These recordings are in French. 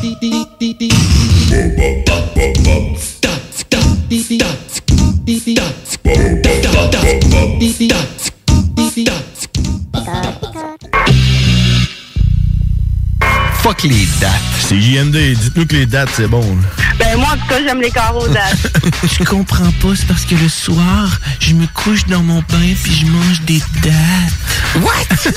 Pika, pika. Fuck les dates. C'est JMD, dites-nous que les dates, c'est bon. Ben moi, en tout cas, j'aime les carreaux dates. Je comprends pas, c'est parce que le soir, je me couche dans mon bain puis je mange des dates. What?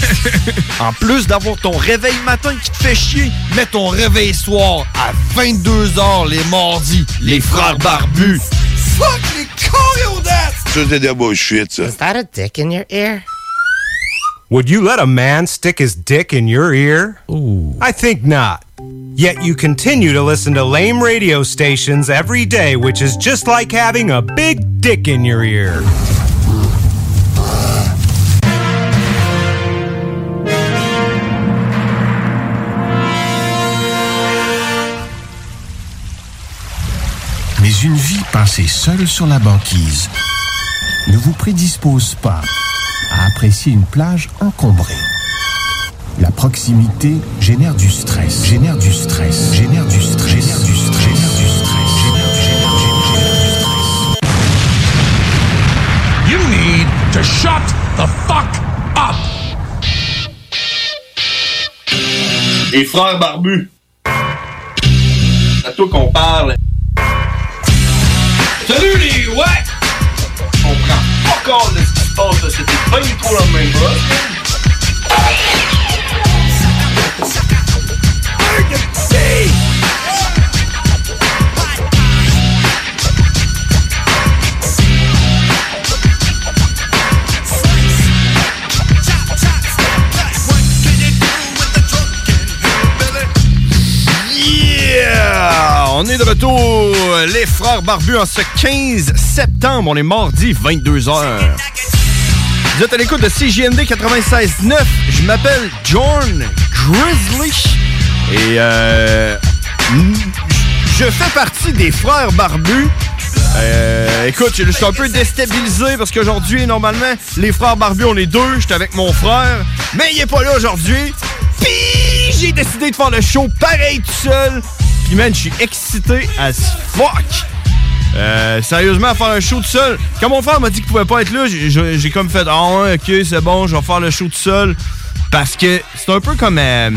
en plus d'avoir ton réveil matin qui te fait chier, mets ton réveil soir à 22h les mardis. Les frères barbus. Fuck les choréodates! Ça, c'est de la bullshit, ça. Is that a dick in your ear? Would you let a man stick his dick in your ear? Ooh. I think not. Yet you continue to listen to lame radio stations every day, which is just like having a big dick in your ear. Mais une vie passée seule sur la banquise ne vous prédispose pas à apprécier une plage encombrée. La proximité génère du stress, génère du stress, génère du stress, génère du stress, génère du stress, génère du génère du You need to shut the fuck up! Les frères barbus. C'est à toi qu'on parle. Salut les ouais! C'était pas du tout la même chose. Yeah! On est de retour, les frères barbus, en ce 15 septembre. On est mardi, 22h. Vous êtes à l'écoute de CJMD 96.9. Je m'appelle John Grizzly. Et euh, je fais partie des frères barbus. Euh, écoute, je suis un peu déstabilisé parce qu'aujourd'hui, normalement, les frères barbus, on est deux. J'étais avec mon frère. Mais il est pas là aujourd'hui. Puis j'ai décidé de faire le show pareil tout seul. Man, je suis excité as fuck. Euh, sérieusement, faire un show tout seul. Quand mon frère m'a dit qu'il pouvait pas être là, j'ai- comme fait Ah ouais, ok, c'est bon, je vais faire le show tout seul. Parce que c'est un peu comme. euh,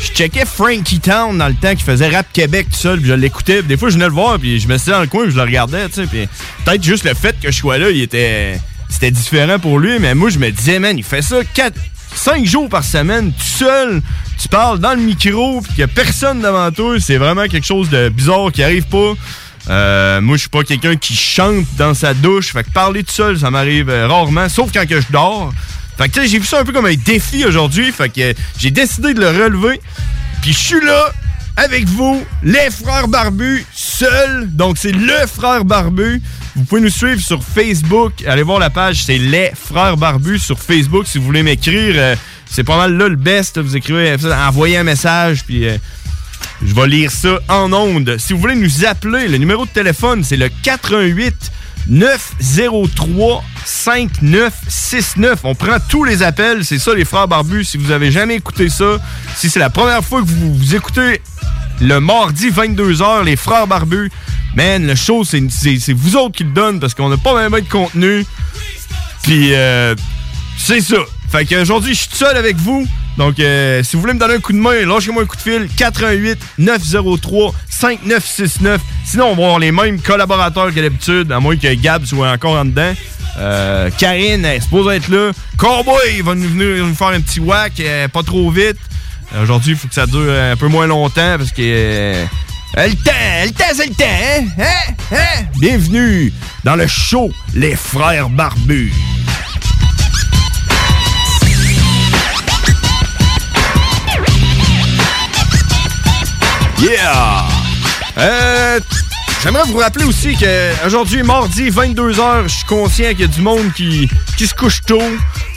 je checkais Frankie Town dans le temps qui faisait Rap Québec tout seul, puis je l'écoutais. Des fois, je venais le voir, puis je me mettais dans le coin, puis je le regardais, tu sais. Puis peut-être juste le fait que je sois là, il était. C'était différent pour lui, mais moi, je me disais, man, il fait ça 4, 5 jours par semaine, tout seul. Tu parles dans le micro, puis qu'il y a personne devant toi. C'est vraiment quelque chose de bizarre qui arrive pas. Euh, moi, je suis pas quelqu'un qui chante dans sa douche. Fait que parler tout seul, ça m'arrive euh, rarement, sauf quand que je dors. Fait que j'ai vu ça un peu comme un défi aujourd'hui. Fait que euh, j'ai décidé de le relever. Puis je suis là avec vous, les frères barbus, seuls. Donc c'est le frère barbu. Vous pouvez nous suivre sur Facebook. Allez voir la page, c'est les frères barbus sur Facebook. Si vous voulez m'écrire, euh, c'est pas mal là le best. Vous écrivez, envoyez un message, puis euh, je vais lire ça en ondes. Si vous voulez nous appeler, le numéro de téléphone, c'est le 88 903 5969. On prend tous les appels, c'est ça les frères barbus. Si vous avez jamais écouté ça, si c'est la première fois que vous, vous écoutez le mardi 22h, les frères barbus, man, le show, c'est vous autres qui le donnent parce qu'on n'a pas même de contenu. Puis, euh, c'est ça. Fait qu'aujourd'hui, je suis seul avec vous. Donc, euh, si vous voulez me donner un coup de main, lâchez-moi un coup de fil. 88 903 5969. Sinon, on va avoir les mêmes collaborateurs que d'habitude, à moins que Gab soit encore en dedans. Euh, Karine, elle est supposée être là. Cowboy, va nous venir nous faire un petit whack, euh, pas trop vite. Euh, Aujourd'hui, il faut que ça dure un peu moins longtemps parce que. euh, le temps, le temps, c'est le temps, hein? Hein? Hein? Bienvenue dans le show Les Frères Barbus. Yeah! Euh, J'aimerais vous rappeler aussi que aujourd'hui, mardi, 22h, je suis conscient qu'il y a du monde qui, qui se couche tôt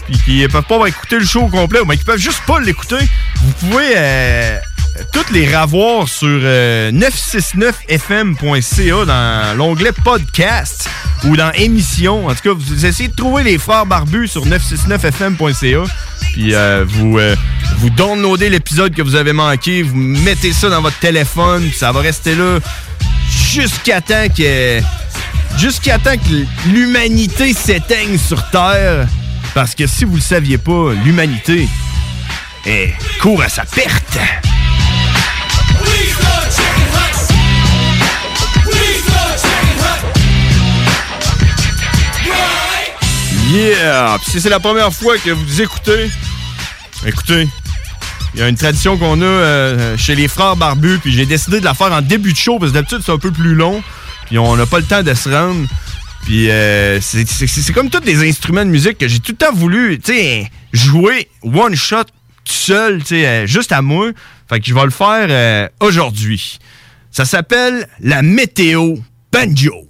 puis qui peuvent pas écouter le show au complet, mais qui peuvent juste pas l'écouter. Vous pouvez euh, toutes les ravoir sur euh, 969fm.ca dans l'onglet podcast ou dans émission. En tout cas, vous essayez de trouver les frères barbus sur 969fm.ca. Puis euh, vous, euh, vous downloadez l'épisode que vous avez manqué, vous mettez ça dans votre téléphone, puis ça va rester là jusqu'à temps que jusqu'à temps que l'humanité s'éteigne sur Terre. Parce que si vous le saviez pas, l'humanité est court à sa perte. Yeah! Puis si c'est la première fois que vous écoutez, écoutez, il y a une tradition qu'on a euh, chez les frères barbus, puis j'ai décidé de la faire en début de show, parce que d'habitude c'est un peu plus long, puis on n'a pas le temps de se rendre. Puis euh, c'est- comme tous des instruments de musique que j'ai tout le temps voulu, tu sais, jouer one shot tout seul, tu sais, euh, juste à moi. Fait que je vais le faire euh, aujourd'hui. Ça s'appelle la météo banjo.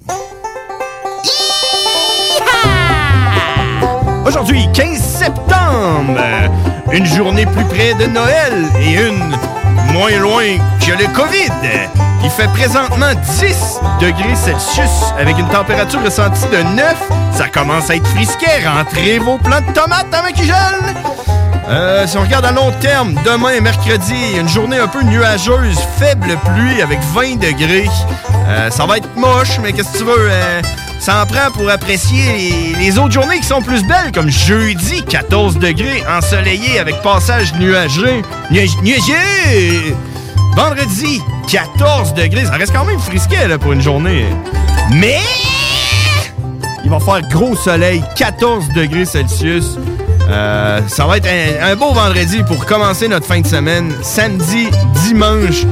Aujourd'hui, 15 septembre, une journée plus près de Noël et une moins loin que le COVID. Il fait présentement 10 degrés Celsius avec une température ressentie de 9. Ça commence à être frisquet. Rentrez vos plants de tomates avant qu'ils gèlent. Euh, si on regarde à long terme, demain, mercredi, une journée un peu nuageuse, faible pluie avec 20 degrés. Euh, ça va être moche, mais qu'est-ce que tu veux? euh, ça en prend pour apprécier les, autres journées qui sont plus belles, comme jeudi, 14 degrés, ensoleillé avec passage. Nuage- Nuageux! Vendredi, 14 degrés. Ça reste quand même frisquet là, pour une journée. Mais il va faire gros soleil, 14 degrés Celsius. Euh, ça va être un beau vendredi pour commencer notre fin de semaine. Samedi, dimanche,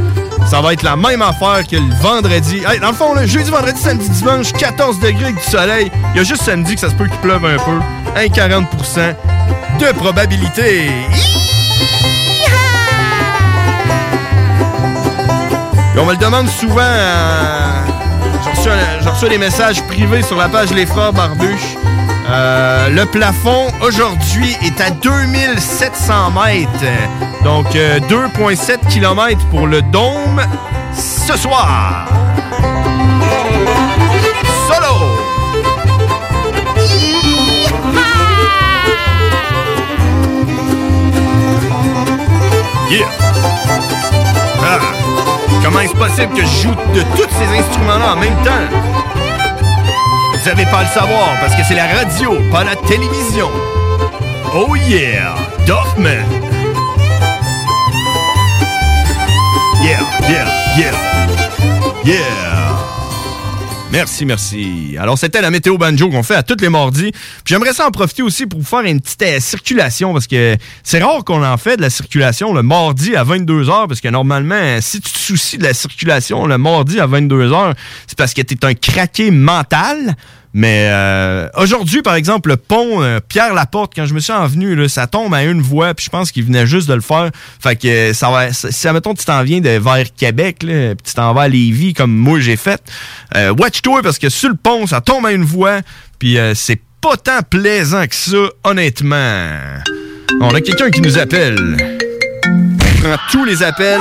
ça va être la même affaire que le vendredi. Hey, dans le fond, là, jeudi, vendredi, samedi, dimanche, 14 degrés avec du soleil. Il y a juste samedi que ça se peut qu'il pleuve un peu. Un 40 de probabilité. On me le demande souvent. euh, J'ai reçu, des messages privés sur la page Les Frères Barbuches. Euh, le plafond aujourd'hui est à 2700 mètres. Donc euh, 2,7 km pour le dôme ce soir. Solo! Yeah! Ah! Comment est-ce possible que je joue de tous ces instruments-là en même temps? Vous avez pas à le savoir parce que c'est la radio, pas la télévision. Oh yeah! Duffman! Yeah, yeah, yeah! Merci, merci. Alors, c'était la météo banjo qu'on fait à tous les mardis. Puis j'aimerais ça en profiter aussi pour vous faire une petite euh, circulation parce que c'est rare qu'on en fait de la circulation le mardi à 22h parce que normalement, si tu te soucies de la circulation le mardi à 22h, c'est parce que tu es un craqué mental. Mais euh, aujourd'hui, par exemple, le pont euh, Pierre Laporte, quand je me suis envenu, là, ça tombe à une voie, puis je pense qu'il venait juste de le faire. Fait que euh, ça va. Si admettons tu t'en viens de vers Québec, là, puis tu t'en vas à Lévis comme moi j'ai fait, euh, watch-toi parce que sur le pont, ça tombe à une voie, puis c'est pas tant plaisant que ça, honnêtement. On a quelqu'un qui nous appelle. Prend tous les appels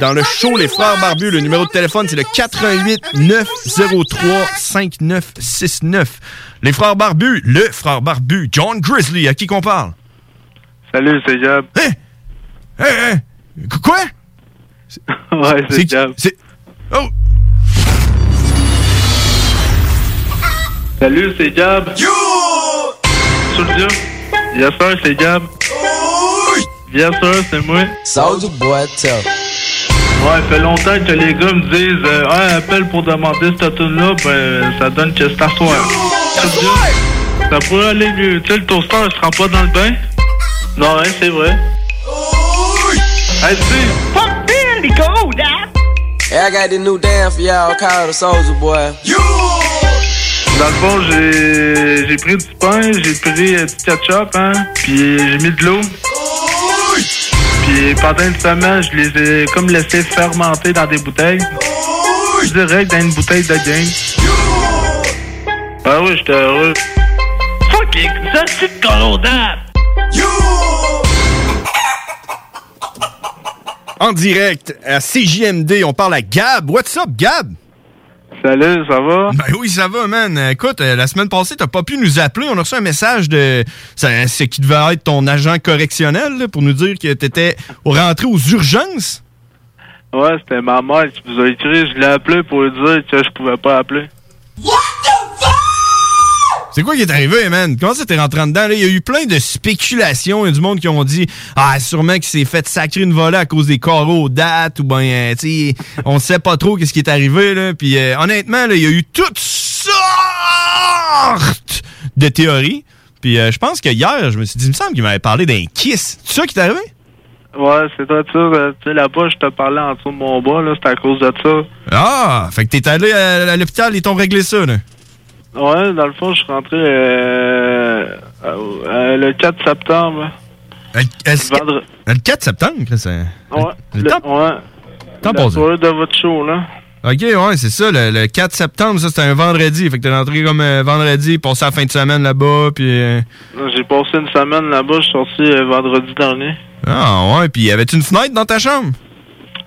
dans le show Les Frères Barbus. Le numéro de téléphone, c'est le 88 903 5969. Les Frères Barbus, le frère Barbu, John Grizzly, à qui qu'on parle? Salut, c'est Jab. Hein? Hein, hein? Qu- Quoi? ouais, c'est Jab. C'est... Oh! Salut, c'est Jab. Yo! Soldier. Yes, sir, c'est Jab. Bien sûr, c'est moi. Soldier Boy, tell. Ouais, fait longtemps que les gars me disent euh, Ouais, appelle pour demander cette tune-là, ben ça donne que c'est à soir. Ça pourrait aller mieux. Tu sais, le toaster, il se rend pas dans le bain? Non, hein, c'est vrai. Hey, tu sais, Fuck Bill, Nico, Dad. Hey, I got this new dance for y'all called the Soldier Boy. Dans le fond, j'ai j'ai pris du pain, j'ai pris du ketchup, hein, puis j'ai mis de l'eau. Puis pendant une semaine, je les ai comme laissés fermenter dans des bouteilles. Direct dans une bouteille de game. Ah oui, j'étais heureux. Fucking, ça c'est de colodable. En direct à CJMD, on parle à Gab. What's up, Gab? Salut, ça va? Ben oui, ça va, man. Écoute, euh, la semaine passée, t'as pas pu nous appeler. On a reçu un message de ce qui devait être ton agent correctionnel là, pour nous dire que t'étais rentré aux urgences. Ouais, c'était ma mère qui vous a écrit. Je l'ai appelé pour lui dire que je pouvais pas appeler. C'est quoi qui est arrivé, man? Comment ça t'es rentré en dedans? Il y a eu plein de spéculations. Il y a du monde qui ont dit Ah, sûrement qu'il s'est fait sacrer une volée à cause des carreaux aux dates ou ben, euh, tu sais, on sait pas trop qu'est-ce qui est arrivé, là. Puis euh, honnêtement, il y a eu toutes sortes de théories. Puis euh, je pense que hier, je me suis dit, il me semble qu'il m'avait parlé d'un kiss. C'est ça qui t'est arrivé? Ouais, c'est toi, ça. Tu sais, là-bas, je te parlais en dessous de mon bas, là. C'était à cause de ça. Ah! Fait que t'es allé à l'hôpital, ils t'ont réglé ça, là. Ouais, dans le fond, je suis rentré euh, euh, le 4 septembre. Le, le 4 septembre, c'est. Ouais. Le le- temps- ouais. temps la soirée de votre show, là. Ok, ouais, c'est ça. Le, le 4 septembre, ça, c'était un vendredi. Fait que t'es rentré comme euh, vendredi, passé la fin de semaine là-bas, puis. euh, J'ai passé une semaine là-bas, je suis sorti euh, vendredi dernier. Ah, ouais, puis y avait-tu une fenêtre dans ta chambre?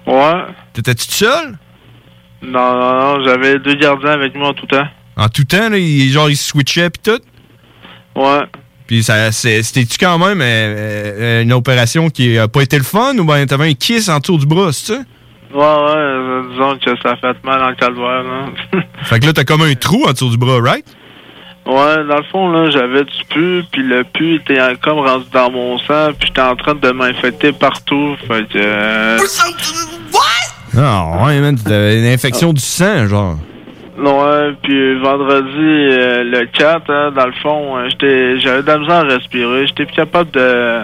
Ouais. T'étais-tu tout seul? Non, non, non, j'avais deux gardiens avec moi en tout temps. En tout temps, là, il- genre, ils switchaient, puis tout? Ouais. Puis ça, c'était-tu quand même euh, euh, une opération qui a pas été le fun, ou ben t'avais un kiss en dessous du bras, c'est ça? Ouais, ouais, euh, disons que ça fait mal dans le calvaire, là. Fait que là, t'as comme un trou en dessous du bras, right? Ouais, dans le fond, là, j'avais du pu, puis le pu était en- comme rendu dans mon sang, puis j'étais en train de m'infecter partout. Fait que. euh, Ah, ouais, man, t'avais une infection du sang, genre. Ouais, puis vendredi, euh, le 4, hein, dans le fond, euh, j'étais, j'avais de la misère à respirer. J'étais plus capable de,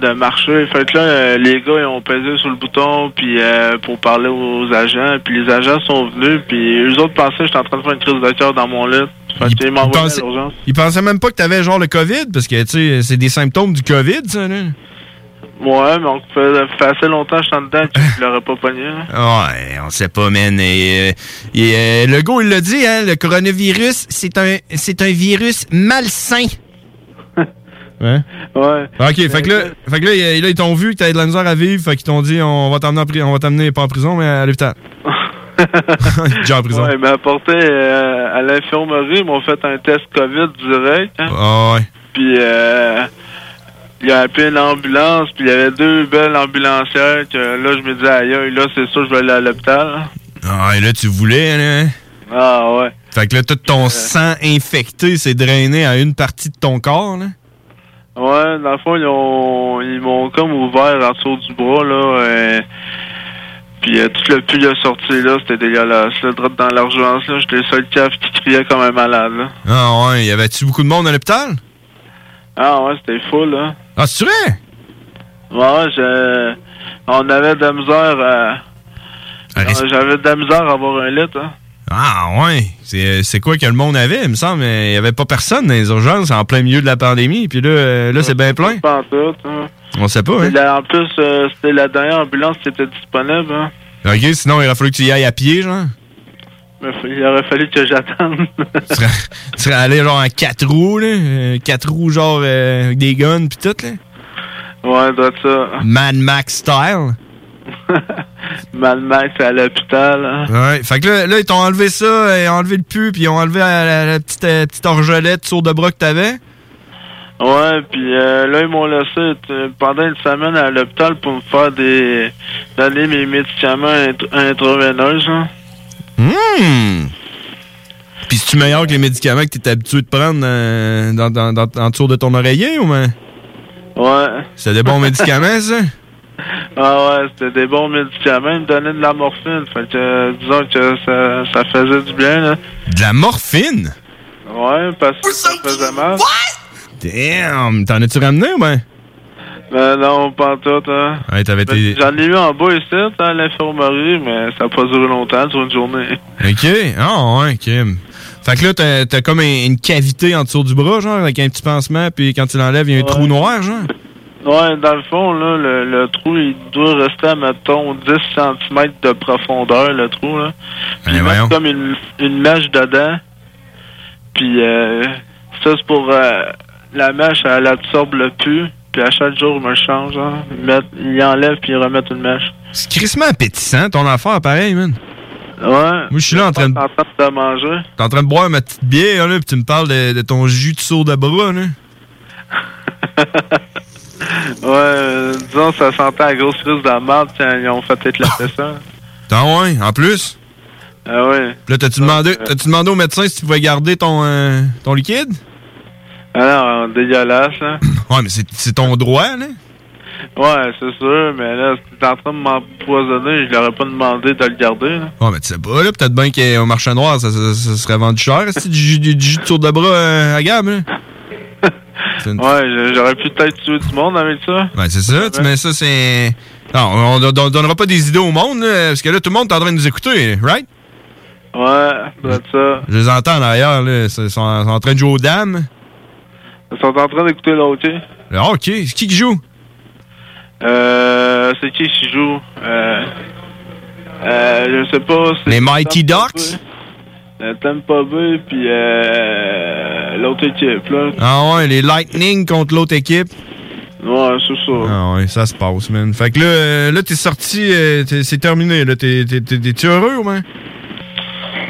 de marcher. Fait que là, euh, les gars, ils ont pesé sur le bouton puis euh, pour parler aux agents. Puis les agents sont venus, puis eux autres pensaient que j'étais en train de faire une crise de cœur dans mon lit. Fait à pensaient-. Ils pensaient même pas que t'avais genre le COVID, parce que, tu sais, c'est des symptômes du COVID, ça, là. Ouais, mais on fait, fait assez longtemps que je suis en dedans que je l'aurais pas pogné. là. Ouais, on sait pas, man. Et, euh, et, euh, le gars, il l'a dit, hein, le coronavirus, c'est un, c'est un virus malsain. Ouais. Ouais. OK, fait que là, fait que là, ils là, ils t'ont vu que t'avais de la misère à vivre, fait qu'ils t'ont dit, on va t'emmener, on va t'amener pas en prison, mais à l'hôpital. Déjà en prison. Ouais, ils m'ont apporté euh, à l'infirmerie, ils m'ont fait un test COVID direct. hein. Ah ouais. Puis euh, il a appelé l'ambulance, puis il y avait deux belles ambulancières que là je me disais aïe là c'est sûr je vais aller à l'hôpital. Ah, et là, tu voulais, là. Ah ouais. Fait que là, tout ton sang infecté s'est drainé à une partie de ton corps, là? Ouais, dans le fond, ils ont ils m'ont comme ouvert en dessous du bras là. euh, puis euh, tout le puits a sorti là, c'était dégueulasse. Là, droit dans l'urgence, là, j'étais le seul caf qui criait comme un malade là. Ah ouais, y avait-tu beaucoup de monde à l'hôpital? Ah ouais, c'était fou là. Ah, c'est vrai? Ouais, je... on avait de la misère à. J'avais de la misère à avoir un lit, hein. Ah ouais, c'est quoi que le monde avait, il me semble. Il y avait pas personne dans les urgences en plein milieu de la pandémie, puis là, là c'est bien plein. Pas en tout, hein. On sait pas, hein? En plus, euh, c'était la dernière ambulance qui était disponible. Hein. OK, sinon, il aurait fallu que tu y ailles à pied, genre. Il aurait fallu que j'attende. tu, serais, tu serais allé genre en quatre roues, là. euh, Quatre roues, genre, euh, avec des guns, puis tout, là. ouais, doit ça. Mad Max style. Mad Max à l'hôpital. hein. Ouais, fait que là, là ils t'ont enlevé ça, ils ont enlevé le pu, puis ils ont enlevé la, la- la petite, euh, petite orgelette sur de bras que t'avais. Ouais, puis euh, là, ils m'ont laissé pendant une semaine à l'hôpital pour me faire des. donner mes médicaments int- intraveineux. Hein. Hum! Puis c'est-tu meilleur que les médicaments que t'étais habitué de prendre euh, dans, dans, dans, en dessous de ton oreiller ou mais? Ouais. C'était des bons médicaments, ça? Ah ouais, c'était des bons médicaments. Ils me donnaient de la morphine. Fait que, disons que ça, ça faisait du bien, là. De la morphine? Ouais, parce que ça faisait mal. Damn! T'en as-tu ramené ou ben? Ben non, pas tout, hein. Ouais, t'avais Ben, été. J'en ai eu en bas ici, hein, à l'infirmerie, mais ça n'a pas duré longtemps, sur une journée. OK. Ah, ouais, OK. Fait que là, t'as, t'as comme un- une cavité en dessous du bras, genre, avec un petit pansement, puis quand tu l'enlèves, il y a un trou noir, genre? Ouais, dans le fond, là, le, le trou, il doit rester à, mettons, 10 cm de profondeur, le trou, là. Puis voyons. mettent comme une, une mèche dedans. Puis euh, ça, c'est pour... euh, la mèche, elle absorbe le pu. Puis à chaque jour, ils me le changent, hein. Ils, mettent, ils enlèvent, puis ils remettent une mèche. C'est crissement appétissant, ton affaire, pareil, man. Ouais. Moi, je suis là en train de. En train de manger. T'es en train de boire ma petite bière, là, puis tu me parles de, de ton jus de sourd de bras, là. Ouais, euh, disons, ça sentait la grosse crise de la marde quand ils ont fait éclater ça. T'en ouais, en plus? Ah ouais. Puis là, t'as-tu demandé, t'as-tu demandé au médecin si tu pouvais garder ton, euh, ton liquide? Alors, dégueulasse, hein. Ouais, mais c'est, ton droit, là. Ouais, c'est sûr, mais là, si t'es en train de m'empoisonner, je l'aurais pas demandé de le garder, là. Ouais, mais tu sais pas, là, peut-être bien qu'au marché noir, ça, ça- ça serait vendu cher, c'est du, du jus de sourd de bras euh, à gamme, là. Une- Ouais, j'aurais pu peut-être tuer du monde avec ça. Ouais, c'est ça, tu mets ça, c'est... Non, on, on- on donnera pas des idées au monde, là, parce que là, tout le monde est en train de nous écouter, right? Ouais, c'est ça. Je les entends en arrière, là, ils sont, sont en train de jouer aux dames. Ils sont en train d'écouter le hockey. Le hockey, c'est qui qui joue? Euh, c'est qui qui joue? Euh, euh, je sais pas. Les Mighty Ducks? Bay. Euh, Tampa Bay, puis euh, l'autre équipe, là. Ah ouais, les Lightning contre l'autre équipe. Ouais, c'est ça. Ah ouais, ça se passe, man. Fait que là, euh, là t'es sorti, euh, t'es- c'est terminé, là. T'es, t'es, t'es- t'es-tu heureux, ou ben?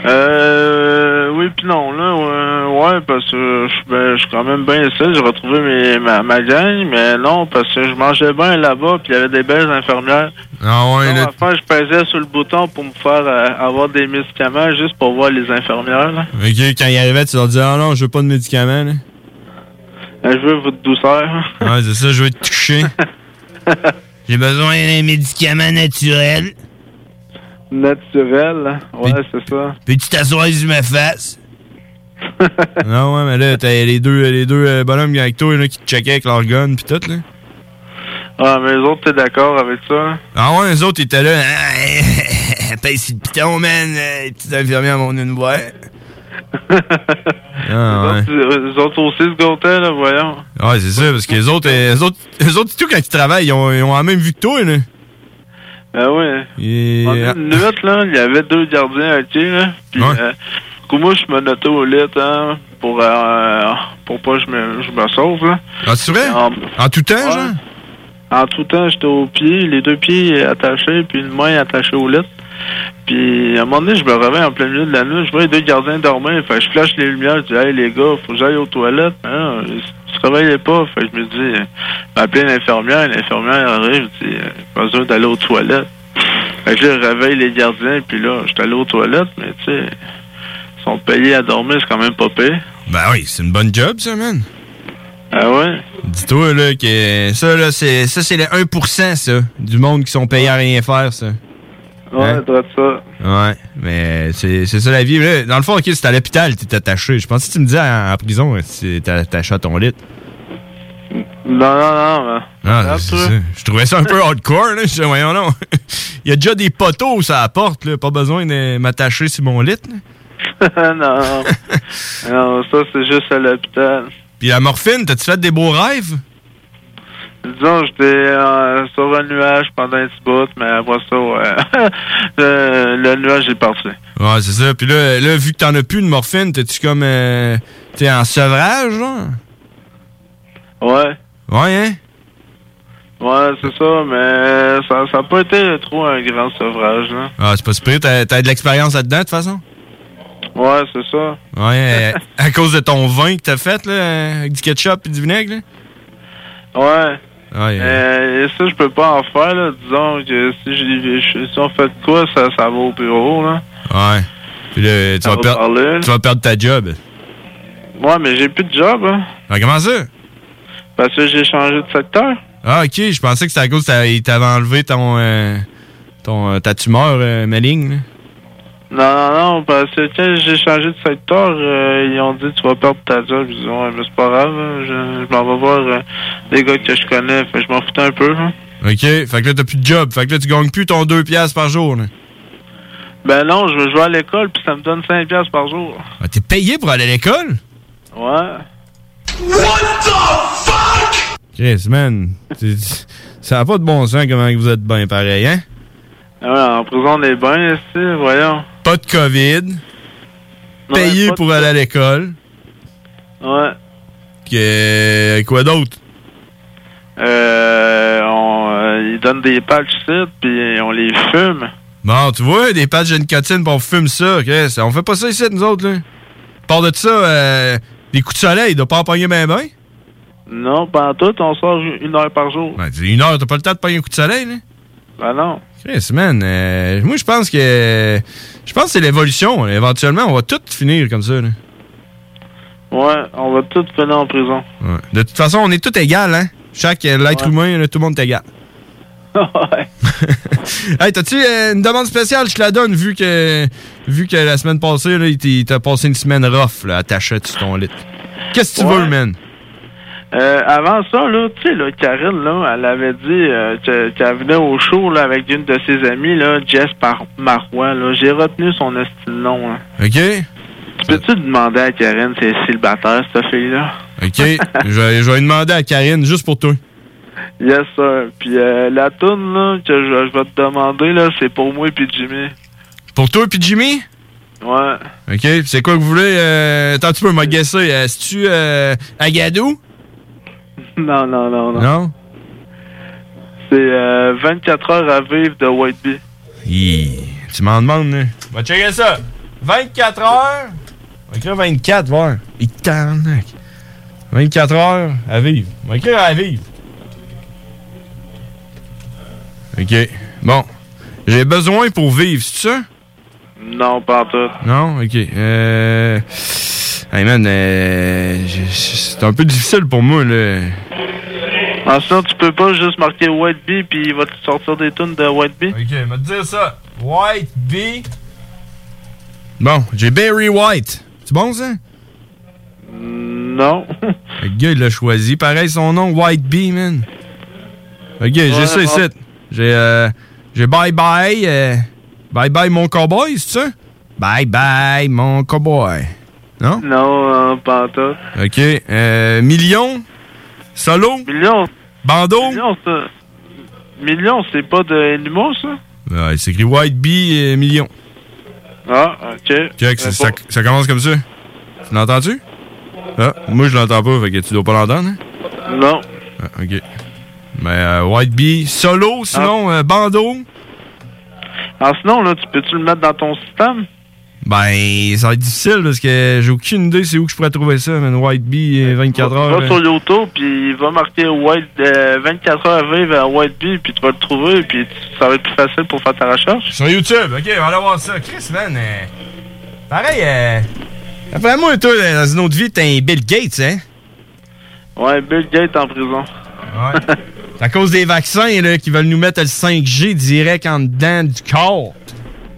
Euh, oui puis non, là, ouais, ouais, parce que je ben, je suis quand même bien ici, j'ai retrouvé mes, ma, ma gang, mais non, parce que je mangeais bien là-bas, puis il y avait des belles infirmières. Ah ouais, là. enfin, je pesais sur le bouton pour me faire euh, avoir des médicaments juste pour voir les infirmières, là. Ok, quand il arrivait, tu leur disais, ah non, je veux pas de médicaments, là. Euh, Je veux votre douceur. Ouais, c'est ça, je veux te toucher. J'ai besoin d'un médicament naturel. Naturel, ouais, c'est ça. Peux-tu t'asseoir sur ma face? non, ouais, mais là, t'as les deux, les deux euh, bonhommes avec toi, là, qui te checkaient avec leur gun, pis tout, là. Ah, mais les autres, t'es d'accord avec ça? Ah ouais, les autres, ils étaient là. Ah, Paye sur le piton, man. euh, Les petites infirmières vont nous voir. ah, ouais. Les autres, les autres aussi se gâtaient, là, voyons. Ouais, c'est ça, parce que les autres, euh, les autres, les autres, tout quand ils travaillent, ils ont, ils ont la même vue que toi, là. Ah ouais. Et... En une nuit, là, il y avait deux gardiens, ok, là. Puis, euh, du coup, moi, je me notais au lit, hein, pour, euh, pour pas que je me, je me sauve, là. Ah, c'est vrai? En, en tout temps, genre? En tout temps, j'étais au pied, les deux pieds attachés, puis une main attachée au lit. Puis, à un moment donné, je me réveille en plein milieu de la nuit, je vois les deux gardiens dormir, fait je flash les lumières, je dis, hey, les gars, faut que j'aille aux toilettes. Hein, ils se réveillaient pas, fait je me dis, euh, m'appeler l'infirmière, l'infirmière arrive, je dis, euh, pas besoin d'aller aux toilettes. Fait que je réveille les gardiens, puis là, je suis allé aux toilettes, mais tu sais, ils sont payés à dormir, c'est quand même pas payé. Ben oui, c'est une bonne job, ça, man. Ah ouais? Dis-toi, là, que ça, là, c'est, ça, c'est le 1%, ça, du monde qui sont payés à rien faire, ça. Ouais, Hein? ça. Ouais, mais c'est, ça la vie. Là, dans le fond, ok, c'est à l'hôpital, t'es attaché. Je pensais que tu me disais en, en prison, si t'es attaché à ton lit. Non, non, non. Ah, ça. Je trouvais ça un peu hardcore, là. Je disais, voyons, non. Il y a déjà des poteaux sur la porte, là. Pas besoin de m'attacher sur mon lit, non. non, ça, c'est juste à l'hôpital. Puis la morphine, t'as-tu fait des beaux rêves? Disons, j'étais euh, sur un nuage pendant un petit bout, mais après ça, ouais. le, le nuage est parti. Ouais, c'est ça. Puis là, là, vu que t'en as plus de morphine, t'es-tu comme. Euh, t'es en sevrage, genre? Ouais. Ouais, hein? Ouais, c'est ça, mais ça n'a pas été trop un grand sevrage, là. Ah, c'est pas super. T'as, t'as de l'expérience là-dedans, de toute façon? Ouais, c'est ça. Ouais, euh, à cause de ton vin que t'as fait, là, avec du ketchup et du vinaigre, là? Ouais. Ouais, Euh, et ça, je peux pas en faire, là. Disons que si, je- si on fait de quoi, ça, ça va au bureau, là. Ouais. Puis là, tu vas, va perdre, parler. tu vas perdre ta job. Ouais, mais j'ai plus de job, hein. Ah, comment ça? Parce que j'ai changé de secteur. Ah, ok, je pensais que c'était à cause qu'il t'avait enlevé ton, euh, ton, euh, ta tumeur euh, maligne. là. Non, non, non, parce que quand j'ai changé de secteur, euh, ils ont dit tu vas perdre ta job. Je dis ouais, mais c'est pas grave, hein, je, je m'en vais voir euh, des gars que je connais, fait que je m'en foutais un peu. hein. Ok, fait que là, t'as plus de job. Fait que là, tu gagnes plus ton 2 piastres par jour. Là. Ben non, je vais jouer à l'école, puis ça me donne 5 piastres par jour. Ah, T'es payé pour aller à l'école? Ouais. Chris, man. c'est- Ça n'a pas de bon sens comment vous êtes bien pareil, hein? Ah ouais, en prison, on est bien ici, voyons. Pas de COVID. Payé de pour aller à l'école. Ouais. Que, quoi d'autre? Euh, on, euh, ils donnent des patchs ici, puis on les fume. Bon, tu vois, des patchs de nicotine, pis on fume ça. Chris. On fait pas ça ici, nous autres, là. Part de ça, euh, des coups de soleil, il doit pas en pogner ben ben. Non, pas en tout, on sort une heure par jour. Ben, une heure, t'as pas le temps de pogner un coup de soleil, là? Ben non. Chris, man, euh, moi, je pense que. Je pense que c'est l'évolution. Éventuellement, on va tout finir comme ça, là. Ouais, on va tous finir en prison. Ouais. De toute façon, on est tous égaux, hein? Chaque euh, l'être humain, là, tout le monde est égal. ouais. Hey, t'as-tu euh, une demande spéciale? Je te la donne, vu que vu que la semaine passée, là, il t'a- il t'a passé une semaine rough, là, attaché sur ton lit. Qu'est-ce que tu Ouais. veux, man? Euh, avant ça, là, tu sais, là, Karine, là, elle avait dit euh, que- qu'elle venait au show là, avec une de ses amies, là, Jess Par Marois. Là. J'ai retenu son esti de nom. Là. OK? Tu peux-tu demander à Karine si elle est célibataire, cette fille-là? OK. je, vais, je vais demander à Karine, juste pour toi. Yes, sir. Puis euh, la toune là, que je, je vais te demander, là, c'est pour moi et puis Jimmy. Pour toi puis Jimmy? Ouais. OK. C'est quoi que vous voulez? Euh, attends, tu peux me guesser. Euh, C'est-tu euh, Agadou? Non, non, non, non. Non? C'est euh, 24 heures à vivre de White Bee. Hi, Tu m'en demandes, là. Va checker ça. 24 heures. On va écrire 24, voir. Et tabarnak. 24 heures à vivre. On va écrire à vivre. OK. Bon. J'ai besoin pour vivre, c'est ça? Non, pas en tout. Non? OK. Euh... Hey man, euh... c'est un peu difficile pour moi, là. En sinon, tu peux pas juste marquer White Bee puis il va te sortir des tunes de White Bee? OK, va te dire ça. White Bee. Bon, j'ai Barry White. C'est bon, ça? Non. Le gars, il l'a choisi. Pareil, son nom, White Bee, man. OK, j'ai Ouais, ça ici. J'ai euh, j'ai Bye Bye. euh, bye Bye, mon cowboy, c'est ça? Bye Bye, mon cowboy. Non? Non, euh, pas tout. OK. Euh, million? Solo? Million? Bandeau? Million, c'est pas de ça? Ouais, c'est écrit White Bee million. Ah, ok. Check, ça, ça, ça commence comme ça. Tu l'entends-tu? Ah, moi, je l'entends pas, fait que tu dois pas l'entendre, hein? Non. Ah, OK. Mais euh, White Bee, solo, sinon, euh, bandeau. Ah, sinon, là, tu peux-tu le mettre dans ton système? Ben, ça va être difficile parce que j'ai aucune idée c'est où que je pourrais trouver ça, man. White Bee, euh, 24 heures. Va là. sur YouTube, puis il va marquer White, euh, 24 heures à vivre à White Bee, puis tu vas le trouver, puis ça va être plus facile pour faire ta recherche. Sur YouTube, ok, on va aller voir ça. Chris, man, euh, pareil, euh, après moi, toi, dans une autre vie, t'es un Bill Gates, hein? Ouais, Bill Gates en prison. Ouais. C'est à cause des vaccins, là, qui veulent nous mettre le 5G direct en dedans du corps.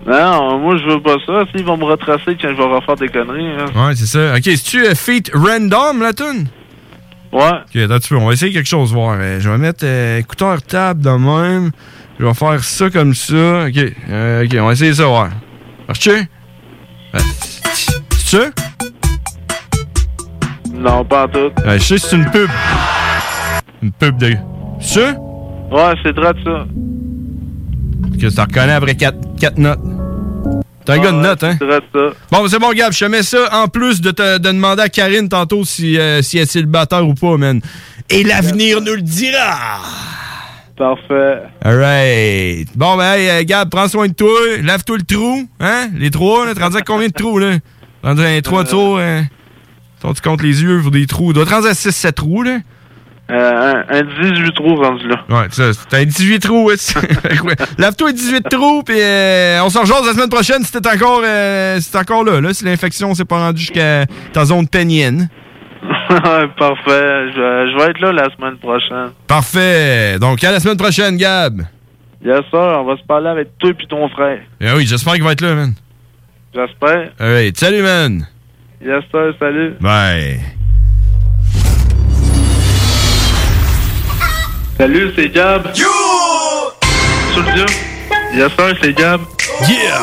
Non, moi, je veux pas ça. S'ils vont me retracer quand je vais refaire des conneries, hein. Ouais, c'est ça. Ok, c'est-tu euh, Feet Random, la tune? Ouais. Ok, attends un petit peu, on va essayer quelque chose, voir. Je vais mettre euh, écouteur table de même. Je vais faire ça comme ça. Ok, euh, ok, on va essayer ça, voir. Marche-tu? C'est ça? Non, pas en tout. Je sais c'est une pub. Une pub de. C'est ça? Ouais, c'est de ça. Que tu reconnais après 4 notes. T'es un gars de hein? Vrai de ça. Bon, c'est bon, Gab, je te mets ça en plus de, te, de demander à Karine tantôt si, euh, si elle est célibataire ou pas, man. Et l'avenir nous le dira! Parfait. Alright. Bon, ben, hey, euh, Gab, prends soin de toi. Lave-toi le trou, hein? Les trois, là. T'es rendu à combien de trous, là? T'es rendu à trois tours, hein? Toi, tu comptes les yeux pour des trous. Tu dois te rendre à 6-7 trous, là. Euh, un, un 18 trous rendu là. Ouais, ça, t'as 18 trous. Lave-toi 18 trous, puis euh, on s'en rejase la semaine prochaine si t'es encore, euh, si t'es encore là, là. Si l'infection s'est pas rendue jusqu'à ta zone pénienne. Parfait. Je, vais- je vais être là la semaine prochaine. Parfait. Donc, à la semaine prochaine, Gab. Yes, sir. On va se parler avec toi et ton frère. Eh oui, j'espère qu'il va être là, man. J'espère. Alright, salut, man. Yes, sir. Salut. Bye. Salut, c'est Gab. Yo! Studio. Yes, sir, c'est Gab. Yeah!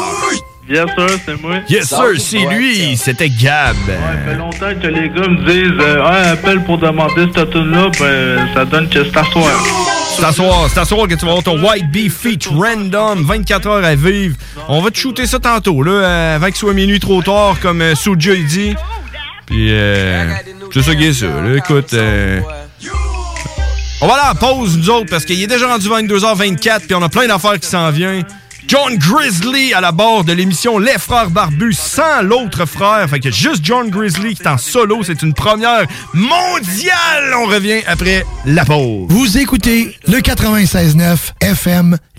Yes, sir, c'est moi. Yes, sir, c'est lui. C'était Gab. Ça fait longtemps que les gars me disent euh, Ouais, appelle pour demander cette tune-là, ben ça donne que c'est à soir. C'est à soir, c'est à soir que tu vas avoir ton White Beef Feat Random, 24 heures à vivre. On va te shooter ça tantôt, là, euh, avant qu'il soit minuit trop tard, comme euh, Soulja il dit. Puis, euh, c'est ça qui est ça, là. Écoute, euh, on va aller à la pause, nous autres, parce qu'il est déjà rendu 22h24, puis on a plein d'affaires qui s'en viennent. John Grizzly à la barre de l'émission Les Frères Barbus sans l'autre frère. Fait que juste John Grizzly qui est en solo. C'est une première mondiale. On revient après la pause. Vous écoutez le 96.9 FM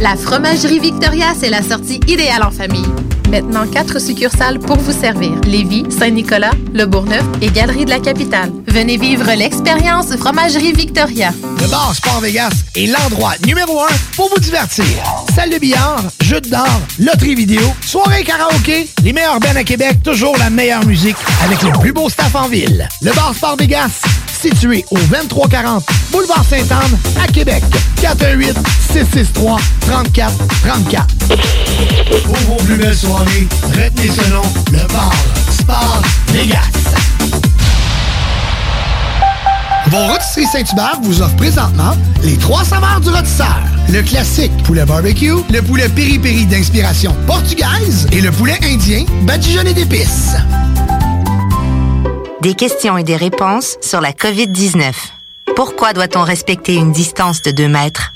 La Fromagerie Victoria, c'est la sortie idéale en famille. Maintenant, quatre succursales pour vous servir. Lévis, Saint-Nicolas, Le Bourgneuf et Galerie de la Capitale. Venez vivre l'expérience Fromagerie Victoria. Le bar Sport Vegas est l'endroit numéro un pour vous divertir. Salle de billard, jeux d'or, loterie vidéo, soirée karaoké, les meilleurs bands à Québec, toujours la meilleure musique avec le plus beau staff en ville. Le bar Sport Vegas, situé au 2340 Boulevard Sainte-Anne à Québec. 418 663 34 34. Pour vos plus belles soirées, retenez ce nom, le bar Sport Vegas. Vos rôtisseries Saint-Hubert vous offre présentement les trois saveurs du rôtisseur. Le classique poulet barbecue, le poulet piri-piri d'inspiration portugaise et le poulet indien badigeonné d'épices. Des questions et des réponses sur la COVID-19. Pourquoi doit-on respecter une distance de 2 mètres?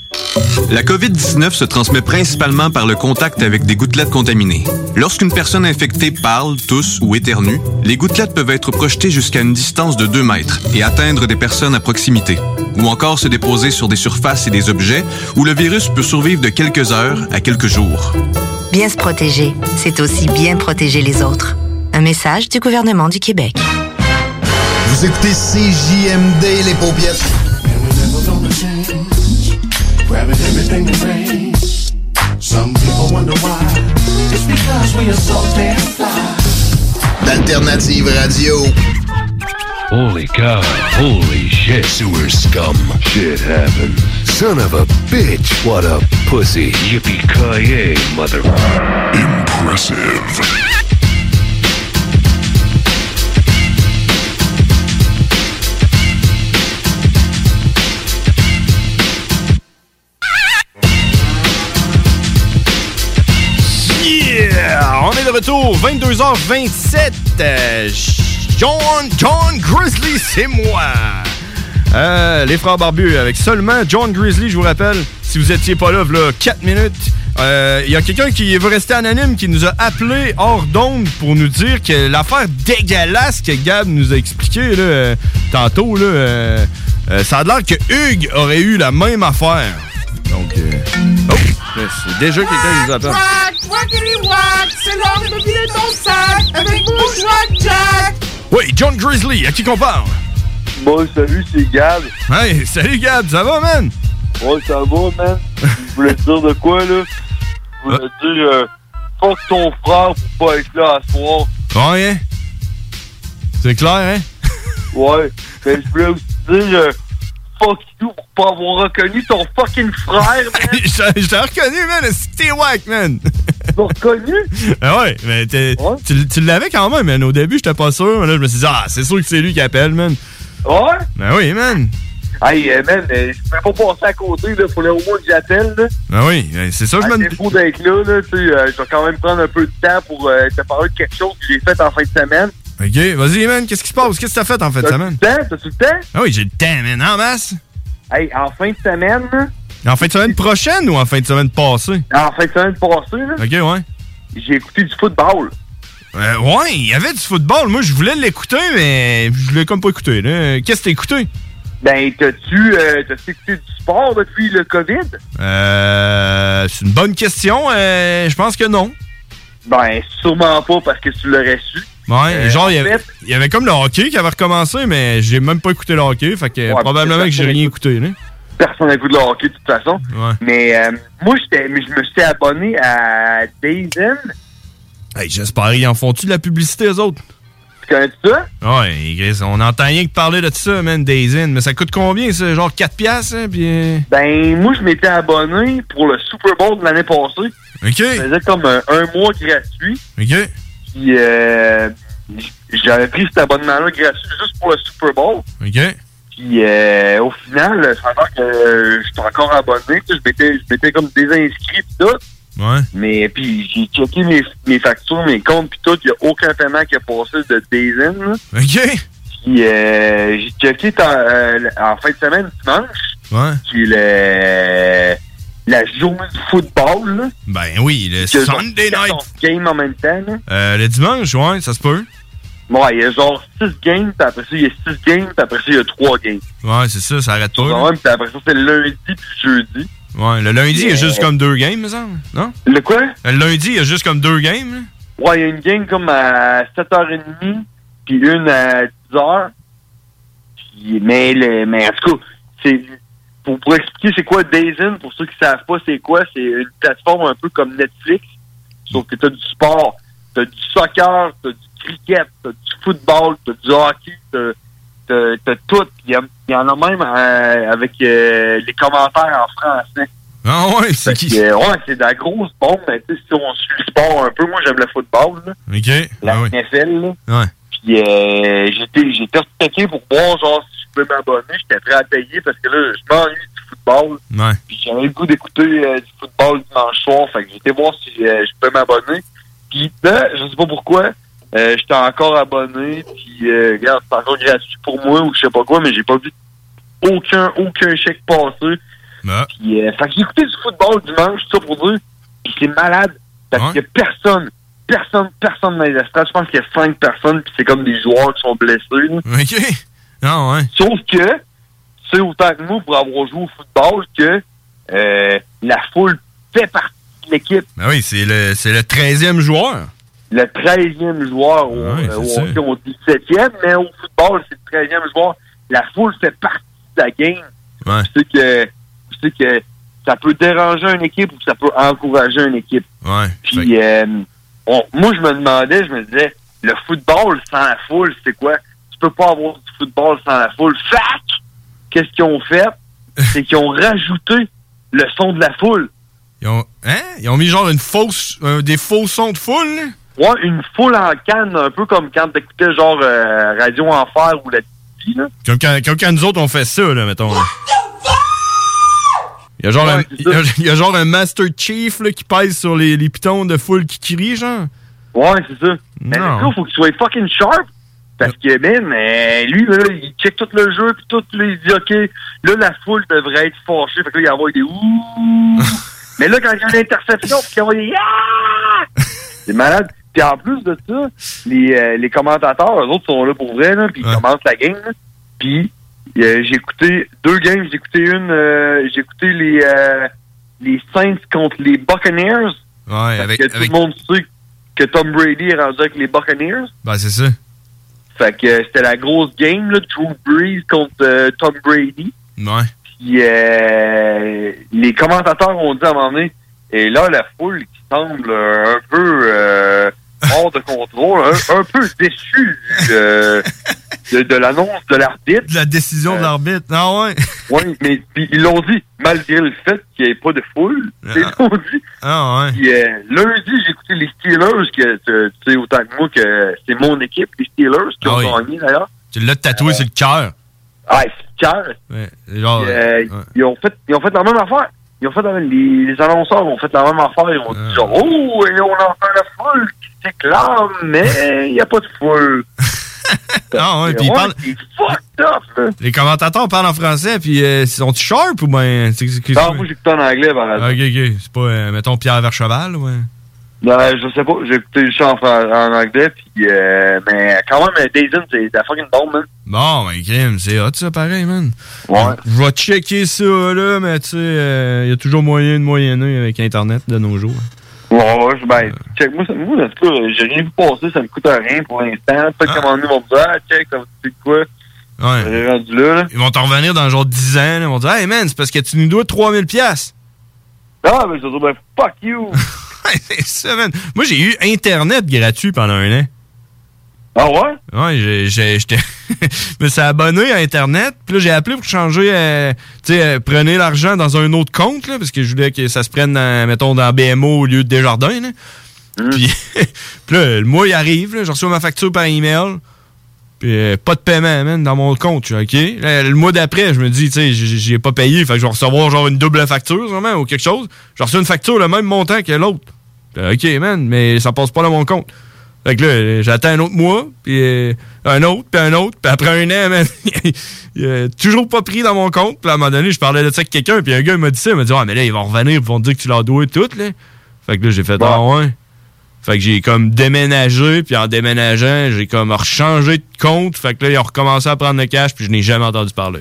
La COVID-19 se transmet principalement par le contact avec des gouttelettes contaminées. Lorsqu'une personne infectée parle, tousse ou éternue, les gouttelettes peuvent être projetées jusqu'à une distance de 2 mètres et atteindre des personnes à proximité, ou encore se déposer sur des surfaces et des objets où le virus peut survivre de quelques heures à quelques jours. Bien se protéger, c'est aussi bien protéger les autres. Un message du gouvernement du Québec. Vous écoutez CJMD, les paupiètes. Grabbing everything that rains. Some people wonder why. It's because we are so damn fly. D'Alternative Radio. Holy cow. Holy shit. Sewer scum. Shit happened. Son of a bitch. What a pussy. Yippee-ki-yay, mother... Impressive. On est de retour, 22h27. Euh, John, John Grizzly, c'est moi. Euh, les frères barbus avec seulement John Grizzly, je vous rappelle, si vous étiez pas là, là 4 minutes. Euh, Il y a quelqu'un qui veut rester anonyme qui nous a appelé hors d'onde pour nous dire que l'affaire dégueulasse que Gab nous a expliqué euh, tantôt, euh, euh, ça a l'air que Hugues aurait eu la même affaire. Donc, euh, oh, c'est déjà quelqu'un qui nous appelle. C'est l'heure de ton sac avec Bushwack Jack. Oui, John Grizzly, à qui qu'on parle? Bon, salut, c'est Gab. Hey, salut Gab, ça va, man? Ouais, ça va, man. Je voulais te dire de quoi, là? Je voulais te dire, euh, fuck ton frère pour pas être là à soir. Ouais, hein? C'est clair, hein? Ouais. Mais je voulais aussi dire, euh, fuck you pour pas avoir reconnu ton fucking frère, man. Je t'ai reconnu, man. C'était wack, man. Tu reconnu? Ah ouais, mais tu, tu l'avais quand même, man. Au début, j'étais pas sûr. Mais là, je me suis dit, ah, c'est sûr que c'est lui qui appelle, man. Ouais? Ben oui, man. Hey, euh, man, euh, je peux pas passer à côté, là. Faut au moins que j'appelle, là. Ben oui, ben, c'est ça que je me défaut d'être là, là, tu sais, euh, je vais quand même prendre un peu de temps pour euh, te parler de quelque chose que j'ai fait en fin de semaine. Ok, vas-y, man. Qu'est-ce qui se passe? Qu'est-ce que t'as fait en fin de semaine? T'as-tu le temps? Ah oui, j'ai le temps, man. En masse. Hey, en fin de semaine, là, En fin de semaine prochaine ou en fin de semaine passée? en fin de semaine passée, là, Ok, ouais. j'ai écouté du football. Euh, ouais, il y avait du football. Moi, je voulais l'écouter, mais je l'ai comme pas écouté. là. Qu'est-ce que t'as écouté? Ben, t'as-tu euh, écouté du sport depuis le COVID? Euh, c'est une bonne question. Euh, je pense que non. Ben, sûrement pas parce que tu l'aurais su. Ouais, Euh, genre, il y, avait, il y avait comme le hockey qui avait recommencé, mais j'ai même pas écouté le hockey. Fait que Ouais, probablement que j'ai rien écouté. Là. Personne n'écoute le hockey de toute façon. Ouais. Mais euh, moi, je me suis abonné à Dazen. Hey, j'espère, ils en font-tu de la publicité, eux autres? Tu connais ça? Ouais, on entend rien que parler de ça, man, Days In. Mais ça coûte combien, ça? Genre 4 piastres, hein, puis... euh, Ben, moi, je m'étais abonné pour le Super Bowl de l'année passée. OK. Je faisais comme un, un mois gratuit. OK. Puis, euh, j'avais pris cet abonnement-là gratuit juste pour le Super Bowl. OK. Puis, euh, au final, ça que euh, je suis encore abonné. Je m'étais, comme désinscrit pis tout. Ouais. Mais puis j'ai checké mes, mes factures, mes comptes puis tout, il n'y a aucun paiement qui a passé de Dazen. OK. Puis euh, j'ai checké ta- euh, en fin de semaine, dimanche, Ouais. qui est le, la journée du football. Là, Ben oui, le Sunday 14 night. games en même temps. Là. Euh, le dimanche, ouais, ça se peut. Ouais, il y a genre 6 games, puis après ça, il y a 6 games, puis après ça, il y a 3 games. Ouais, c'est ça, ça arrête pas. Ouais, puis après ça, c'est lundi puis jeudi. Ouais, le lundi, il y a juste comme deux games, me semble. Non? Le quoi? Le lundi, il y a juste comme deux games. là. Ouais, il y a une game comme à 7h30, puis une à 10h. Puis, mais, le, mais en tout cas, c'est, pour, pour expliquer c'est quoi Dazen, pour ceux qui savent pas c'est quoi, c'est une plateforme un peu comme Netflix, sauf que t'as du sport, t'as du soccer, t'as du cricket, t'as du football, t'as du hockey, t'as, t'as, t'as tout. Il y, y en a même euh, avec euh, les commentaires en français. Ah ouais, c'est qui? Que, ouais, c'est de la grosse bombe, mais tu sais, si on suit le sport un peu, moi j'aime le football, là, OK. la Ah oui. NFL, là. Ouais. Puis euh, j'étais checké pour voir genre pouvais m'abonner, j'étais prêt à payer parce que là, je m'ennuie du football. Ouais. Puis j'avais le goût d'écouter euh, du football dimanche soir, fait que j'étais voir si euh, je pouvais m'abonner. Puis là, je sais pas pourquoi, euh, j'étais encore abonné, puis regarde, c'est encore gratuit pour moi ou je sais pas quoi, mais j'ai pas vu aucun aucun chèque passer. Puis fait que j'ai écouté du football dimanche, tout ça pour dire, puis c'est malade parce qu'il y a personne, personne, personne dans les estrades. Je pense qu'il y a cinq personnes, puis c'est comme des joueurs qui sont blessés. là. OK. Ouais. Sauf que, tu sais autant que nous, pour avoir joué au football, que euh, la foule fait partie de l'équipe. Ben oui, c'est le, c'est le 13e joueur. Le 13e joueur au, Ouais, euh, c'est au ça. hockey, au 17e, mais au football, c'est le 13e joueur. La foule fait partie de la game. Ouais. Tu sais que, que ça peut déranger une équipe ou ça peut encourager une équipe. Ouais. Puis, euh, on- moi, je me demandais, je me disais, le football sans la foule, c'est quoi? Tu peux pas avoir du football sans la foule. Fac! Qu'est-ce qu'ils ont fait? c'est qu'ils ont rajouté le son de la foule. Ils ont, hein? Ils ont mis genre une fausse, euh, des faux sons de foule, là? Ouais, une foule en canne, un peu comme quand t'écoutais genre euh, Radio Enfer ou la TV, là. Comme quand, comme quand nous autres on fait ça, là, mettons. là. Il y a genre, un, il y a, il y a genre un Master Chief là, qui pèse sur les, les pitons de foule qui crient, genre. Ouais, c'est ça. Mais le gars, faut qu'il soit fucking sharp. Parce que, euh, lui, là, il check tout le jeu, puis tout, là, il dit, OK, là, la foule devrait être fâchée. Fait que là, il envoie des ouh. Mais là, quand il y a une interception, puis qu'il envoie des yeah! C'est malade. Puis en plus de ça, les, euh, les commentateurs, eux autres sont là pour vrai, là, puis ils commencent la game, là. Puis euh, j'ai écouté deux games. J'ai écouté une, euh, j'ai écouté les, les Saints contre les Buccaneers. Ouais, Parce avec. que tout avec le monde sait que Tom Brady est rendu avec les Buccaneers. ben, c'est ça. Fait que euh, c'était la grosse game, là, Drew Brees contre euh, Tom Brady. Ouais. Puis euh, les commentateurs ont dit à un moment donné, et là, la foule qui semble un peu euh, hors de contrôle, un, un peu déçue du, euh, de, de l'annonce de l'arbitre. De la décision de l'arbitre. Ah ouais. Oui, mais puis ils l'ont dit, malgré le fait qu'il n'y ait pas de foule. Ils l'ont dit. Ah ouais. Puis, euh, lundi, j'ai écouté les Steelers, que tu sais autant que moi que c'est mon équipe, les Steelers, qui Ah ont oui. gagné d'ailleurs. Tu l'as tatoué sur le cœur. Ah, c'est cœur. Ouais. Genre. Puis, euh, ouais. ils, ont fait, ils ont fait la même affaire. Ils ont fait la même, les, les annonceurs ont fait la même affaire. Ils ont Ah. dit genre, oh, et on entend la foule qui s'éclame, mais il n'y a pas de foule. Ah ouais, puis ils parlent. Les commentateurs parlent en français, puis euh, sont-ils sharp ou ben. c'est- c'est- Non, moi, j'écoute en anglais, par exemple. Ok, ok. C'est pas, euh, mettons, Pierre Vercheval, ouais. Ben, je sais pas, j'ai écouté le chant en, en anglais, puis euh, mais quand même, Dayton, c'est de la fucking bombe, man. Bon, ben, crime, c'est hot, ça, pareil, man. Ouais. Je vais checker ça, là, mais tu sais, il y a toujours moyen de moyenner avec Internet de nos jours. Ouais, ouais, je- ben, check, moi, ça- moi, en tout cas, j'ai rien vu passer, ça me coûte rien pour l'instant. Peut-être qu'à un moment donné, ils vont me dire, ah, check, ça te coûter quoi? Ouais. Rendu là, là. Ils vont t'en revenir dans genre 10 ans, là, ils vont dire, hey, man, c'est parce que tu nous dois 3000 piastres. Ah, mais je vais dire, ben, fuck you! c'est ça, man. Moi, j'ai eu Internet gratuit pendant un an. Ah ouais? Ouais, j'étais. je me suis abonné à Internet. Puis là, j'ai appelé pour changer. euh, tu sais, euh, prenez l'argent dans un autre compte, là, parce que je voulais que ça se prenne, dans, mettons, dans BMO au lieu de Desjardins. Là. Puis, puis là, le mois, il arrive. là, Je reçois ma facture par email. Puis euh, pas de paiement, man, dans mon compte. OK. Là, le mois d'après, je me dis, tu sais, j'ai pas payé. Fait que je vais recevoir genre une double facture, sûrement, ou quelque chose. Je reçoois une facture le même montant que l'autre. Puis, OK, man, mais ça passe pas dans mon compte. Fait que là, euh, j'attends un autre mois, puis euh, un autre, puis un autre, puis après un an, man, il a toujours pas pris dans mon compte. Puis à un moment donné, je parlais de ça avec quelqu'un, puis un gars il m'a dit ça, il m'a dit « Ouais, mais là, ils vont revenir, ils vont te dire que tu leur dois tout, là. » Fait que là, j'ai fait « Ah ouais? » Fait que j'ai comme déménagé, puis en déménageant, j'ai comme rechangé de compte. Fait que là, ils ont recommencé à prendre le cash, puis je n'ai jamais entendu parler.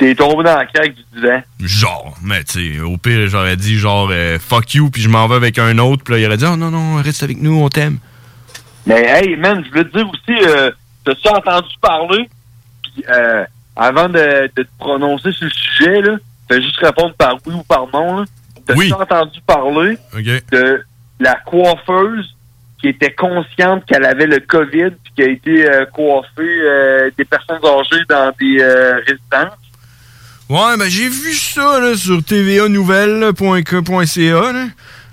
T'es tombé dans la craque du divan. Genre, mais tu sais, au pire, j'aurais dit genre euh, fuck you, puis je m'en vais avec un autre, puis là, il aurait dit oh non, non, reste avec nous, on t'aime. Mais hey, man, je voulais te dire aussi, euh, t'as-tu entendu parler? Puis, euh, avant de, de te prononcer sur le sujet, là, fais juste répondre par oui ou par non, là. T'as-tu entendu parler de la coiffeuse qui était consciente qu'elle avait le COVID puis qui a été coiffée des personnes âgées dans des résidences? Ouais, ben j'ai vu ça là, sur tvanouvelle.ca. Là.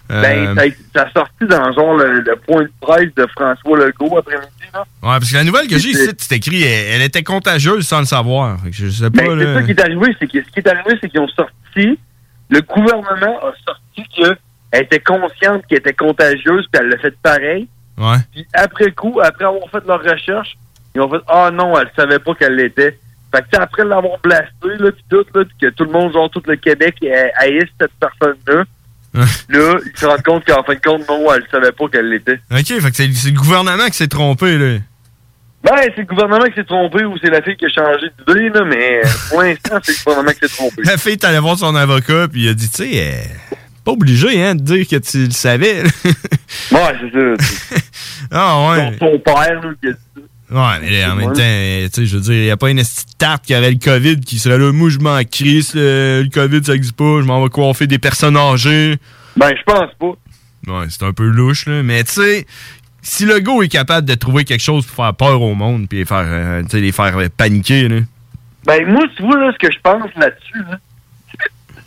Euh, Ben, ça, a- sorti dans genre le, le point de presse de François Legault après-midi, là. Ouais, parce que la nouvelle que j'ai ici, c'est écrit, elle, elle était contagieuse sans le savoir. Fait que je sais pas. Ben, c'est ça qui est arrivé, c'est que ce qui est arrivé, c'est qu'ils ont sorti, le gouvernement a sorti qu'elle était consciente qu'elle était contagieuse, puis elle l'a fait pareil. Ouais. Puis après coup, après avoir fait leur recherche, ils ont fait Ah non, elle savait pas qu'elle l'était. Fait que après l'avoir blasté, là, puis tout, là, que tout le monde, genre tout le Québec, euh, haïsse cette personne-là, là, ils se rendent compte qu'en fin de compte, non, elle savait pas qu'elle l'était. Ok, fait que c'est c'est le gouvernement qui s'est trompé, là. Ben, c'est le gouvernement qui s'est trompé ou c'est la fille qui a changé d'idée, là, mais euh, pour l'instant, c'est le gouvernement qui s'est trompé. La fille est allée voir son avocat, puis il a dit, tu sais, euh, pas obligé, hein, de dire que tu le savais. là. Ouais, c'est ça. ah, ouais. Son, son père, là, qui a dit. Ouais, mais là, en même temps, euh, tu sais, je veux dire, il n'y a pas une tarte qui aurait le COVID qui serait là, moi, je m'en crisse, le, le COVID, ça existe pas, je m'en vais coiffer des personnes âgées. Ben, je pense pas. Ouais, c'est un peu louche, là, mais tu sais, si le go est capable de trouver quelque chose pour faire peur au monde, puis les faire, euh, tu sais, les faire euh, paniquer, là. Ben, moi, tu vois, là, ce que je pense là-dessus, là,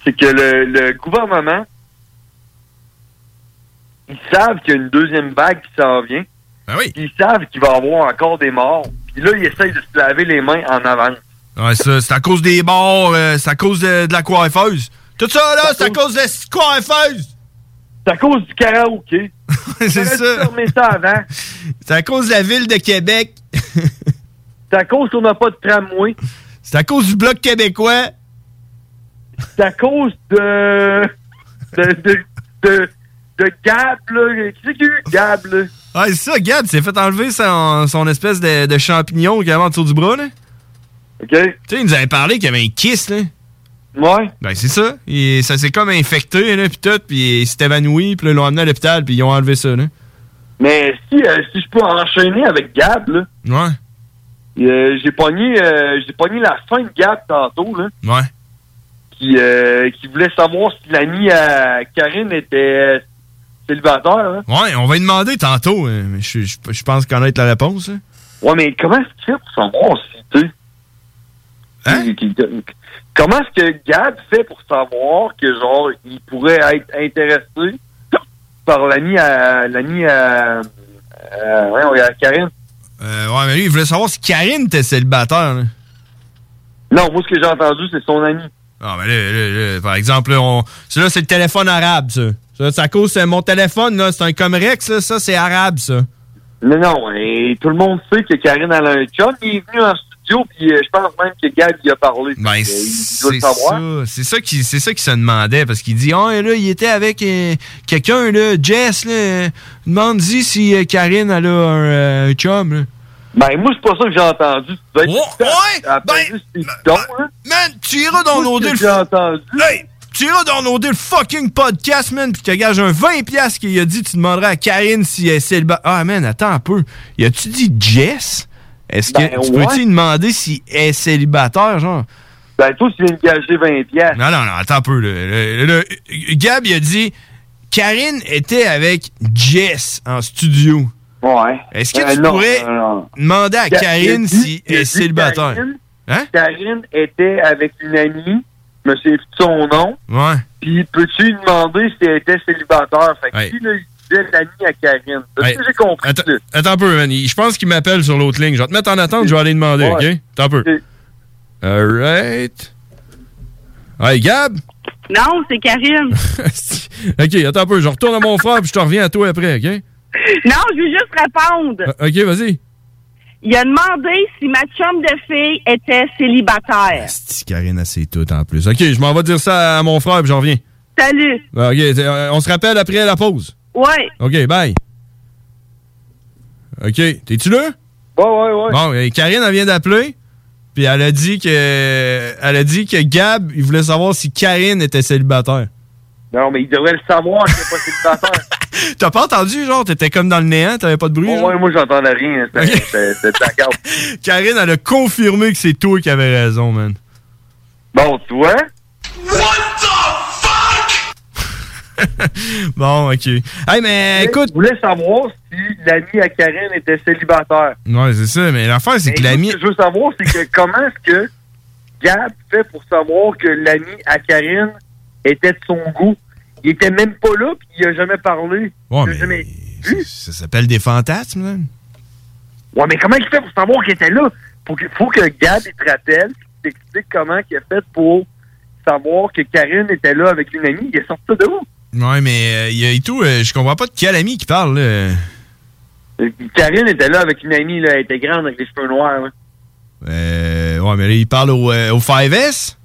c'est que le, le gouvernement, ils savent qu'il y a une deuxième vague qui s'en vient. Ben oui. Ils savent qu'il va y avoir encore des morts. Puis là, ils essayent de se laver les mains en avance. Ouais, ça, c'est à cause des bars, euh, c'est à cause de, de la coiffeuse. Tout ça, là, c'est à cause de la coiffeuse! C'est à cause du karaoké. c'est ça. ça avant. C'est à cause de la ville de Québec. C'est à cause qu'on n'a pas de tramway. C'est à cause du Bloc québécois. C'est à cause de. de. de. de, de Gab, là. Qui c'est qui a eu Gab, là? Ah, c'est ça, Gab s'est fait enlever son, son espèce de, de champignon qu'il avait en dessous du bras, là. OK. Tu sais, il nous avait parlé qu'il y avait un kiss, là. Ouais. Ben, c'est ça. Et ça s'est comme infecté, là, pis tout, pis il s'est évanoui, pis là, ils l'ont amené à l'hôpital, pis ils ont enlevé ça, là. Mais si, euh, si je peux enchaîner avec Gab, là. Ouais. euh, j'ai pogné, euh, j'ai pogné la fin de Gab tantôt, là. Ouais. Qui, euh, qui voulait savoir si l'ami à Karine était célibataire, hein. Ouais, on va lui demander tantôt, hein, mais je, je, je pense connaître la réponse, hein. Ouais, mais comment est-ce qu'il pour savoir si, tu. Hein? Comment est-ce que Gab fait pour savoir que, genre, il pourrait être intéressé par l'ami à... l'ami à... à, ouais, à Karine? Euh, ouais, mais lui, il voulait savoir si Karine était célibataire. là. Non, moi, ce que j'ai entendu, c'est son ami. Ah, mais là, là, là, par exemple, là, on... là, c'est le téléphone arabe, ça. Ça, ça cause, mon téléphone, là, c'est un Comrex, là, ça, c'est arabe, ça. Non, non, et tout le monde sait que Karine a un chum. Il est venu en studio, puis euh, je pense même que Gab y a parlé. Ben, c'est ça. C'est ça qui, c'est ça qui se demandait parce qu'il dit, ah, là, il était avec euh, quelqu'un, là, Jess, là. Demande-y si euh, Karine, elle a un, un chum, là. Ben, moi, c'est pas ça que j'ai entendu. Tu Oh, ouais, ben, bidons, hein. Man, tu iras ce que j'ai entendu. Hey, tu iras downloader le fucking podcast, man, puis tu gages un 20$ piastres qu'il a dit, tu demanderas à Karine si elle est célibataire. Ah, man, attends un peu. Y a-tu dit Jess? Est-ce que Ben, tu ouais. peux-tu lui demander si elle est célibataire, genre? Ben, toi, tu viens de gager 20 piastres. Non, non, non, attends un peu. Le- le- le- Gab, il a dit Karine était avec Jess en studio. Ouais. Est-ce que Euh, tu non, pourrais non, non. demander à Karine si elle est célibataire? Karine, Hein? Karine était avec une amie, je me souviens plus de son nom? Ouais. Puis, peux-tu lui demander si elle était célibataire? Fait que Ouais. lui, là, il disait l'ami à Karine. C'est Ouais. ce que j'ai compris. Attends, attends un peu, man. Il- Je pense qu'il m'appelle sur l'autre ligne. Je vais te mettre en attente, je vais aller demander, Ouais. OK? Attends un peu. Alright. Hey, Gab? Non, c'est Karine. OK, attends un peu. Je retourne à mon frère puis je te reviens à toi après, OK? non, je veux juste répondre. Euh, OK, vas-y. Il a demandé si ma chum de fille était célibataire. Si Karine a ses tout en plus. OK, je m'en vais dire ça à mon frère puis je reviens. Salut. OK, t'es- euh, on se rappelle après la pause? Ouais. OK, bye. OK, t'es-tu là? Ouais, ouais, ouais. Bon, et Karine, elle vient d'appeler. Puis elle a dit que elle a dit que Gab, il voulait savoir si Karine était célibataire. Non, mais il devrait le savoir qu'il n'est pas célibataire. T'as pas entendu, genre, t'étais comme dans le néant, t'avais pas de bruit? Oh, ouais, moi, j'entendais rien. C'était de. Karine, elle a confirmé que c'est toi qui avais raison, man. Bon, tu vois? Bon, OK. Hey, mais écoute... Je voulais savoir si l'ami à Karine était célibataire. Ouais, c'est ça, mais l'affaire, c'est que l'ami... Ce que je veux savoir, c'est que comment est-ce que Gab fait pour savoir que l'ami à Karine était de son goût? Il était même pas là, puis il a jamais parlé. Ouais, Il a jamais... ça s'appelle des fantasmes, man. Ouais, mais comment il fait pour savoir qu'il était là? Faut que, faut que Gab il te rappelle, qu'il t'explique comment il a fait pour savoir que Karine était là avec une amie. Il est sorti de où? Ouais, mais euh, il y a et tout, euh, je comprends pas de quel ami qui parle, là. Euh, Karine était là avec une amie, là, elle était grande avec les cheveux noirs. là. Euh, ouais, mais là, il parle au, au 5S?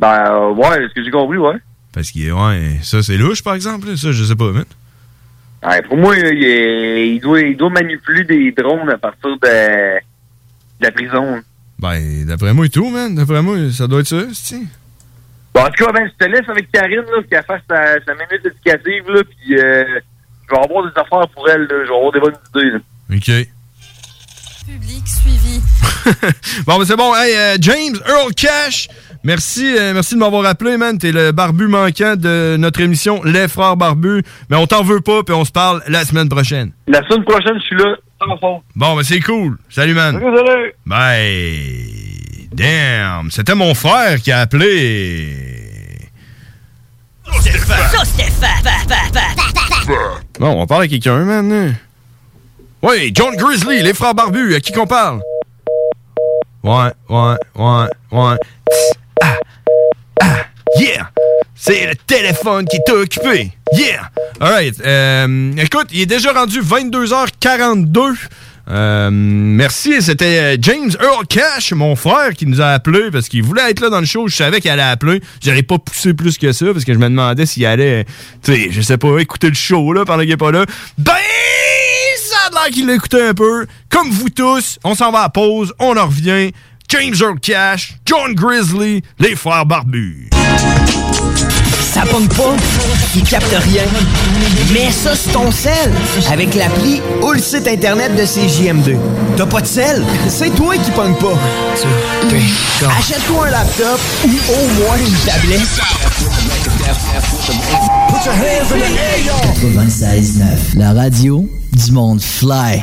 Ben, euh, ouais, ce que j'ai compris, ouais. Parce que, ouais, ça, c'est louche, par exemple, là. ça, je sais pas, man. Ouais, pour moi, il, doit, il doit manipuler des drones à partir de, de la prison. Ben, d'après moi et tout, man. D'après moi, ça doit être ça, c'est Bon, en tout cas, ben, je te laisse avec Karine, là, qu'elle fasse sa, sa minute éducative, là, puis euh, je vais avoir des affaires pour elle, là, je vais avoir des bonnes idées, là. OK. Public suivi. Bon, ben c'est bon. Hey, euh, James Earl Cash, merci, euh, merci de m'avoir appelé, man. T'es le barbu manquant de notre émission Les Frères Barbus. Mais on t'en veut pas, puis on se parle la semaine prochaine. La semaine prochaine, je suis là, sans. Bon, ben c'est cool. Salut, man. Salut. Bye. Damn, c'était mon frère qui a appelé. Ça, Stéphane. Bon, on parle à quelqu'un, man. Oui, John Grizzly, les frères barbus, à qui qu'on parle? Ouais, ouais, ouais, ouais. Tss, Ah, ah, yeah! C'est le téléphone qui est occupé. Yeah! Alright, euh, écoute, il est déjà rendu 22h42. Euh, merci, c'était euh, James Earl Cash, mon frère, qui nous a appelé parce qu'il voulait être là dans le show. Je savais qu'il allait appeler. J'allais pas pousser plus que ça parce que je me demandais s'il allait, tu sais, je sais pas, écouter le show là pendant qu'il est pas là. Ben, ça a l'air qu'il l'écoutait un peu. Comme vous tous, on s'en va à pause, on en revient. James Earl Cash, John Grizzly, les frères barbus. Ça pogne pas, il capte rien. Mets ça sur ton sel avec l'appli ou le site internet de CJM2. T'as pas de sel? C'est toi qui pogne pas. Achète-toi un laptop ou au moins une tablette. 96.9, la radio du monde fly.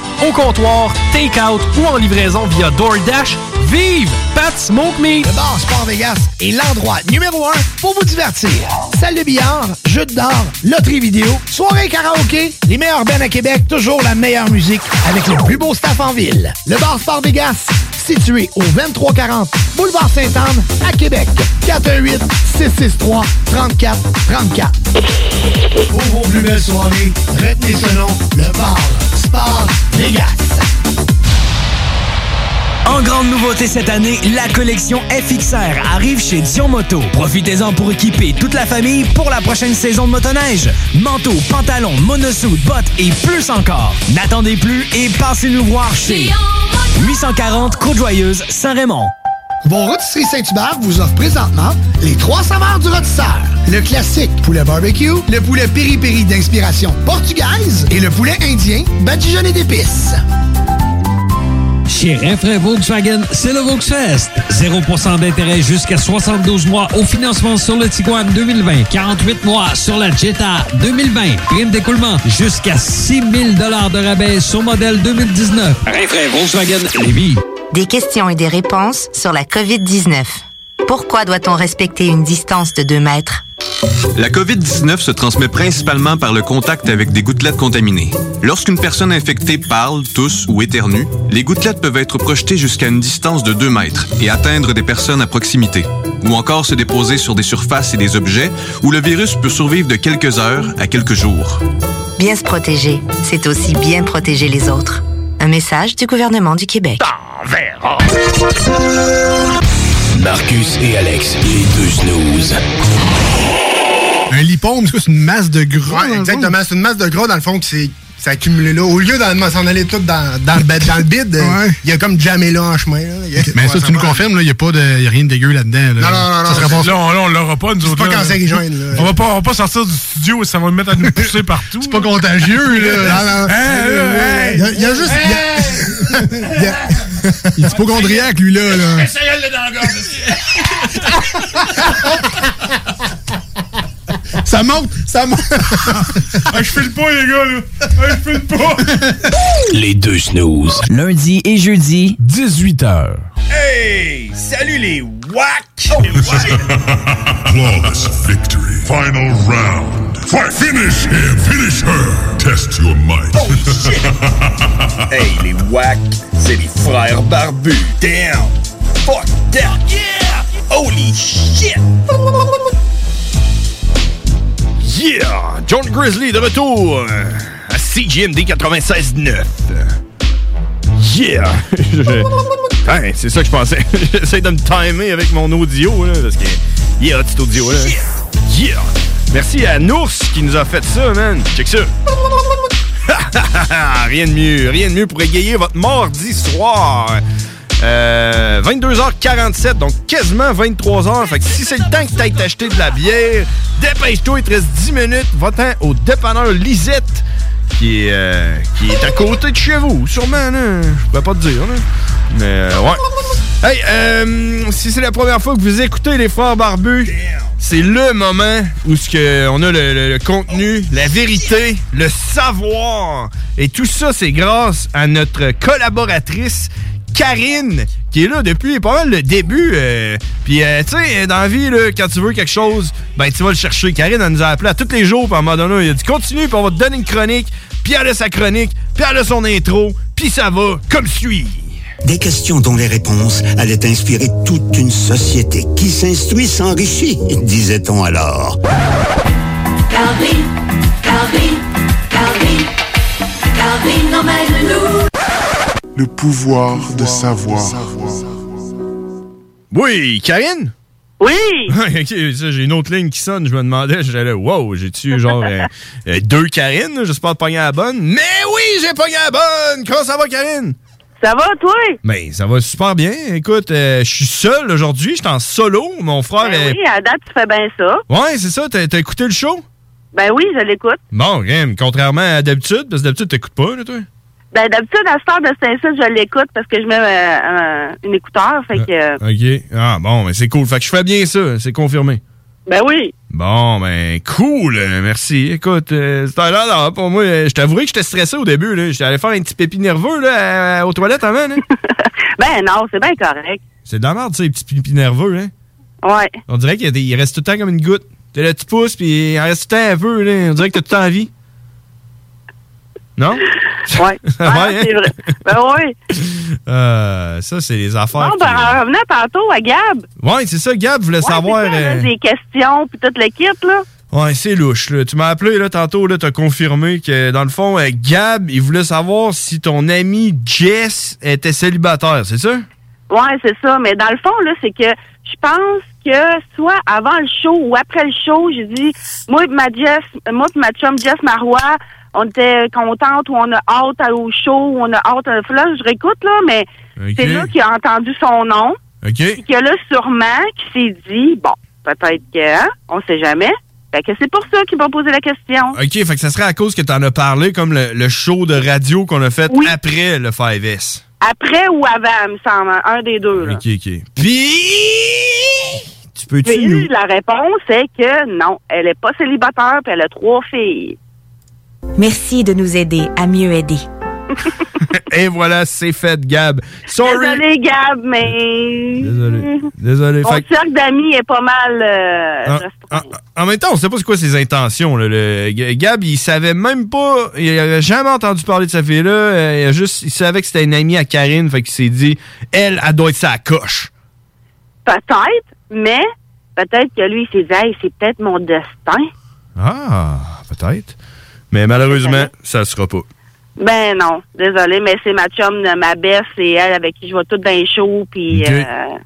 au comptoir, take-out ou en livraison via DoorDash. Vive Pat Smoke Meat! Le bar Sport Vegas est l'endroit numéro un pour vous divertir. Salle de billard, jeux d'or, loterie vidéo, soirée karaoké, les meilleurs bands à Québec, toujours la meilleure musique avec le plus beau staff en ville. Le bar Sport Vegas, situé au 2340 Boulevard Sainte-Anne à Québec. 418 663 34 34. Pour vos plus belles soirées, retenez ce nom, le bar Sport Vegas. En grande nouveauté cette année, la collection FXR arrive chez Dion Moto. Profitez-en pour équiper toute la famille pour la prochaine saison de motoneige. Manteaux, pantalons, monosuit, bottes et plus encore. N'attendez plus et passez-nous voir chez 840 Côte-Joyeuse, Saint-Raymond. Vos rôtisseries Saint-Hubert vous offrent présentement les trois saveurs du rôtisseur. Le classique poulet barbecue, le poulet piri-piri d'inspiration portugaise et le poulet indien badigeonné d'épices. Chez Renfrais Volkswagen, c'est le Volksfest. 0% d'intérêt jusqu'à 72 mois au financement sur le Tiguan 2020. 48 mois sur la Jetta 2020. Prime d'écoulement jusqu'à 6 000 de rabais sur modèle 2019. Renfrais Volkswagen Lévis. Des questions et des réponses sur la COVID-19. Pourquoi doit-on respecter une distance de 2 mètres? La COVID-19 se transmet principalement par le contact avec des gouttelettes contaminées. Lorsqu'une personne infectée parle, tousse ou éternue, les gouttelettes peuvent être projetées jusqu'à une distance de 2 mètres et atteindre des personnes à proximité, ou encore se déposer sur des surfaces et des objets où le virus peut survivre de quelques heures à quelques jours. Bien se protéger, c'est aussi bien protéger les autres. Un message du gouvernement du Québec. Marcus et Alex, les deux snooze. Un lipome, c'est quoi? C'est une masse de gras. Ouais, exactement. C'est une masse de gras, dans le fond, qui s'est s'est accumulé là. Au lieu d'en s'en aller tout dans, dans, le, bed- dans le bide, euh, il y a comme jamais là en chemin. là. A- Mais ça, tu nous confirmes, il n'y a, pas de- y a rien de dégueu là-dedans. là. Non, non, non, Ça non, serait pas- c'est- Là, on, là, on l'aura pas, nous C'est autres. pas là. cancérigène, là. On va pas, on va pas sortir du studio et ça va me mettre à nous pousser partout. C'est pas contagieux, là. Hey, hey, Il y a- il y a juste- il y a- il est hypochondriaque, lui, là. là. Ça monte, ça monte. Ah, je file pas, les gars, là. Ah, je file pas. Les deux snooze. Lundi et jeudi, 18h. Hey! Salut les WAC! Flawless victory. Final round. Fight. Finish him. Finish her. Test your might. hey, les WAC, c'est les frères barbus. Damn! Fuck that! Yeah! Grizzly de retour à CGMD 96.9. Yeah! Hein, c'est ça que je pensais. J'essaie de me timer avec mon audio, là, parce que hot, cet audio, là. Yeah! Merci à Nours qui nous a fait ça, man. Check ça. rien de mieux, rien de mieux pour égayer votre mardi soir. Euh, 22h47, donc quasiment 23h. Fait que si c'est le temps que t'ailles t'acheter de la bière, dépêche-toi, il te reste 10 minutes. Va-t'en au dépanneur Lisette, qui est, euh, qui est à côté de chez vous, sûrement, là. Je pourrais pas te dire, là. Mais, euh, ouais. Hey, euh, si c'est la première fois que vous écoutez les Frères Barbus, c'est le moment où ce que on a le contenu, la vérité, le savoir. Et tout ça, c'est grâce à notre collaboratrice Karine, qui est là depuis pas mal le début. euh, Puis, euh, tu sais, dans la vie, là, quand tu veux quelque chose, ben, tu vas le chercher. Karine, elle nous a appelé à tous les jours, puis à un moment donné, il a dit continue, puis on va te donner une chronique. Puis elle a sa chronique, puis elle a son intro, puis ça va comme suit. Des questions dont les réponses allaient inspirer toute une société qui s'instruit s'enrichit, disait-on alors. Calvin, Calvin, Calvin, Calvin emmène-nous. Le pouvoir de savoir. Oui, Karine? Oui! ok, ça, j'ai une autre ligne qui sonne. Je me demandais, j'allais, wow, j'ai-tu genre euh, euh, deux Karine? J'espère de pogner la bonne. Mais oui, j'ai pogné la bonne! Comment ça va, Karine? Ça va, toi? Ben, ça va super bien. Écoute, euh, je suis seul aujourd'hui. Je suis en solo. Mon frère Ben est. oui, à date, tu fais bien ça. Ouais, c'est ça. T'as écouté le show? Ben oui, je l'écoute. Bon, Grim, contrairement à d'habitude, parce que d'habitude, t'écoutes pas, là, toi. Ben d'habitude, à cette heure de Saint-Cyr, je l'écoute parce que je mets euh, un- une écouteur. Fait que, euh, OK. Ah, bon, mais c'est cool. Fait que je fais bien ça. C'est confirmé. ben oui. Bon, ben, cool. euh, Merci. Écoute, euh, c'était là, là, pour moi. euh, Je t'avouerais que j'étais stressé au début, là. J'étais allé faire un petit pépi nerveux, là, à- aux toilettes avant, là. Ben non, c'est bien correct. C'est de la merde, ça, les petits pipis nerveux, hein. Ouais. On dirait qu'il reste tout le temps comme une goutte. T'es là, tu pousses, puis il en reste tout le temps un peu, là. On dirait que t'as tout le temps envie. Non? Ouais. Ah, Ouais, c'est vrai. Ben oui. Euh, ça, c'est les affaires. Qui- ben, en revenant tantôt à Gab. Ouais, c'est ça, Gab voulait Ouais, savoir. ça, euh, Des questions, puis toute l'équipe, là. Ouais, c'est louche. Là. Tu m'as appelé là, tantôt, là, t'as confirmé que dans le fond, euh, Gab, il voulait savoir si ton ami Jess était célibataire, c'est ça? Ouais, c'est ça. Mais dans le fond, là, c'est que je pense que soit avant le show ou après le show, j'ai dit, moi et ma Jess, moi et ma chum Jess Marois, on était contente ou on a hâte à- au show, ou on a hâte à... Là, je réécoute, là, mais c'est là qu'il a entendu son nom. OK. Puis que là, sûrement, qu'il s'est dit, bon, peut-être que, hein, on sait jamais. Fait que c'est pour ça qu'il va poser la question. OK, fait que ça serait à cause que t'en as parlé comme le, le show de radio qu'on a fait après le 5S. Après ou avant, il me semble, un des deux, là. OK, OK. Puis, tu peux-tu Puis nous... la réponse est que non, elle est pas célibataire, puis elle a trois filles. Merci de nous aider à mieux aider. Et voilà, c'est fait, Gab. Sorry. Désolé, Gab, mais... Désolé. Désolé. Mon Fait que- cercle d'amis est pas mal... euh, En, en- en même temps, on sait pas c'est quoi ses intentions. là. Le, Gab, il savait même pas, il avait jamais entendu parler de sa fille-là. euh, Il, a juste, il savait que c'était une amie à Karine, fait qu'il s'est dit, elle, elle doit être sa coche. Peut-être, mais peut-être que lui, il s'est dit, Hey, c'est peut-être mon destin. Ah, peut-être. Mais malheureusement, ça sera pas. Ben non, désolé, mais c'est ma chum, ma belle, c'est elle avec qui je vais tout dans les shows, puis... Euh,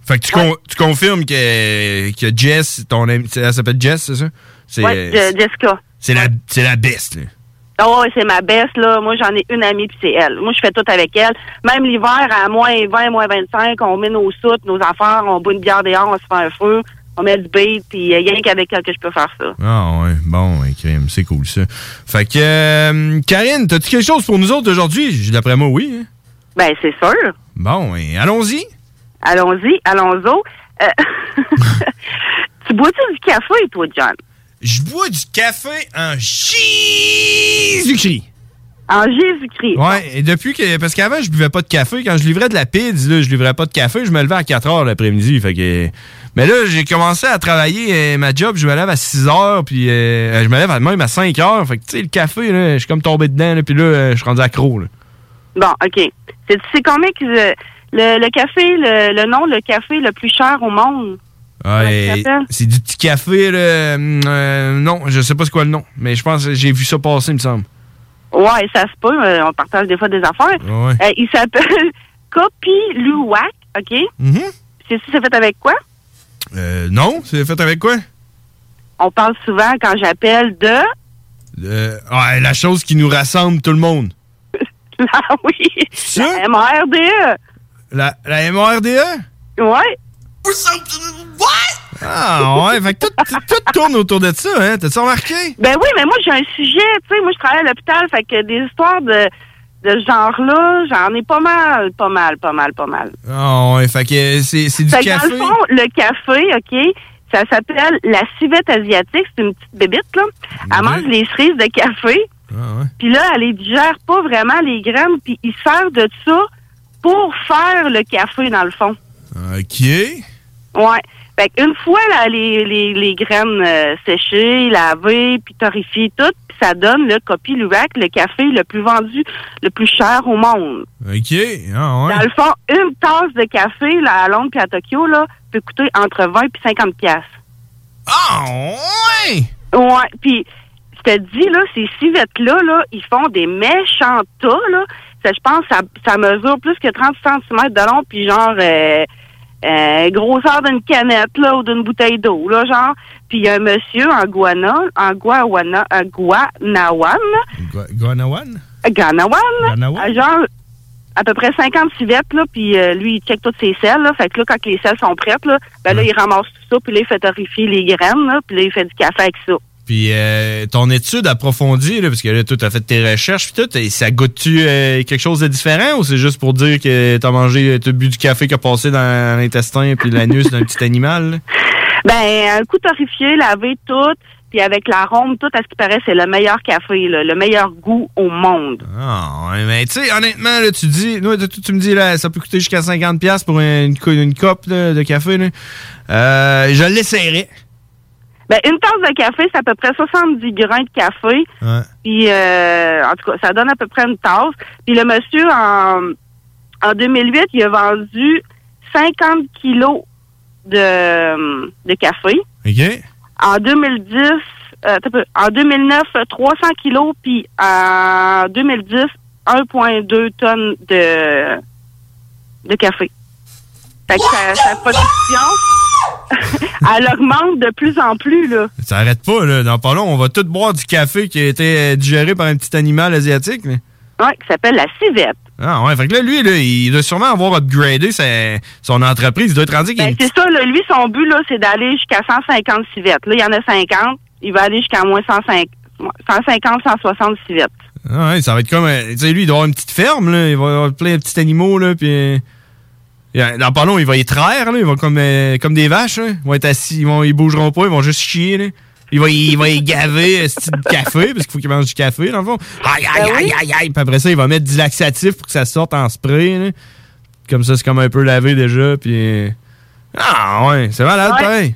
Fait que tu, con- tu confirmes que, que Jess, ton amie, elle s'appelle Jess, c'est ça? C'est ouais, Je- Jessica. c'est la, c'est la best, là. Oh, c'est ma best, là. Moi, j'en ai une amie, puis c'est elle. Moi, je fais tout avec elle. Même l'hiver, à moins 20, moins 25, on met nos soutes, nos affaires, on boit une bière dehors, on se fait un feu, on met du beat, puis euh, rien qu'avec elle que je peux faire ça. Ah ouais, bon, crime, c'est cool ça. Fait que, euh, Karine, t'as-tu quelque chose pour nous autres aujourd'hui? D'après moi, oui. hein. Ben, c'est sûr. Bon, et allons-y. Allons-y, allons-y. Euh, tu bois-tu du café, toi, John? Je bois du café en Jésus-Christ. En Jésus-Christ. Ouais, et depuis que. Parce qu'avant, je buvais pas de café. Quand je livrais de la pizza, là, je livrais pas de café. Je me levais à 4 heures l'après-midi. Fait que. Mais là, j'ai commencé à travailler euh, ma job. Je me lève à 6 heures. Puis euh, je me lève à- même à 5 heures. Fait que, tu sais, le café, là, je suis comme tombé dedans. Là, puis là, euh, je suis rendu accro. Là. Bon, OK. C'est, combien que le, le, le café, le, le nom, le café le plus cher au monde? C'est du petit café, là. euh, non, je sais pas c'est quoi le nom. Mais je pense que j'ai vu ça passer, il me semble. Ouais, ça se peut. euh, on partage des fois des affaires. Ouais. Euh, il s'appelle Kopi Luwak, OK? Mhm. C'est ça fait avec quoi? Euh, non, c'est fait avec quoi? On parle souvent quand j'appelle de... Euh, ouais, la chose qui nous rassemble tout le monde. Ah oui, la MRDE. La, la MRDE? Ouais. Ah, ouais, fait que tout, tout- tout tourne autour de ça, hein? T'as-tu remarqué? Ben oui, mais moi, j'ai un sujet, tu sais, moi, je travaille à l'hôpital, fait que des histoires de, de ce genre-là, j'en ai pas mal, pas mal, pas mal, pas mal. Ah, ouais, fait que c'est c'est du Fait café. dans le fond, le café, OK, ça s'appelle la civette asiatique, c'est une petite bébite, là. Elle mange les cerises de café, Ah, ouais. puis là, elle les digère pas vraiment, les graines, puis ils servent de ça pour faire le café, dans le fond. OK. Ouais. Fait qu'une fois là, les, les, les graines euh, séchées, lavées, puis torréfiées, tout, puis ça donne le Kopi Luwak, le café le plus vendu, le plus cher au monde. OK. Ah, ouais. Dans le fond, une tasse de café là, à Londres puis à Tokyo là, peut coûter entre 20 puis 50 piastres. Ah, ouais! Ouais, puis te dis, là, ces civettes-là, là, ils font des méchants tas, là. Ça, je pense, ça, ça mesure plus que 30 cm de long, puis genre, euh, euh, grosseur d'une canette, là, ou d'une bouteille d'eau, là, genre. Puis il y a un monsieur en Guana, en Guawana, en Guanawan, Gu- Guanawan? Ganawan? euh, genre, à peu près 50 civettes, là, puis euh, lui, il check toutes ses selles, là. Fait que là, quand les selles sont prêtes, là, ben là, il ramasse tout ça, puis là, il fait torréfier les graines, là, puis là, il fait du café avec ça. Puis euh, ton étude approfondie, là, parce que là, toi, t'as fait tes recherches, puis tout, et ça goûte-tu euh, quelque chose de différent ou c'est juste pour dire que t'as mangé, t'as bu du café qui a passé dans l'intestin puis l'anus d'un petit animal? là? Ben, un coup torréfié, lavé tout, puis avec l'arôme, tout, à ce qui paraît, c'est le meilleur café, là, le meilleur goût au monde. Ah, mais tu sais, honnêtement, là, tu dis, nous, tu, tu me dis, là, ça peut coûter jusqu'à 50$ piastres pour une, cou- une coupe de café, là. Euh, je l'essayerai. Ben, une tasse de café, c'est à peu près 70 grains de café. Ouais. Puis, euh, en tout cas, ça donne à peu près une tasse. Puis le monsieur, en, en 2008, il a vendu 50 kilos de, de café. OK? En 2010, euh, en 2009, 300 kilos, puis en 2010, 1,2 tonnes de, de café. Fait que sa, sa production, elle augmente de plus en plus, là. Ça arrête pas, là. Dans pas long, on va tous boire du café qui a été euh, digéré par un petit animal asiatique, mais... Ouais, qui s'appelle la civette. Ah ouais, fait que là, lui, là, il doit sûrement avoir upgradé sa- son entreprise. Il doit être rendu Ben, une c'est ça, là, lui, son but, là, c'est d'aller jusqu'à 150 civettes. Là, il y en a 50. Il va aller jusqu'à moins 150, 150 160 civettes. Ah ouais, ça va être comme. euh, Tu sais, lui, il doit avoir une petite ferme, là. Il va avoir plein de petits animaux, là. Puis. Euh, Dans pas long, il va y traire, là. Ils vont comme, euh, comme des vaches, là. Ils vont être assis, ils, vont, ils bougeront pas, ils vont juste chier, là. Il va, y- il va y gaver euh, ce type de café, parce qu'il faut qu'il mange du café, dans le fond. Aïe, aïe, aïe, aïe, aïe. Puis après ça, il va mettre du laxatif pour que ça sorte en spray, là. Comme ça, c'est comme un peu lavé déjà, puis. euh, Ah, ouais, c'est malade, Ouais. pareil.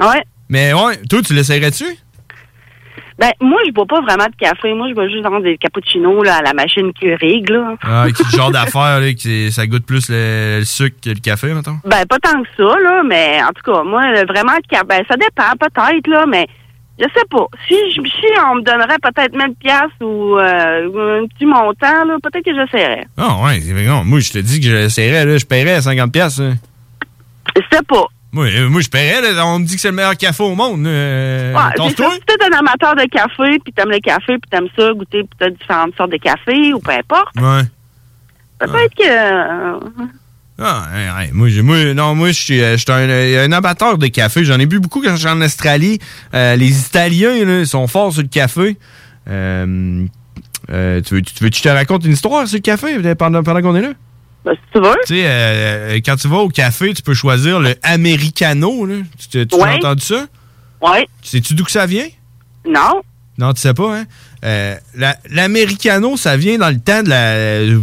Ouais. Mais ouais, toi, tu l'essayerais-tu? Ben, moi, je bois pas vraiment de café. Moi, je bois juste dans des cappuccinos, là, à la machine Keurig, là. Ah, ce genre d'affaire, ça goûte plus le, le sucre que le café, mettons? Ben, pas tant que ça, là, mais en tout cas, moi, le- vraiment, ben, ça dépend, peut-être, là, mais je sais pas. Si, je- si on me donnerait peut-être 1000 piastres ou euh, un petit montant, là, peut-être que j'essaierais. Ah ouais, c'est. Moi, je te dis que j'essaierais, là, je paierais à 50$. piastres, là. Je sais pas. Moi, euh, moi je paierais, là, on me dit que c'est le meilleur café au monde. Euh, Ouais. Si t'es un amateur de café, puis t'aimes le café, puis t'aimes ça, goûter peut-être différentes sortes de café, ou peu importe, Ouais. peut-être que... euh, Ah, ouais, ouais. Moi, moi, non, moi, je suis euh, je suis un, un abatteur de café. J'en ai bu beaucoup quand j'étais en Australie. Euh, les Italiens, là, ils sont forts sur le café. Euh, euh, tu veux, tu veux que je te raconte une histoire sur le café pendant, pendant qu'on est là? Ben, si tu veux. Tu sais, euh, quand tu vas au café, tu peux choisir le Americano. Là. Tu, tu Ouais. as entendu ça? Ouais. Sais-tu d'où que ça vient? Non. Non, tu sais pas, hein? Euh, la- L'Americano, ça vient dans le temps de la. Je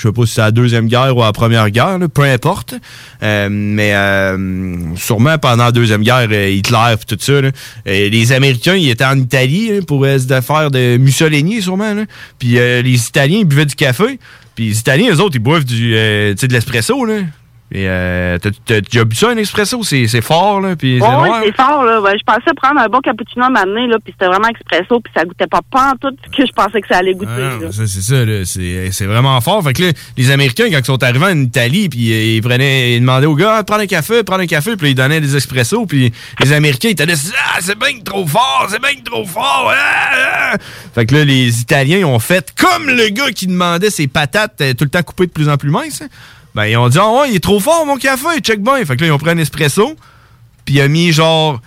sais pas si c'est la Deuxième Guerre ou la Première Guerre, là, peu importe. Euh, mais euh, sûrement pendant la Deuxième Guerre, euh, Hitler et tout ça, là, euh, les Américains, ils étaient en Italie hein, pour euh, se faire de Mussolini, sûrement. Là. Puis euh, les Italiens, ils buvaient du café. Puis les Italiens, eux autres, ils boivent du, euh, de l'espresso. là. Et euh, t'as déjà bu ça, un espresso? C'est fort, là. Puis c'est Ouais, ouais, noir. c'est fort, là. Ben, je pensais prendre un bon cappuccino à m'amener, là, puis c'était vraiment expresso, puis ça goûtait pas tout ce que je pensais que ça allait goûter, Ah, c'est ça, là. C'est, c'est vraiment fort. Fait que là, les Américains, quand ils sont arrivés en Italie, puis euh, ils prenaient, ils demandaient aux gars, Ah, prends un café, prends un café, puis ils donnaient des expressos, puis les Américains, ils étaient là, ah, c'est bien trop fort, c'est bien trop fort. ah, ah. Fait que là, les Italiens, ils ont fait comme le gars qui demandait ses patates euh, tout le temps coupées de plus en plus minces. hein. Ben, ils ont dit, ah ouais, il est trop fort, mon café, check bien. Fait que là, ils ont pris un espresso, puis ils ont mis genre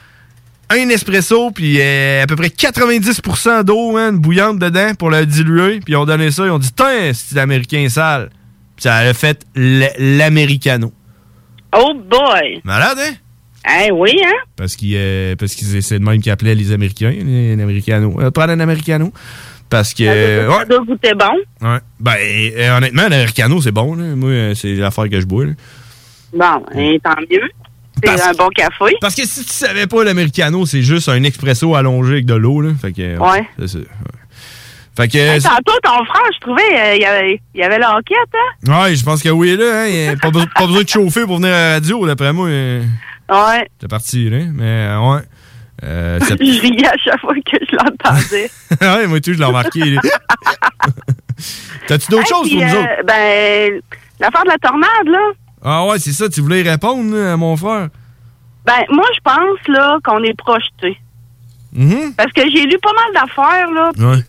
un espresso, puis euh, à peu près 90% d'eau man, bouillante dedans pour le diluer. Puis ils ont donné ça, ils ont dit, tiens, c'est l'américain sale. Puis ça a fait l- l'americano. Oh boy! Malade, hein? Eh oui, hein? Parce qu'ils euh, parce qu'ils c'est de même qu'ils appelaient les Américains, les, les. Euh, prendre un Americano. Parce que. euh, Ça ouais, goûter bon? ouais. Ben, euh, honnêtement, l'Americano, c'est bon. Là. Moi, euh, c'est l'affaire que je bois. là. Bon, eh, tant mieux. C'est un bon café. Parce que si tu savais pas, l'Americano, c'est juste un expresso allongé avec de l'eau. là. Fait que. Ouais. C'est ça. ouais. Fait que. Hey, tantôt, ton frère, je trouvais, euh, il y avait, il y avait l'enquête, hein? Ouais, je pense que oui, là. Hein, il y a pas, besoin- pas besoin de chauffer pour venir à la radio, d'après moi. euh, Ouais. C'est parti, là. Mais, euh, ouais. Euh, ça- Je riais à chaque fois que je l'entendais. ouais, moi, tout, je l'ai remarqué. T'as-tu d'autres Hey, choses pour nous euh, autres? Ben, l'affaire de la tornade, là. Ah ouais, c'est ça, tu voulais y répondre à mon frère? Ben, moi, je pense, là, qu'on est projeté. Mhm. Parce que j'ai lu pas mal d'affaires, là. Ouais.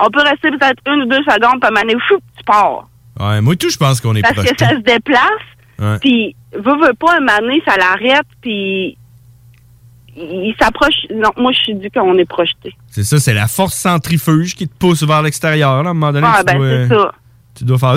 On peut rester peut-être une ou deux secondes, puis à un moment donné, fou, tu pars. Ouais, moi, tout, je pense qu'on est Parce projeté. que ça se déplace, puis veut, veut pas, un moment donné, ça l'arrête, puis il s'approche. Non, moi, je suis dit qu'on est projeté. C'est ça, c'est la force centrifuge qui te pousse vers l'extérieur. là, À un moment donné, Ah, tu, ben, dois, c'est ça. tu dois faire...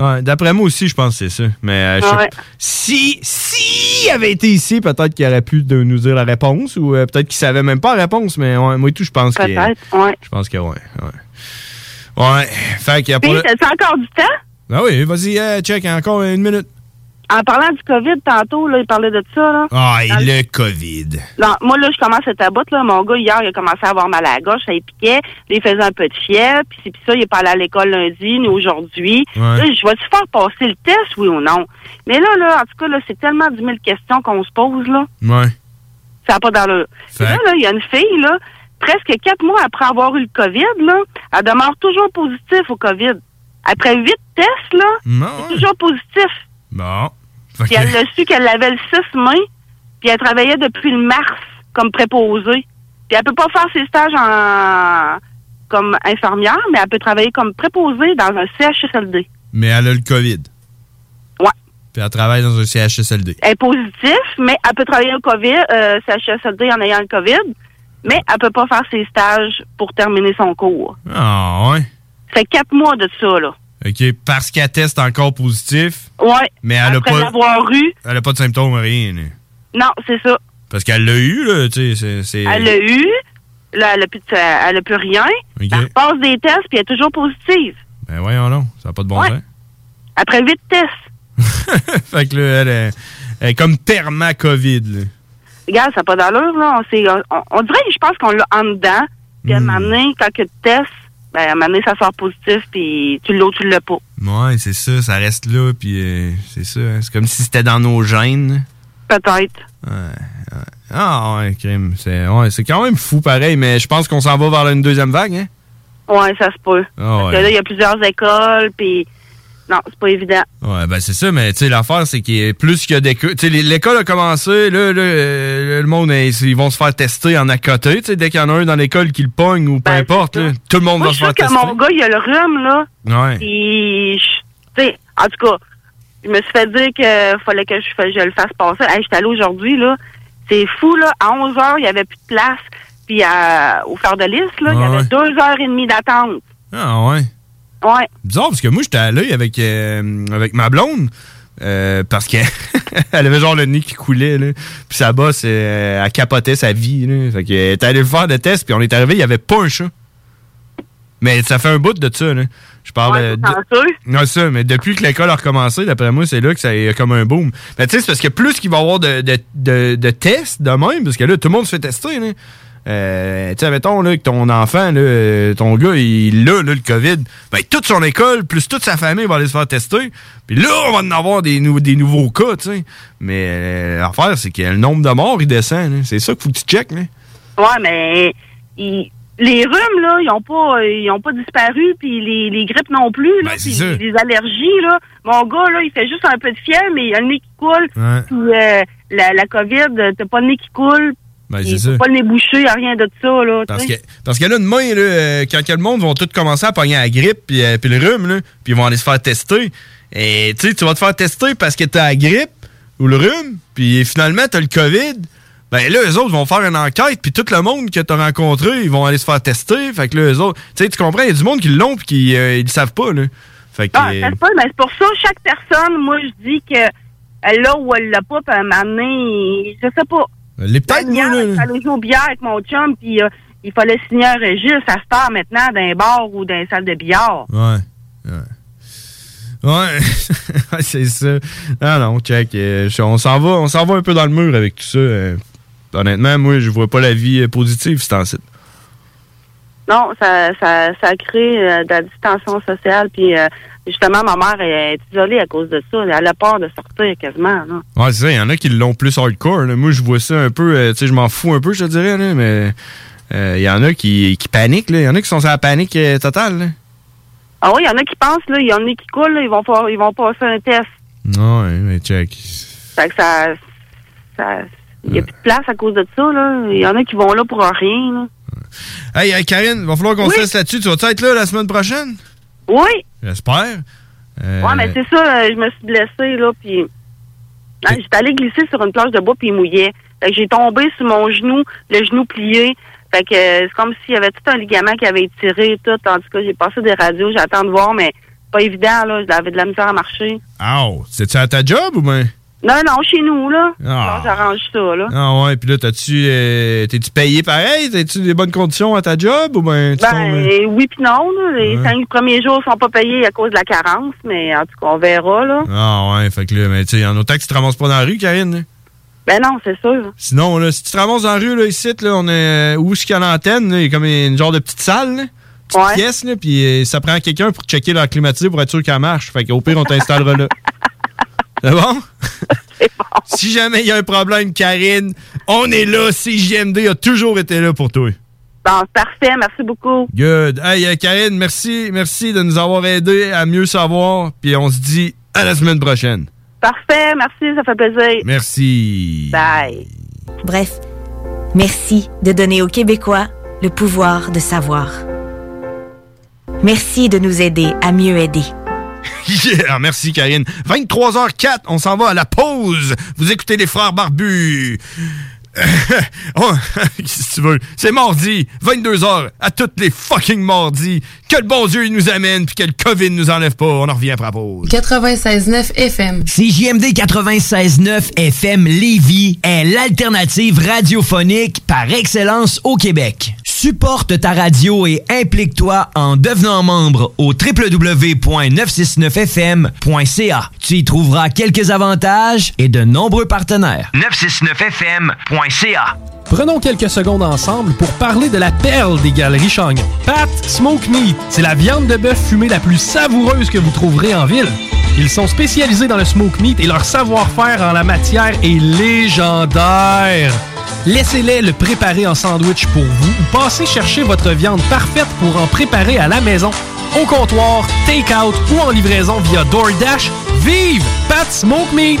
Ouais, D'après moi aussi, je pense que c'est ça. Mais euh, je Ouais. si, si il avait été ici, peut-être qu'il aurait pu de nous dire la réponse ou euh, peut-être qu'il savait même pas la réponse. Mais ouais, moi et tout, je pense que... Peut-être, ouais. Je pense que ouais. Ouais. Ouais. Fait qu'il y a pas... Puis, le- encore du temps? Ah oui, vas-y, euh, check, encore une minute. En parlant du COVID, tantôt, là, il parlait de ça, là. Ah, et le- le COVID. Non, moi, là, je commence à taboute, là. Mon gars, hier, il a commencé à avoir mal à la gorge, ça lui piquait. Là, il faisait un peu de fièvre, puis ça, il est pas allé à l'école lundi, ni aujourd'hui. Ouais. Là, je vais-tu faire passer le test, oui ou non? Mais là, là, en tout cas, là, c'est tellement 10 000 questions qu'on se pose, là. Ouais. Ça n'a pas d'allure. Et Là, là, il y a une fille, là, presque quatre mois après avoir eu le COVID, là, elle demeure toujours positive au COVID. Après huit tests, là, Non, c'est toujours positif. Bon. Puis elle a su qu'elle l'avait le 6 mai, puis elle travaillait depuis le mars comme préposée. Puis elle peut pas faire ses stages en comme infirmière, mais elle peut travailler comme préposée dans un CHSLD. Mais elle a le COVID. Ouais. Puis elle travaille dans un CHSLD. Elle est positive, mais elle peut travailler au COVID, euh, CHSLD en ayant le COVID, mais elle peut pas faire ses stages pour terminer son cours. Ah, ouais. Ça fait quatre mois de ça, là. OK, parce qu'elle teste encore positif, Ouais. mais elle pas... eu, Elle a pas de symptômes, rien. non, c'est ça. Parce qu'elle l'a eu, là, tu sais, c'est-. Elle l'a eu, là, elle a plus, de- elle a plus rien. Elle passe des tests, puis elle est toujours positive. Ben voyons non, ça n'a pas de bon Ouais. sens. Après huit tests. fait que là, elle est, elle est comme perma-COVID, là. Regarde, ça n'a pas d'allure, là. On, on, on dirait, je pense qu'on l'a en dedans. Puis Hmm. à un moment donné, quand que tu testes, ben, à un moment donné, ça sort positif, puis tu l'as ou tu l'as pas. Ouais, c'est ça, ça reste là, puis euh, c'est ça. hein, C'est comme si c'était dans nos gènes. Peut-être. Ouais, ouais. Ah ouais, crime. C'est ouais, quand même fou pareil, mais je pense qu'on s'en va vers une deuxième vague, hein? Ouais, ça se peut. Ah Parce ouais. que là, il y a plusieurs écoles, puis non, c'est pas évident. Ouais, ben c'est ça, mais tu sais, l'affaire, c'est qu'il y a plus qu'il y a d'écoles. Tu sais, l'école a commencé, là, là, euh, le monde, ils vont se faire tester en à côté, tu sais, dès qu'il y en a un dans l'école qui le pogne ou peu importe, là, tout le monde Ben, Moi, va se faire sûr que tester. mon gars, il a le rhume, là. Ouais. Puis, tu sais, en tout cas, je me suis fait dire qu'il fallait que je, je le fasse passer. Hey, j'étais allée aujourd'hui, là. C'est fou, là. À 11 heures, il n'y avait plus de place. Puis, à- au fer de liste, là, il y avait ouais. deux heures et demie d'attente. Ah ouais. Ouais. Bizarre, parce que moi, j'étais allé avec, euh, avec ma blonde. euh, parce qu'elle elle avait genre le nez qui coulait, là. Puis sa bosse, euh, elle capotait sa vie, là. Fait qu'elle était allée faire des tests, puis on est arrivé, il n'y avait pas un chat. Mais ça fait un bout de ça, là. Je parle de... Non, ça, mais depuis que l'école a recommencé, d'après moi, c'est là que ça y a comme un boom. Mais tu sais, c'est parce que plus qu'il va y avoir de, de, de, de tests de même, parce que là, tout le monde se fait tester, là. Euh, tu sais, mettons là, que ton enfant, là, euh, ton gars, il a là, le COVID. Ben, toute son école, plus toute sa famille va aller se faire tester. Puis là, on va en avoir des, nou- des nouveaux cas, tu sais. Mais euh, l'affaire, c'est que le nombre de morts, il descend. C'est ça qu'il faut que tu checkes. Là. Ouais, mais les rhumes, là, ils ont pas ils ont pas disparu, puis les, les grippes non plus, là, puis ça. les allergies, là. Mon gars, là, il fait juste un peu de fièvre, mais il a le nez qui coule. Ouais. Puis euh, la, la COVID, t'as pas le nez qui coule. Ben, c'est ça. pas le nez bouché, rien de ça, là. Parce que, parce que là, demain, là, euh, quand que le monde vont tous commencer à pogner la grippe puis, euh, puis le rhume, là, puis ils vont aller se faire tester. Et tu sais, tu vas te faire tester parce que t'as la grippe ou le rhume, puis finalement, t'as le COVID. Ben là, eux autres vont faire une enquête, puis tout le monde que t'as rencontré, ils vont aller se faire tester. Fait que là, eux autres... Tu sais, tu comprends, il y a du monde qui l'ont puis qui euh, ils le savent pas, là. Fait que... Ah, ça se peut, mais c'est pour ça, chaque personne, moi, je dis que elle l'a ou elle l'a pas, moment donné, je sais pas. Les peut-être, J'allais jouer au billard avec mon chum, puis euh, il fallait signer un registre à se part maintenant d'un bar ou d'un salle de billard. Ouais. Ouais. Ouais, c'est ça. Non, non, check. euh, on s'en va, on s'en va un peu dans le mur avec tout ça. euh. honnêtement, moi, je vois pas la vie euh, positive, c'est en site. Non, ça, ça, ça crée euh, de la distension sociale. Puis euh, justement, ma mère elle est isolée à cause de ça. Elle a peur de sortir quasiment. Là. Ouais, c'est ça. Il y en a qui l'ont plus hardcore. là. Moi, je vois ça un peu. euh, tu sais, je m'en fous un peu, je te dirais, là, mais euh, il y en a qui, qui paniquent. là. Il y en a qui sont sur la panique totale. là. Ah oui, il y en a qui pensent, là, il y en a qui coulent, là, ils vont pas, ils vont passer un test. Non, ouais, mais check. Fait que ça, ça, il y a plus de place à cause de ça, là. Il y en a qui vont là pour rien, là. Hey, hey, Karine, va falloir qu'on Oui. se laisse là-dessus. Tu vas être là la semaine prochaine? Oui. J'espère. Euh, Ouais, mais c'est ça, euh, je me suis blessée, là, puis hein, j'étais allée glisser sur une planche de bois, puis il mouillait. Fait que j'ai tombé sur mon genou, le genou plié. Fait que euh, c'est comme s'il y avait tout un ligament qui avait étiré, et tout. En tout cas, j'ai passé des radios, j'attends de voir, mais pas évident, là. J'avais de la misère à marcher. Ow! C'est-tu à ta job ou bien? Non, non, chez nous, là. Ah. J'arrange ça, là. Ah ouais, puis là, t'as-tu. euh, T'es-tu payé pareil? T'as-tu des bonnes conditions à ta job ou bien tu Ben, tombes, euh, euh, oui puis non, là. Les Ouais. cinq premiers jours sont pas payés à cause de la carence, mais en tout cas, on verra, là. Ah ouais, fait que là, mais tu sais, en autant que tu te ramasses pas dans la rue, Karine. là. Ben non, c'est sûr. Sinon, là, si tu te ramasses dans la rue, là, ici, là, on est. Où est-ce qu'il y a l'antenne, là? Il y a comme une genre de petite salle, là. Petite pièce, là, puis euh, ça prend quelqu'un pour checker leur climatisé pour être sûr qu'elle marche. Fait qu'au pire, on t'installera là. C'est bon? si jamais il y a un problème, Karine, on est là. CJMD a toujours été là pour toi. Bon, parfait, merci beaucoup. Good. Hey, euh, Karine, merci, merci de nous avoir aidés à mieux savoir. Puis on se dit à la semaine prochaine. Parfait, merci, ça fait plaisir. Merci. Bye. Bref, merci de donner aux Québécois le pouvoir de savoir. Merci de nous aider à mieux aider. Yeah, merci Karine. 23h04, on s'en va à la pause. Vous écoutez les frères barbus. oh, si tu veux, c'est mardi, 22h, à toutes les fucking mardis. Que le bon Dieu il nous amène, puis que le COVID nous enlève pas. On en revient après la pause. 96.9 FM. CJMD 96.9 FM Lévis est l'alternative radiophonique par excellence au Québec. Supporte ta radio et implique-toi en devenant membre au www.969fm.ca. Tu y trouveras quelques avantages et de nombreux partenaires. 969fm.ca. Prenons quelques secondes ensemble pour parler de la perle des galeries Chagnon. Pat Smoke Meat, c'est la viande de bœuf fumée la plus savoureuse que vous trouverez en ville. Ils sont spécialisés dans le smoke meat et leur savoir-faire en la matière est légendaire. Laissez-les le préparer en sandwich pour vous ou passez chercher votre viande parfaite pour en préparer à la maison, au comptoir, take-out ou en livraison via DoorDash. Vive Pat Smoke Meat!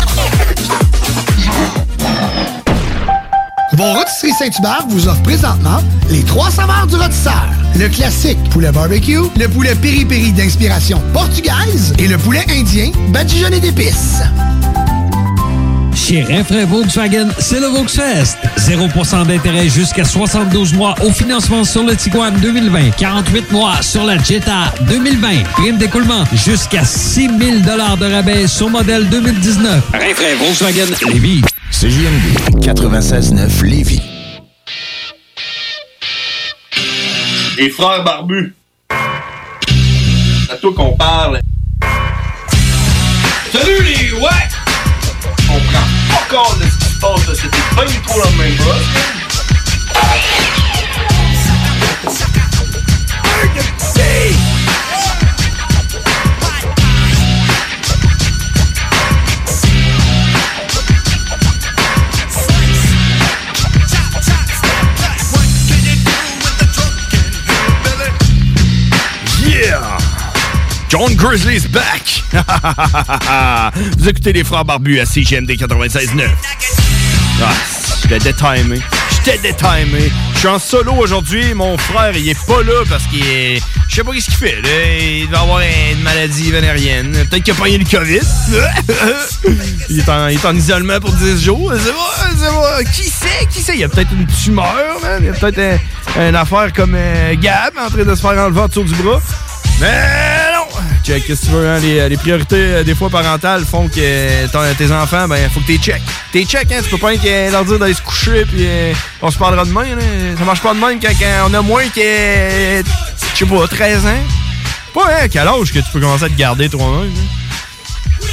Vos rôtisseries Saint-Hubert vous offrent présentement les trois saveurs du rôtisseur. Le classique poulet barbecue, le poulet piri-piri d'inspiration portugaise et le poulet indien badigeonné d'épices. Chez Renfrais Volkswagen, c'est le Volksfest. 0% d'intérêt jusqu'à 72 mois au financement sur le Tiguan 2020. 48 mois sur la Jetta 2020. Prime d'écoulement jusqu'à 6 000 de rabais sur modèle 2019. Renfrais Volkswagen Lévis. CJMD 96.9 Lévis. Les frères barbus. C'est à toi qu'on parle. Salut prend pas compte de ce qui se passe, là. c'était pas John Grizzly's back! Vous écoutez les frères barbus à CGMD 96.9. Ah, j'étais détimé. J'étais détimé. Je suis en solo aujourd'hui. Mon frère, il est pas là parce qu'il est... Je sais pas ce qu'il fait. Il doit avoir une maladie vénérienne. Peut-être qu'il a pogné le COVID. il, est en, il est en isolement pour 10 jours. C'est pas, c'est pas. Qui sait? Qui sait? Il y a peut-être une tumeur, man. Il y a peut-être un- une affaire comme euh, Gab en train de se faire enlever en dessous du bras. Mais! Qu'est-ce que tu veux, hein? Les, les priorités, euh, des fois, parentales font que euh, tes enfants, ben, faut que t'es check. T'es check, hein? Tu peux pas que leur dire d'aller se coucher, puis euh, on se parlera demain, là. Ça marche pas de même quand, on a moins que, euh, je sais pas, 13 ans. Pas, hein? Quel âge que tu peux commencer à te garder toi-même, hein?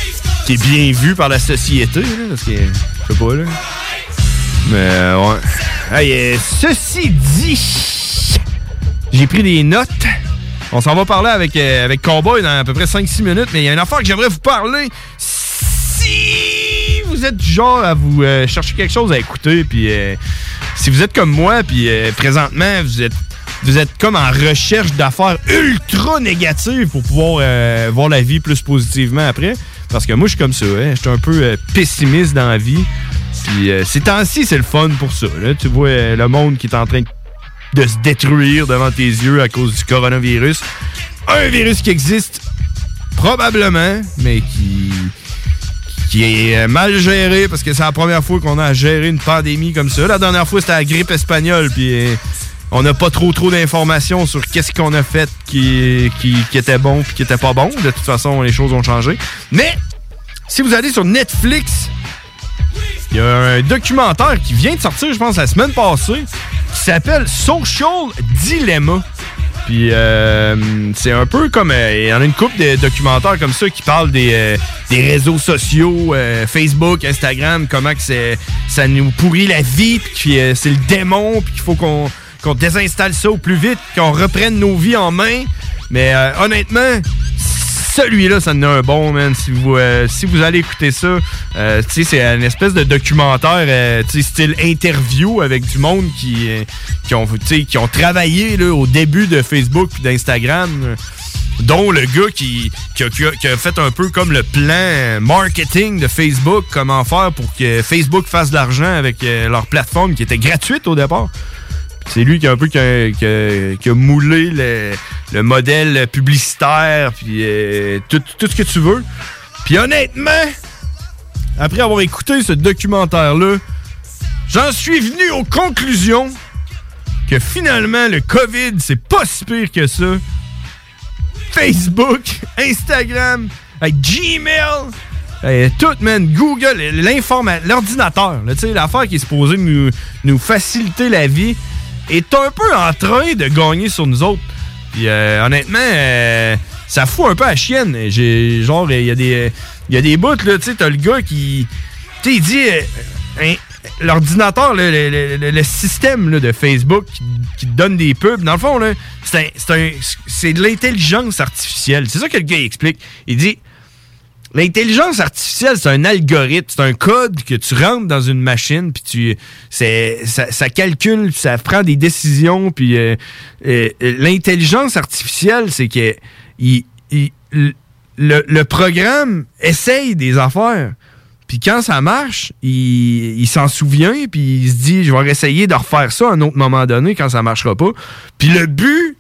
T'es bien vu par la société, là, parce que, je sais pas, là. Mais, euh, ouais. Hey, euh, ceci dit, j'ai pris des notes. On s'en va parler avec, euh, avec Cowboy dans à peu près 5-6 minutes, mais il y a une affaire que j'aimerais vous parler. Si vous êtes du genre à vous euh, chercher quelque chose à écouter, puis euh, si vous êtes comme moi, puis présentement, vous êtes vous êtes comme en recherche d'affaires ultra négatives pour pouvoir voir la vie plus positivement après. Parce que moi, je suis comme ça. Hein? Je suis un peu pessimiste dans la vie. Puis euh, ces temps-ci, c'est le fun pour ça. là. Tu vois le monde qui est en train de de se détruire devant tes yeux à cause du coronavirus. Un virus qui existe probablement, mais qui, qui est euh, mal géré parce que c'est la première fois qu'on a à gérer une pandémie comme ça. La dernière fois, c'était la grippe espagnole, puis euh, on n'a pas trop trop d'informations sur qu'est-ce qu'on a fait qui, qui, qui était bon puis qui était pas bon. De toute façon, les choses ont changé. Mais si vous allez sur Netflix, il y a un documentaire qui vient de sortir, je pense, la semaine passée, qui s'appelle Social Dilemma. Puis euh, c'est un peu comme... euh, Il y en a une couple de documentaires comme ça qui parlent des, euh, des réseaux sociaux, euh, Facebook, Instagram, comment que ça nous pourrit la vie, puis c'est le démon, puis qu'il faut qu'on désinstalle ça au plus vite, qu'on reprenne nos vies en main. Mais honnêtement, celui-là, ça en a un bon, man. Si vous, euh, si vous allez écouter ça, euh, c'est une espèce de documentaire, euh, style interview avec du monde qui, qui, ont, qui ont travaillé au début de Facebook et d'Instagram. dont le gars qui, qui, a, qui a- fait un peu comme le plan marketing de Facebook, comment faire pour que Facebook fasse de l'argent avec leur plateforme qui était gratuite au départ. C'est lui qui a un peu qui a, qui a- moulé le, le modèle publicitaire, puis euh, tout, tout ce que tu veux. Puis honnêtement, après avoir écouté ce documentaire-là, j'en suis venu aux conclusions que finalement, le COVID, c'est pas si pire que ça. Facebook, Instagram, Gmail, tout, man, Google, l'ordinateur, l'affaire qui est supposée nous, nous faciliter la vie, est un peu en train de gagner sur nous autres. Puis euh, honnêtement, euh, ça fout un peu à chienne. J'ai genre, il y a des, il y a des bouts là, tu sais, t'as le gars qui, tu sais, il dit, euh, l'ordinateur, le, le- le- système là, de Facebook qui, donne des pubs, dans le fond c'est de l'intelligence artificielle. C'est ça que le gars explique. Il dit, L'intelligence artificielle, c'est un algorithme, c'est un code que tu rentres dans une machine, puis tu, ça, ça calcule, ça prend des décisions, puis euh, euh, l'intelligence artificielle, c'est que le, programme essaye des affaires, Puis quand ça marche, il, il s'en souvient, puis il se dit, je vais essayer de refaire ça à un autre moment donné quand ça marchera pas. Puis le but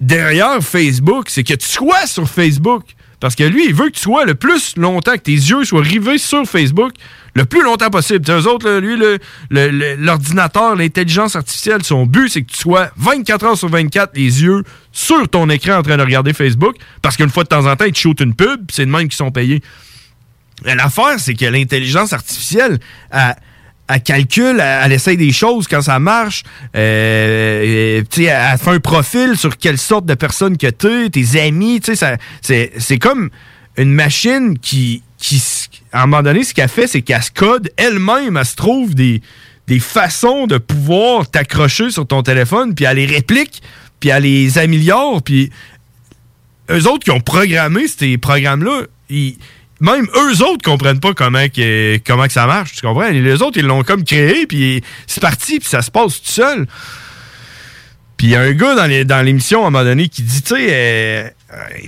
derrière Facebook, c'est que tu sois sur Facebook. Parce que lui, il veut que tu sois le plus longtemps, que tes yeux soient rivés sur Facebook le plus longtemps possible. T'sais, eux autres, lui, l'ordinateur, l'intelligence artificielle, son but, c'est que tu sois 24 heures sur 24, les yeux sur ton écran en train de regarder Facebook. Parce qu'une fois de temps en temps, ils te shootent une pub, c'est de même qu'ils sont payés. L'affaire, c'est que l'intelligence artificielle, elle, elle calcule, elle, elle essaye des choses quand ça marche. Euh, elle, fait un profil sur quelle sorte de personne que tu es, tes amis. tu sais, C'est c'est comme une machine qui, qui, à un moment donné, ce qu'elle fait, c'est qu'elle se code elle-même, elle se trouve des, des façons de pouvoir t'accrocher sur ton téléphone, puis elle les réplique, puis elle les améliore, puis eux autres qui ont programmé ces programmes-là, ils- même eux autres comprennent pas comment que, comment que ça marche, tu comprends? Les autres, ils l'ont comme créé, puis c'est parti, puis ça se passe tout seul. Puis il y a un gars dans les- dans l'émission à un moment donné qui dit, tu sais, euh,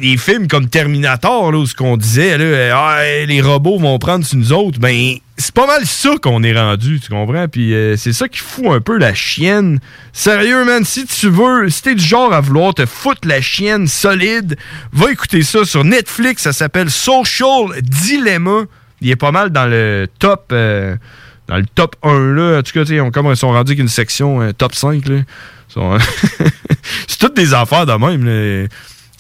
les films comme Terminator, là, où ce qu'on disait, là, euh, Ah, les robots vont prendre sur nous autres, ben c'est pas mal ça qu'on est rendu, tu comprends? Puis euh, c'est ça qui fout un peu la chienne. Sérieux, man, si tu veux, si t'es du genre à vouloir te foutre la chienne solide, va écouter ça sur Netflix, ça s'appelle Social Dilemma. Il est pas mal dans le top... euh, dans le top 1, là, en tout cas, on, comme ils sont rendus avec une section euh, top 5, là. C'est toutes des affaires de même, là.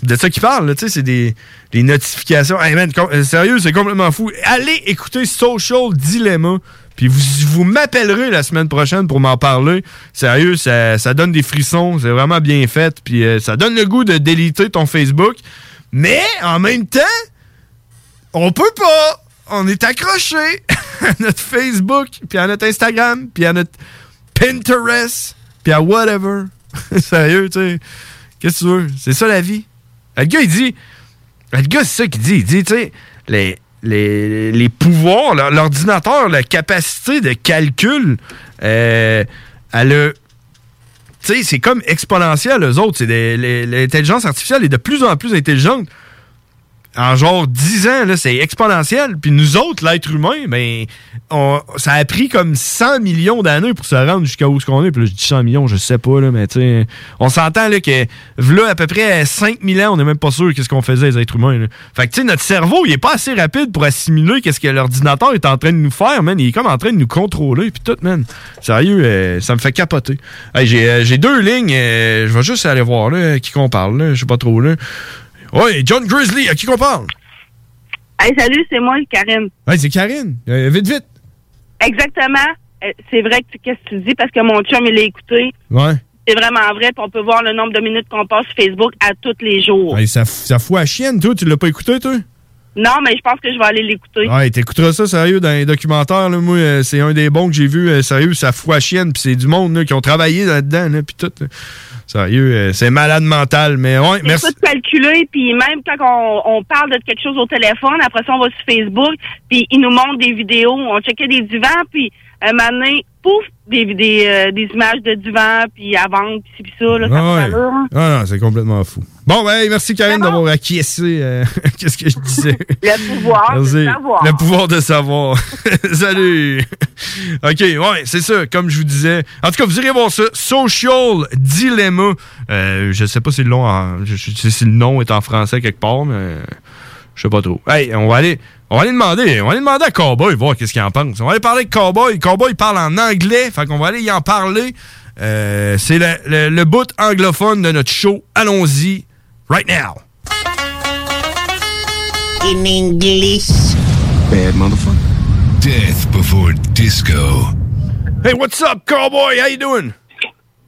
De ça qu'ils parlent, là, tu sais, c'est des, notifications. Hey man, euh, sérieux, c'est complètement fou. Allez écouter Social Dilemma, puis vous, m'appellerez la semaine prochaine pour m'en parler. Sérieux, ça, ça donne des frissons, c'est vraiment bien fait, puis euh, ça donne le goût de déliter ton Facebook. Mais, en même temps, on peut pas. On est accroché à notre Facebook, puis à notre Instagram, puis à notre Pinterest, puis à whatever. Sérieux, tu sais. Qu'est-ce que tu veux? C'est ça la vie. Le gars, il dit. Le gars, c'est ça qu'il dit. Il dit, tu sais, les, les, les pouvoirs, l'or- l'ordinateur, la capacité de calcul, euh, elle a. Tu sais, c'est comme exponentiel, eux autres. L'intelligence artificielle est de plus en plus intelligente en genre 10 ans, c'est exponentiel. Puis nous autres, l'être humain, ben, on- ça a pris comme 100 millions d'années pour se rendre jusqu'à où ce qu'on est. Puis là, je dis 100 millions, je sais pas, là, mais tu on s'entend là, que là, à peu près 5000 ans, on n'est même pas sûr qu'est-ce qu'on faisait, les êtres humains. là. Fait que tu sais, notre cerveau, il est pas assez rapide pour assimiler qu'est-ce que l'ordinateur est en train de nous faire, man. Il est comme en train de nous contrôler, puis tout, man. Sérieux, euh, ça me fait capoter. Hey, j'ai, euh, deux lignes, euh, je vais juste aller voir, là, qui qu'on parle, je sais pas trop, là. Ouais, John Grizzly, à qui qu'on parle? Hey, salut, c'est moi, Karine. Ouais, c'est Karine. Euh, vite, vite. Exactement. Euh, C'est vrai que tu- qu'est-ce que tu dis parce que mon chum, il l'a écouté. Ouais. C'est vraiment vrai, puis on peut voir le nombre de minutes qu'on passe sur Facebook à tous les jours. Ouais, ça, ça fout à chienne, toi. Tu l'as pas écouté, toi? Non, mais je pense que je vais aller l'écouter. Ouais, t'écouteras ça, sérieux, dans les documentaires. Là, moi, euh, c'est un des bons que j'ai vu. euh, sérieux, ça fout à chienne. Puis c'est du monde là, qui ont travaillé là-dedans. Là, puis tout. là. Sérieux, euh, c'est malade mental. Mais ouais, C'est merci. tout calculé, puis même quand on, on parle de quelque chose au téléphone, après ça, on va sur Facebook, puis ils nous montrent des vidéos, on checkait des divans, puis un moment donné, pouf, des, des, euh, des images de divans, puis à vendre, puis ci, puis ça, là, ça Ah ouais. hein. Ah non, c'est complètement fou. Bon, ben, merci Karine d'avoir acquiescé. euh, Qu'est-ce que je disais? Le pouvoir de savoir. Le pouvoir de savoir. Salut. OK, ouais, c'est ça, comme je vous disais. En tout cas, vous irez voir ça. Social Dilemma. Euh, je sais pas si le nom, en- je, si le nom est en français quelque part, mais je sais pas trop. Hey, on va aller, on va aller demander, on va aller demander à Cowboy voir qu'est-ce qu'il en pense. On va aller parler avec Cowboy. Cowboy parle en anglais, fait qu'on va aller y en parler. Euh, c'est le, le, le bout anglophone de notre show. Allons-y, right now. In English. Bad motherfucker. Death before disco. Hey, what's up, Cowboy? How you doing?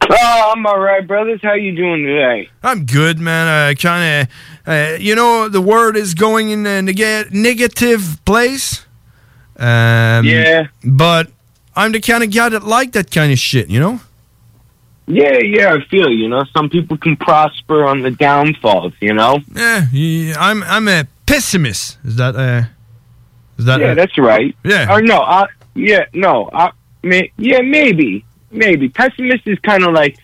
Oh, I'm all right, brothers. How you doing today? I'm good, man. Uh, kind of, uh, you know, the world is going in a neg- negative place. Um, Yeah. But I'm the kind of guy that like that kind of shit, you know? Yeah, yeah, I feel you know. Some people can prosper on the downfalls, you know. Yeah, yeah, I'm I'm a pessimist. Is that uh, is that yeah, uh, that's right. Yeah. Or no, I yeah, no, I may, yeah, maybe, maybe. Pessimist is kind of like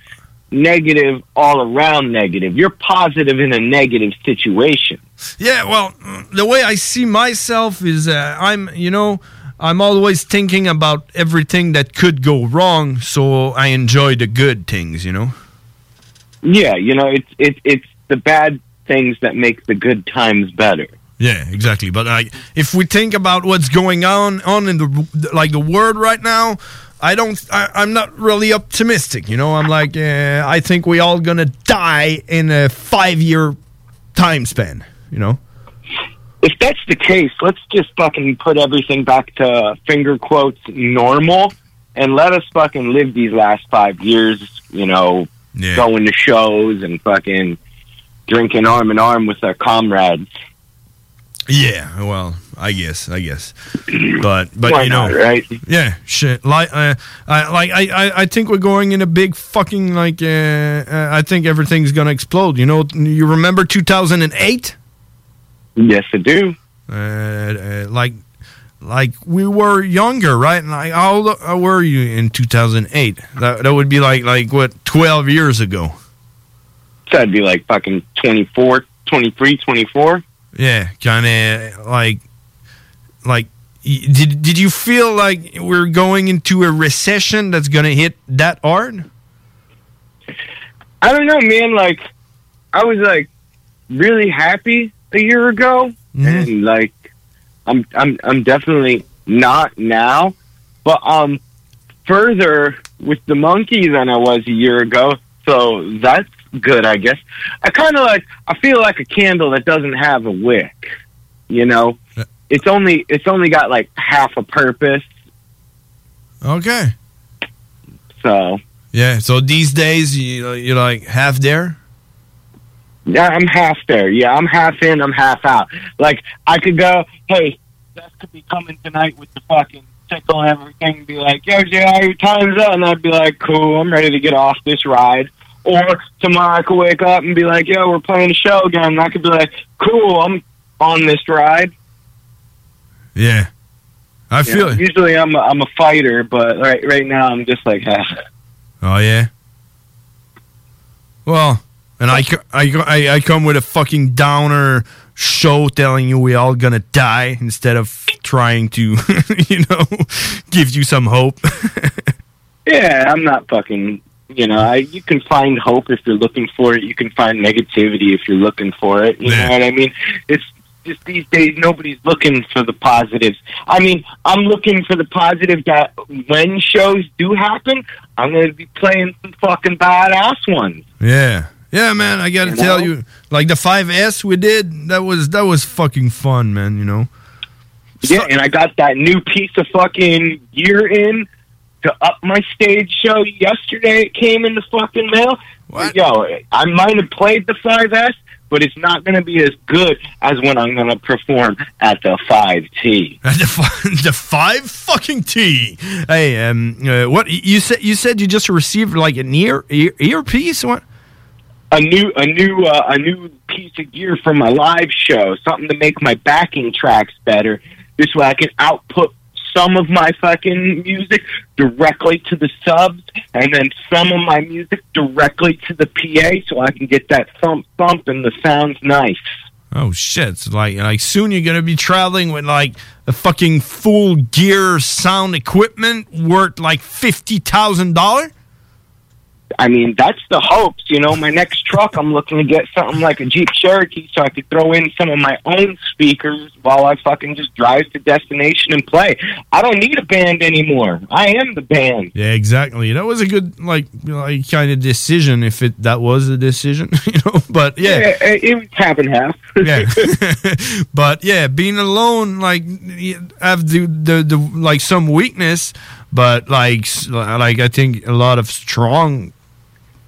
negative all around negative. You're positive in a negative situation. Yeah, well, the way I see myself is uh, I'm, you know, I'm always thinking about everything that could go wrong, so I enjoy the good things, you know. Yeah, you know, it's it's it's the bad things that make the good times better. Yeah, exactly. But like, if we think about what's going on on in the like the world right now, I don't. I, I'm not really optimistic. You know, I'm like, uh, I think we all gonna die in a five year time span. You know. If that's the case, let's just fucking put everything back to finger quotes normal and let us fucking live these last five years, you know, Yeah. going to shows and fucking drinking arm in arm with our comrades. Yeah, well, I guess, I guess, but but Why you know, not, right? Yeah, shit. Like, uh, I like I, I think we're going in a big fucking like. Uh, uh, I think everything's gonna explode. You know, you remember two thousand and eight? Yes, I do. Uh, uh, like, like we were younger, right? And like, how old were you in two thousand eight? That that would be like like what twelve years ago. So that'd be like fucking 24, 23, 24. Yeah, kind of like, like, did did you feel like we're going into a recession that's gonna hit that hard? I don't know, man. Like, I was like really happy a year ago, and like, I'm I'm I'm definitely not now, but um, further with the monkey than I was a year ago. So that's good, I guess. I kind of like I feel like a candle that doesn't have a wick. You know, it's only it's only got like half a purpose. Okay. So Yeah. So these days, you you're like half there. Yeah, I'm half there. Yeah, I'm half in, I'm half out. Like I could go, hey, Seth could be coming tonight with the fucking tickle and everything and be like, yo, yeah, your time's up and I'd be like, Cool, I'm ready to get off this ride. Or tomorrow I could wake up and be like, Yo, we're playing a show again and I could be like, Cool, I'm on this ride. Yeah. I feel know, it. Usually I'm a, I'm a fighter, but right right now I'm just like half. Oh yeah. Well, and I, I, I, I come with a fucking downer show telling you we all gonna die instead of trying to, you know, give you some hope. Yeah, I'm not fucking. You know, I, you can find hope if you're looking for it. You can find negativity if you're looking for it. You know what I mean? It's just these days nobody's looking for the positives. I mean, I'm looking for the positive that when shows do happen, I'm going to be playing some fucking badass ones. yeah. Yeah, man, I gotta You tell know? you, like the 5S we did, that was that was fucking fun, man. You know. Yeah, and I got that new piece of fucking gear in to up my stage show yesterday. It came in the fucking mail. What? Yo, I might have played the 5S, but it's not going to be as good as when I'm going to perform at the 5T. the five, the five fucking T. Hey, um, uh, what you said? You said you just received like an ear, ear earpiece. What? A new, a new, uh, a new piece of gear for my live show. Something to make my backing tracks better. This way, I can output some of my fucking music directly to the subs, and then some of my music directly to the PA, so I can get that thump thump and the sounds nice. Oh shit! So like, like soon you're gonna be traveling with like a fucking full gear sound equipment worth like fifty thousand dollar. I mean, that's the hopes. You know, my next truck, I'm looking to get something like a Jeep Cherokee so I could throw in some of my own speakers while I fucking just drive to destination and play. I don't need a band anymore. I am the band. Yeah, exactly. That was a good like like kind of decision if it that was a decision, you know. But yeah, it, it was half and half. yeah. but yeah, being alone, like have the, the the like some weakness, but like like I think a lot of strong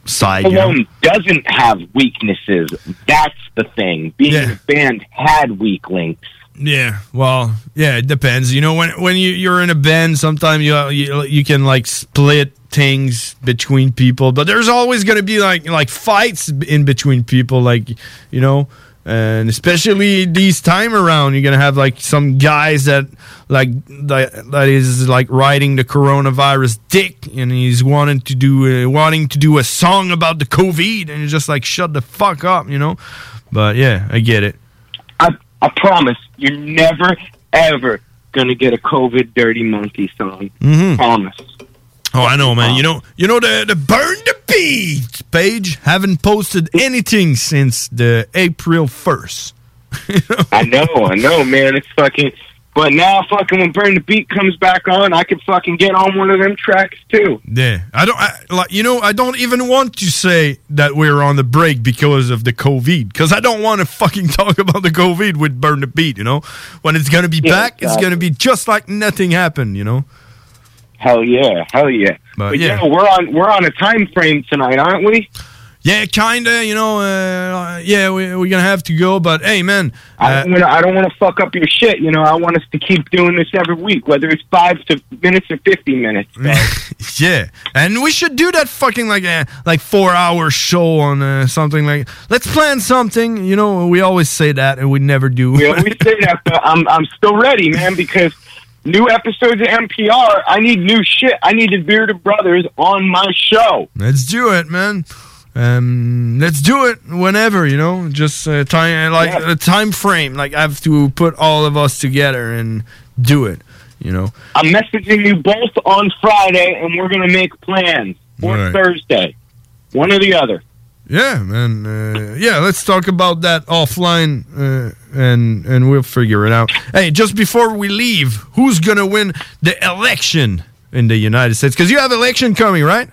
side. You know? Doesn't have weaknesses. That's the thing. Being a band had weak links. Yeah, well, yeah, it depends. You know, when when you you're in a band, sometimes you you, you can like split things between people, but there's always going to be like like fights in between people, like you know, and especially these time around, you're gonna have like some guys that like that, that is like riding the coronavirus dick, and he's wanting to do uh, wanting to do a song about the COVID, and you're just like shut the fuck up, you know. But yeah, I get it. I I promise you're never ever gonna get a COVID Dirty Monkey song. Mhm. Promise. Oh, I know, man. You know, you know the the burn the beat page haven't posted anything since the April first. I know, I know, man. It's fucking. But now, fucking, when Burn the Beat comes back on, I can fucking get on one of them tracks too. Yeah, I don't I, like. You know, I don't even want to say that we're on the break because of the COVID, because I don't want to fucking talk about the COVID with Burn the Beat. You know, when it's gonna be Yeah, back, it's gonna be just like nothing happened. You know. Hell yeah, hell yeah. But But, yeah. yeah, we're on we're on a time frame tonight, aren't we? Yeah, kinda. You know, uh, yeah, we, we're gonna have to go. But hey, man, I uh, don't wanna, I don't want to fuck up your shit. You know, I want us to keep doing this every week, whether it's five to minutes or fifty minutes. yeah, and we should do that fucking like a like four hour show on uh, something like. Let's plan something. You know, we always say that, and we never do. we always say that, but I'm I'm still ready, man, because new episodes of NPR. I need new shit. I need the Bearded Brothers on my show. Let's do it, man. Um, let's do it whenever you know. Just uh, time like a time frame. Like I have to put all of us together and do it. You know. I'm messaging you both on Friday, and we're gonna make plans or Right. Thursday, one or the other. Yeah, man. Uh, yeah, let's talk about that offline, uh, and and we'll figure it out. Hey, just before we leave, who's gonna win the election in the United States? Because you have election coming, right?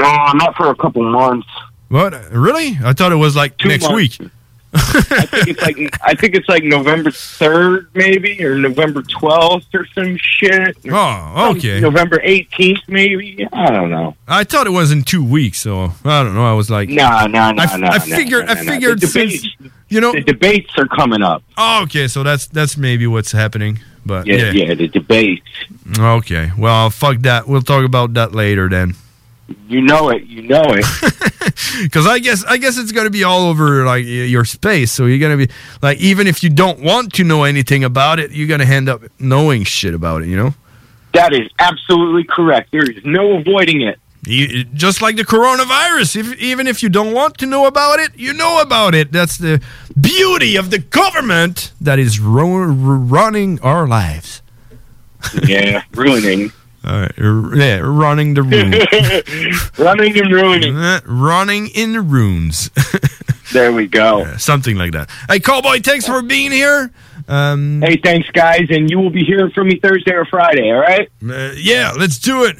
Oh, not for a couple months. What? Really? I thought it was like Two next months. week. I think it's like I think it's like November third, maybe, or November twelfth, or some shit. Oh, okay. November eighteenth, maybe. I don't know. I thought it was in two weeks, so I don't know. I was like, No, no, no, I, no. I figured, no, I no. figured The since debates, you know the debates are coming up. Oh, okay, so that's that's maybe what's happening. But Yeah, yeah, yeah, the debates. Okay, well, fuck that. We'll talk about that later then. You know it. You know it. Because I guess I guess it's gonna be all over like your space. So you're gonna be like, even if you don't want to know anything about it, you're gonna end up knowing shit about it. You know, That is absolutely correct. There is no avoiding it. You- just like the coronavirus. If, even if you don't want to know about it, you know about it. That's the beauty of the government that is ru- running our lives. Yeah, ruining. All right, r- yeah, running the room. running and ruining. running in the runes. there we go. something like that. Hey, Cowboy, thanks for being here. Um, Hey, thanks, guys, and you will be hearing from me Thursday or Friday. All right? Uh, yeah, let's do it.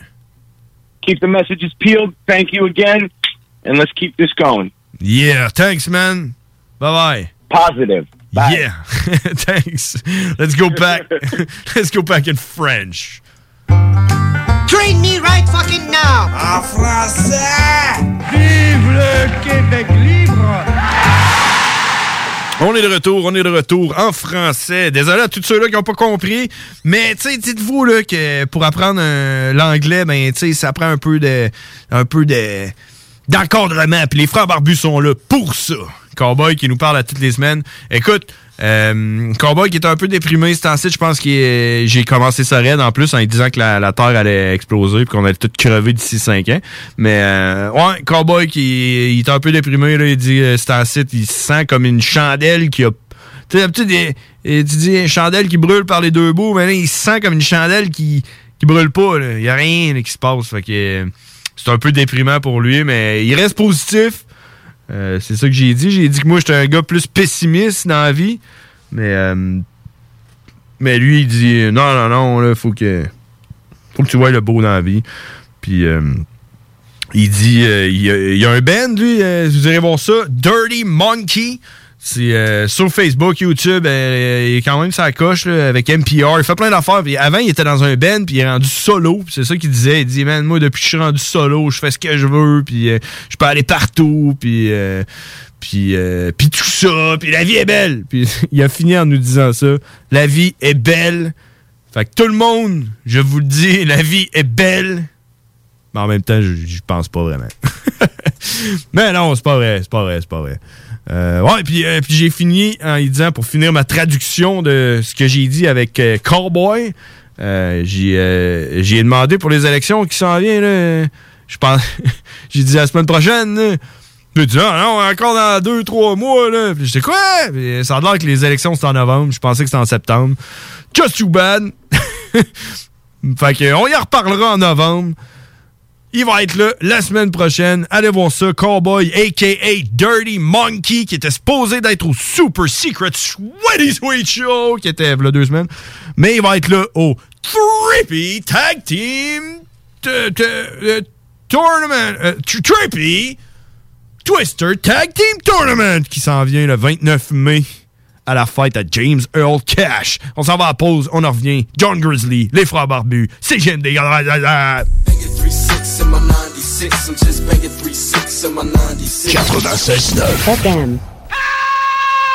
Keep the messages peeled. Thank you again, and let's keep this going. Yeah, thanks, man. Bye bye. Positive. Bye. Yeah, thanks. Let's go back. let's go back in French. Train me right fucking now! En français! Vive le Québec libre! On est de retour, on est de retour en français. Désolé à tous ceux-là qui n'ont pas compris, mais tu sais, dites-vous là que pour apprendre euh, l'anglais, ben tu sais, ça prend un peu de, un peu de d'encadrement. Puis les frères barbus sont là pour ça. Cowboy qui nous parle à toutes les semaines. Écoute, euh, Cowboy qui est un peu déprimé ce temps-ci, je pense que j'ai commencé ça raide en plus en disant que la, Terre allait exploser puis qu'on allait tout crever d'ici 5 ans. Mais euh, ouais, Cowboy qui est un peu déprimé, là, il dit euh, il se sent comme une chandelle qui a tu sais, tu dis une chandelle qui brûle par les deux bouts, mais là, il se sent comme une chandelle qui, qui brûle pas. Il y a rien qui se passe. Fait que euh, c'est un peu déprimant pour lui, mais il reste positif. Euh, c'est ça que j'ai dit. J'ai dit que moi, j'étais un gars plus pessimiste dans la vie. Mais, euh, mais lui, il dit non, non, non, là, faut que, faut que tu vois le beau dans la vie. Puis, euh, il dit il, y a, y a un band, lui, vous irez voir ça, Dirty Monkey. Euh, sur Facebook, YouTube, euh, il est quand même sa coche avec NPR. Il fait plein d'affaires. Avant, il était dans un band, puis il est rendu solo. C'est ça qu'il disait. Il dit, man, moi, depuis que je suis rendu solo, je fais ce que je veux, puis euh, je peux aller partout, puis puis puis tout ça, puis la vie est belle. Puis il a fini en nous disant ça. La vie est belle. Fait que tout le monde, je vous le dis, la vie est belle. Mais en même temps, je, je pense pas vraiment. Mais non, c'est pas vrai, c'est pas vrai, c'est pas vrai. Euh, ouais, puis, euh, puis j'ai fini en disant, pour finir ma traduction de ce que j'ai dit avec euh, Cowboy, euh, j'ai demandé pour les élections qui s'en viennent, je pense, j'ai dit la semaine prochaine, là, Puis dit, ah non, encore dans deux, trois mois, là. Puis j'étais quoi? Ça a l'air que les élections, c'est en novembre. Je pensais que c'était en septembre. Just too bad. fait que, on y reparlera en novembre. Il va être là la semaine prochaine. Allez voir ça. Cowboy, a.k.a. Dirty Monkey, qui était supposé d'être au Super Secret Sweaty Sweet Show, qui était là deux semaines. Mais il va être là au Trippy Tag Team euh, Tournament. euh, tr- Trippy Twister Tag Team Tournament, qui s'en vient le 29 mai à la fête à James Earl Cash. On s'en va à pause, on en revient. John Grizzly, les frères barbus, c'est GMD. 3-6 in my 96, I'm just banging 3-6 in my 96. 96.9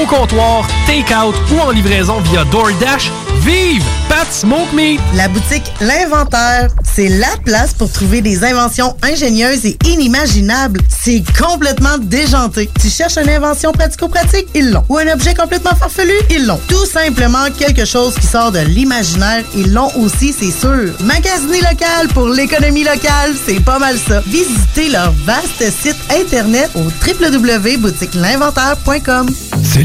au comptoir, take-out ou en livraison via DoorDash. Vive Pat Smoke Meat! La boutique L'Inventaire, c'est la place pour trouver des inventions ingénieuses et inimaginables. C'est complètement déjanté. Tu cherches une invention pratico-pratique? Ils l'ont. Ou un objet complètement farfelu? Ils l'ont. Tout simplement quelque chose qui sort de l'imaginaire? Ils l'ont aussi, c'est sûr. Magasiner local pour l'économie locale, c'est pas mal ça. Visitez leur vaste site internet au www.boutiquelinventaire.com. C'est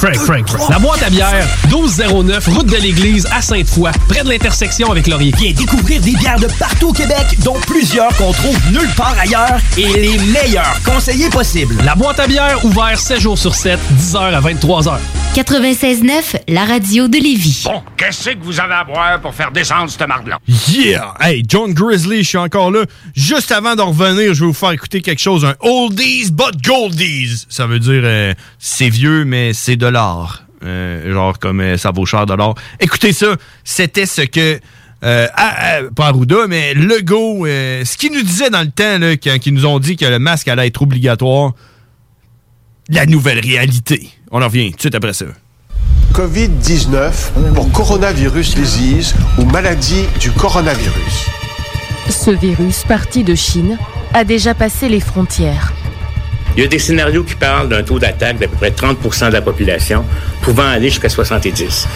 Frank, Frank, Frank. La boîte à bière, 1209, route de l'église à Sainte-Foy, près de l'intersection avec Laurier. Viens découvrir des bières de partout au Québec, dont plusieurs qu'on trouve nulle part ailleurs et les meilleurs conseillers possibles. La boîte à bière, ouvert 7 jours sur 7, 10h à 23h. 96.9, la radio de Lévis. Bon, qu'est-ce que vous avez à boire pour faire descendre cette marde-là? Yeah! Hey, John Grizzly, je suis encore là. Juste avant de revenir, je vais vous faire écouter quelque chose, un oldies but goldies. Ça veut dire, euh, c'est vieux, mais c'est de l'art. Euh, genre comme euh, ça vaut cher de l'or. Écoutez ça, c'était ce que... Euh, à- à- pas Arruda, mais Legault, euh, ce qu'il nous disait dans le temps, là, quand ils nous ont dit que le masque allait être obligatoire, la nouvelle réalité. On en revient tout de suite après ça. COVID-19 pour coronavirus disease ou maladie du coronavirus. Ce virus, parti de Chine, a déjà passé les frontières. Il y a des scénarios qui parlent d'un taux d'attaque d'à peu près 30% de la population, pouvant aller jusqu'à 70.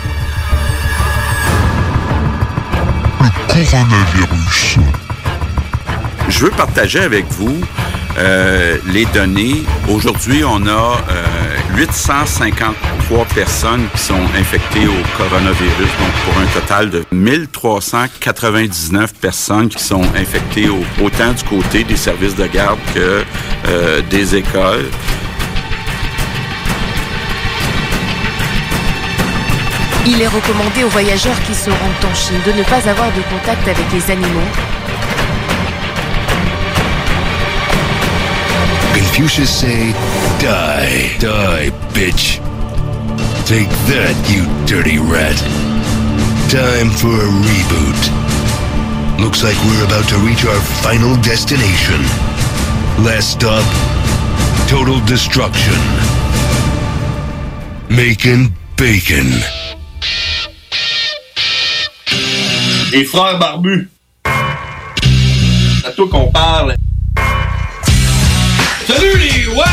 Le coronavirus. Je veux partager avec vous euh, les données. Aujourd'hui, on a euh, 853 personnes qui sont infectées au coronavirus, donc pour un total de 1399 personnes qui sont infectées au- autant du côté des services de garde que euh, des écoles. Il est recommandé aux voyageurs qui se rendent en Chine de ne pas avoir de contact avec les animaux, Confucius say, die, die, bitch. Take that, you dirty rat. Time for a reboot. Looks like we're about to reach our final destination. Last stop, total destruction. Making bacon. Les frères barbus. À toi qu'on parle. Salut les ouais!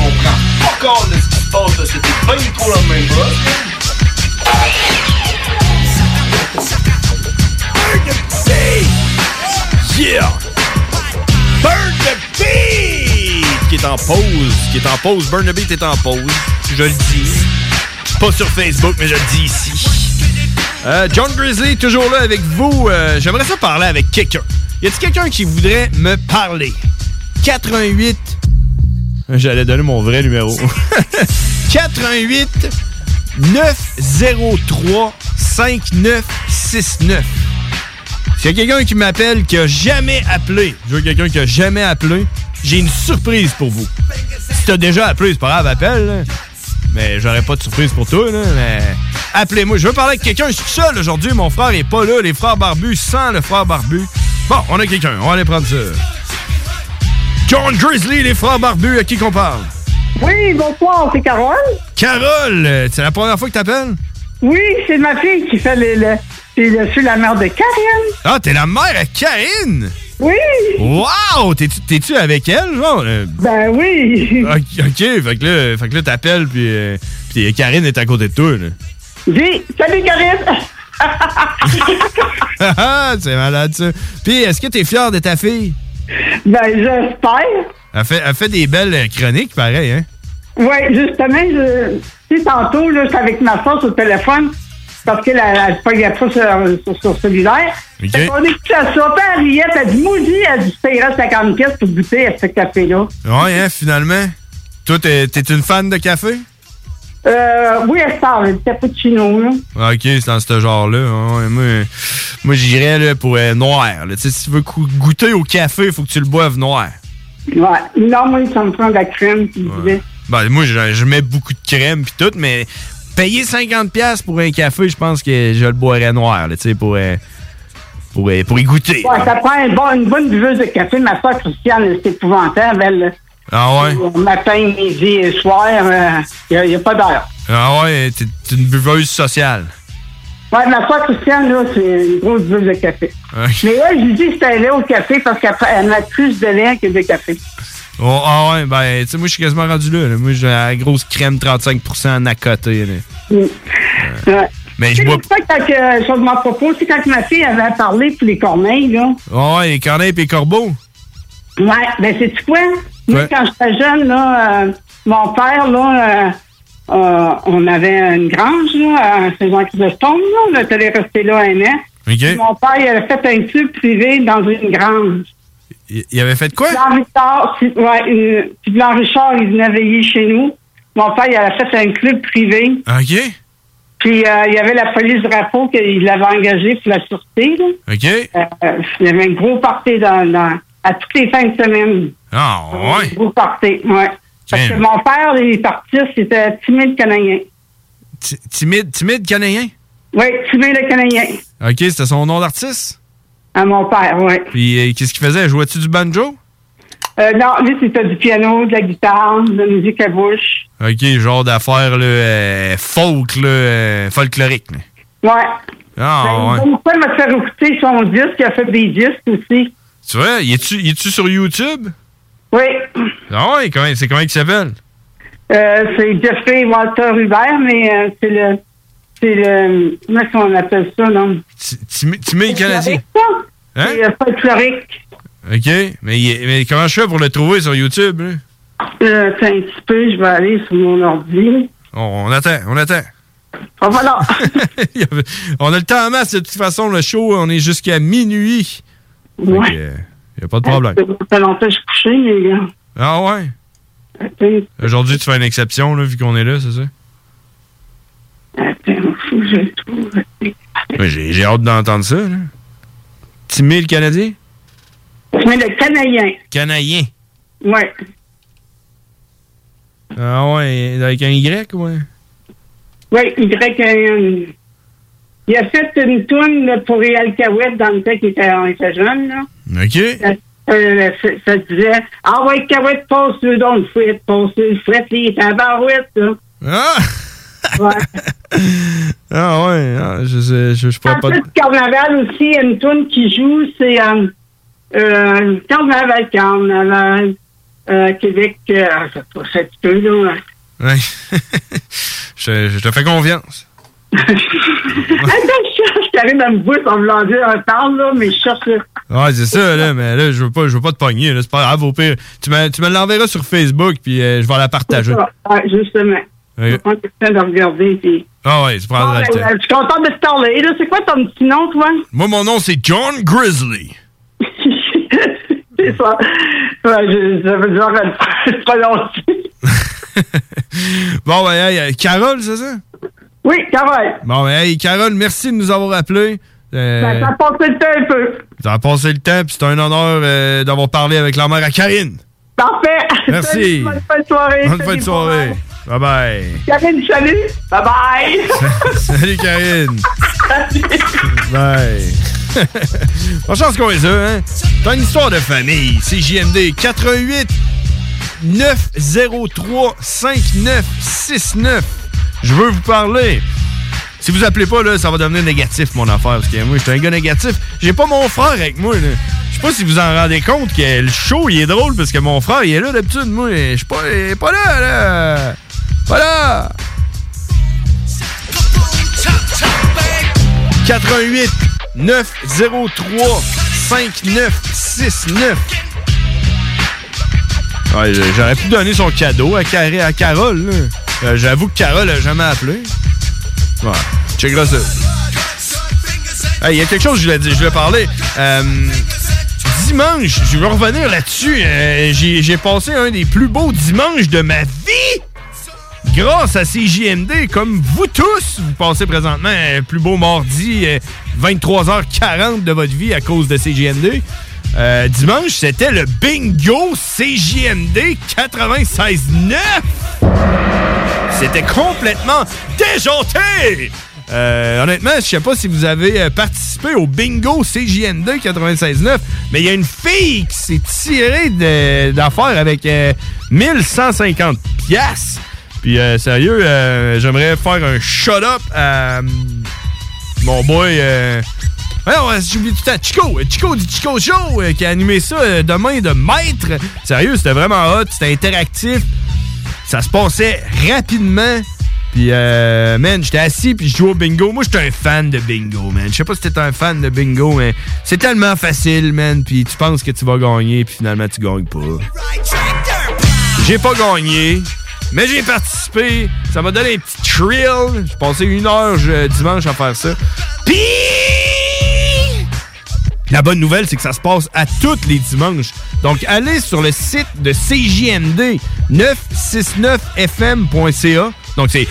On prend pas compte de ce qui se passe, là. c'était pas du tout la même chose. Yeah! Burn the Beat! Qui est en pause. Qui est en pause. Burn the Beat est en pause. Je le dis. Pas sur Facebook, mais je le dis ici. Euh, John Grizzly, toujours là avec vous. Euh, J'aimerais ça parler avec quelqu'un. Y a-t-il quelqu'un qui voudrait me parler? 88. J'allais donner mon vrai numéro. 88 903 5969. S'il y a quelqu'un qui m'appelle qui a jamais appelé, je veux quelqu'un qui a jamais appelé, j'ai une surprise pour vous. Si t'as déjà appelé, c'est pas grave, appelle. là. Mais j'aurais pas de surprise pour toi, là. Mais appelez-moi. Je veux parler avec quelqu'un. Je suis seul aujourd'hui. Mon frère est pas là. Les frères barbus sans le frère barbu. Bon, on a quelqu'un. On va aller prendre ça. John Grizzly, les frères barbus, à qui qu'on parle? Oui, bonsoir, c'est Carole. Carole, euh, c'est la première fois que t'appelles? Oui, c'est ma fille qui fait le. le je suis la mère de Karine. Ah, t'es la mère à Karine? Oui! Wow! T'es-tu avec elle, genre? Euh, Ben oui! Ok, fait que là, fait que là t'appelles, puis euh, puis Karine est à côté de toi, là. Oui, salut Karine! Ah, c'est malade, ça. Puis, est-ce que t'es fier de ta fille? Ben, j'espère. Elle fait, elle fait des belles euh, chroniques, pareil, hein? Oui, justement, je, tu sais, tantôt, là, j'étais avec ma soeur au téléphone parce qu'elle elle se pognait pas sur, sur, sur cellulaire. OK. Fait qu'on écoutait ça, puis elle riait, elle dit, maudit, elle dit, payerais 50 pièces pour goûter à ce café-là. Ouais, hein, finalement. Toi, t'es t'es une fan de café? Euh, oui, elle sort, le cappuccino, là. Ah, Ok, c'est dans ce genre-là. Ouais, moi, moi j'irais là, pour euh, noir. là. Si tu veux goûter au café, il faut que tu le boives noir. Ouais. Non, moi, ça me prend de la crème, tu disais. Ben, moi, je, je mets beaucoup de crème puis tout, mais payer 50$ pour un café, je pense que je le boirais noir, là, pour, euh, pour, euh, pour y goûter. Ouais, ça prend un bon- une bonne buveuse de café. Ma soeur Christiane, c'est épouvantable. Elle, Ah ouais? euh, matin, midi et soir, il n'y a, pas d'heure. Ah ouais, t'es une buveuse sociale. Ouais, ma soeur Christiane, là, c'est une grosse buveuse de café. Mais là, je lui dis que c'était lait au café parce qu'elle met plus de lait que de café. Oh, ah ouais, ben, tu sais, moi, je suis quasiment rendu là. là. Moi, j'ai la grosse crème 35% à côté. là. Mm. Ouais. Mais je bois c'est pas quand de mon propos, c'est quand ma fille avait parlé pour les corneilles, là. Ah ouais, les corneilles et les corbeaux? Ouais, ben c'est tu quoi? Moi, Ouais. quand j'étais jeune, là, euh, mon père, là, euh, euh, on avait une grange, là, à Saint-Jean-Chrysostome. On était resté là un an. Mon père, il avait fait un club privé dans une grange. Il il avait fait quoi? Blanc Richard, ouais, puis Blanc Richard, il venait veiller chez nous. Mon père, il avait fait un club privé. OK. Puis euh, il y avait la police drapeau qu'il avait engagé pour la sûreté. Là. OK. Euh, il y avait un gros party dans, dans- à toutes les fins de semaine. Ah ouais. Gros party, ouais. Parce que mon père, les partis, c'était timide canadien. Ti- Timide, timide canadien? Oui, timide le canadien. OK, c'était son nom d'artiste? À mon père, oui. Puis euh, qu'est-ce qu'il faisait? Jouais-tu du banjo? Euh, non, lui, c'était du piano, de la guitare, de la musique à bouche. OK, genre d'affaires là, euh, folk, là, folklorique. là. Ouais. Ah ouais. Une fois, il m'a fait écouter son disque, il a fait des disques aussi. Tu vois, y est-tu y est-tu sur YouTube? Oui. Ah comment, c'est comment il s'appelle? Euh, c'est Jeffrey Walter Hubert, mais euh, c'est le. C'est le. Comment est-ce qu'on appelle ça, non? Timide canadien. Hein? C'est euh, folklorique. OK. Mais, comment je fais pour le trouver sur YouTube? là? Euh, attends un petit peu, je vais aller sur mon ordi. On, on attend, on attend. Ah, voilà. On a le temps en masse. De toute façon, le show, on est jusqu'à minuit. Ouais. Il n'y a pas de problème. Ça fait longtemps que je couché, mais gars? Ah ouais? Attends, Aujourd'hui, tu fais une exception, là, vu qu'on est là, c'est ça? attends, faut que je trouve. Ouais, J'ai j'ai hâte d'entendre ça. Là. Timmy, le Canadien? Mais le Canadien. Canadien. Ouais. Ah ouais, avec un Y, ouais. Oui, Y. il a fait une tourne pour Réal Cahouette dans le temps qu'il était jeune. Là. OK. Euh, ça, ça disait Ah ouais, Cahouette, passe-le donc le fouet, passe-le le fouet. Il était en barouette. Là. Ah! Ouais. Ah ouais, ah, je sais, je, je pourrais En pas... Carnaval aussi, il y a une tourne qui joue, c'est euh, euh, Carnaval, Carnaval, euh, Québec. Euh, ah, ça pas peu, là. Ouais. je, je te fais confiance. Attends, je cherche, j'arrive à me voir sans vouloir dire un parle, là, mais je cherche. Ouais, c'est ça, là, mais là, je veux pas, je veux pas te pogner, là, c'est pas grave, au pire. Tu me, tu me l'enverras sur Facebook, puis euh, je vais la partager. Ouais, justement. Je vais Ok. prendre le temps de regarder. Puis... Ah ouais, tu prendras Ouais, le temps. je suis content de te parler. là. C'est quoi ton petit nom, toi? Moi, mon nom, c'est John Grizzly. C'est ça. Ouais, je, ça veut dire le prononcer. Bon, ben, hey, euh, Carole, c'est ça? Oui, Carole. Bon, ben, hey, Carole, merci de nous avoir appelés. Euh, Ben, Ça a passé le temps un peu. ça a passé le temps, puis c'est un honneur euh, d'avoir parlé avec la mère à Karine. Parfait. Merci. Salut, Bonne fin de soirée. Bonne fin de Salut, soirée. Bye bye. Karine, salut. Bye bye. Salut, Karine. Bye. Bonne chance qu'on est ça, hein? T'as une histoire de famille. C'est JMD 88 903 5969. Je veux vous parler. Si vous appelez pas, là, ça va devenir négatif, mon affaire. Parce que moi, je suis un gars négatif. J'ai pas mon frère avec moi. Je sais pas si vous en rendez compte que le show, il est drôle parce que mon frère, il est là d'habitude. Moi, je suis pas, il est pas là, là. Pas là. 88 903 5969. J'aurais pu donner son cadeau à, à Carole. Euh, J'avoue que Carole a jamais appelé. Ouais, checkera ça. Hey, Il y a quelque chose je voulais je voulais parler. Euh, dimanche, je vais revenir là-dessus. euh, J'ai passé un des plus beaux dimanches de ma vie grâce à CJMD, comme vous tous, vous passez présentement un plus beau mardi, euh, 23h40 de votre vie à cause de CJMD. Euh, dimanche, c'était le bingo CJMD 96.9. C'était complètement déjanté. Euh, honnêtement, je sais pas si vous avez euh, participé au bingo CJND 96.9, mais il y a une fille qui s'est tirée d'affaires avec euh, 1150 piastres. Puis sérieux, j'aimerais faire un shut-up à mon boy... Alors, j'oublie tout temps. Chico, euh, Chico du Chico Show euh, qui a animé ça euh, demain de maître. Sérieux, c'était vraiment hot, c'était interactif. Ça se passait rapidement. Puis, euh, man, j'étais assis puis je jouais au bingo. Moi, j'étais un fan de bingo, man. Je sais pas si t'es un fan de bingo, mais c'est tellement facile, man. Puis tu penses que tu vas gagner, puis finalement, tu gagnes pas. J'ai pas gagné, mais j'ai participé. Ça m'a donné un petit thrill. J'ai passé une heure je- dimanche à faire ça. Puis, la bonne nouvelle, c'est que ça se passe à tous les dimanches. Donc, allez sur le site de CJMD 969fm.ca. Donc, c'est,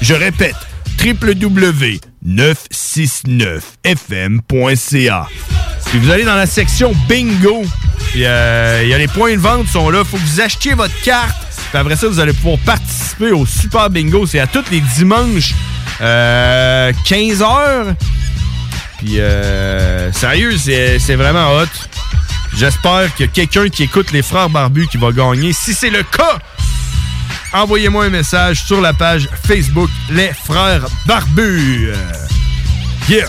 je répète, www.969fm.ca. Puis vous allez dans la section bingo. Euh, il y a les points de vente sont là. Faut que vous achetiez votre carte. Puis après ça, vous allez pouvoir participer au super bingo. C'est à tous les dimanches, euh, 15 heures. Puis, euh, sérieux, c'est vraiment hot. J'espère a quelqu'un qui écoute les frères barbus qui va gagner. Si c'est le cas, envoyez-moi un message sur la page Facebook Les Frères Barbus. Yeah!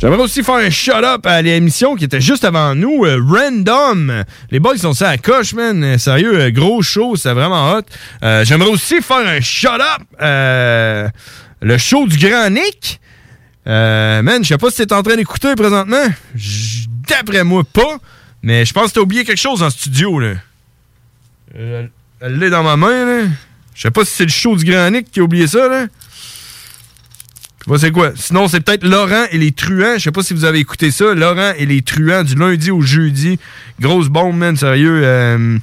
J'aimerais aussi faire un shut-up à l'émission qui était juste avant nous, euh, Random. Les boys sont ça à coche, man. Euh, Sérieux, euh, gros show, c'est vraiment hot. J'aimerais aussi faire un shut-up, le show du Grand Nick. Man, je sais pas si t'es en train d'écouter présentement. D'après moi, pas. Mais je pense que t'as oublié quelque chose en studio, là. Elle l'est dans ma main, là. Je sais pas si c'est le show du Grand Nick qui a oublié ça, là. C'est quoi? Sinon, c'est peut-être Laurent et les truands. Je sais pas si vous avez écouté ça. Laurent et les truands du lundi au jeudi. Grosse bombe, man, sérieux. Euh,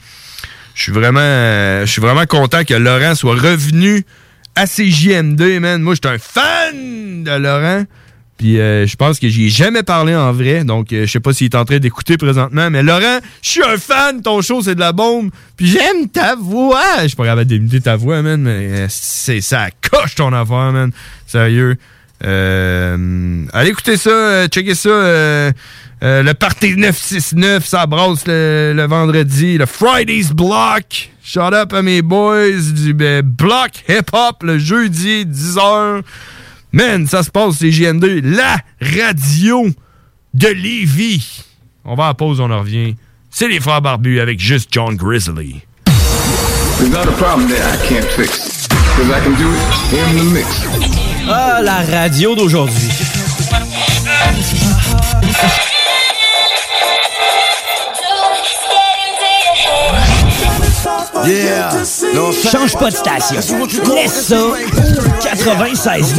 je suis vraiment, euh, je suis vraiment content que Laurent soit revenu à CJMD, man. Moi, j'étais un fan de Laurent. Puis euh, je pense que j'y ai jamais parlé en vrai. Donc, euh, je sais pas s'il est en train d'écouter présentement. Mais Laurent, je suis un fan. Ton show, c'est de la bombe. Puis j'aime ta voix. Je suis pas capable d'imiter ta voix, man. Mais c'est ça coche ton affaire, man. Sérieux. Euh, allez écouter ça. euh, checker ça. euh, euh, le Party 969, ça brasse le, vendredi. Le Friday's Block. Shout up à mes boys du ben, Block Hip Hop le jeudi, 10h. Man, ça se passe, c'est JN2, la radio de Lévis. On va à pause, on en revient. C'est les frères barbus avec juste John Grizzly. There's not a problem I can't fix. I can do it the mix. Ah, la radio d'aujourd'hui. Yeah. No Change pas de station. Laisse ça. 96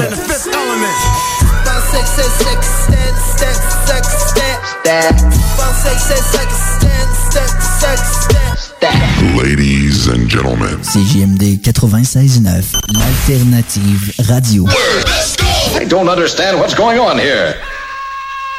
Ladies and gentlemen. CJMD 96.9, l'alternative radio. I don't understand what's going on here.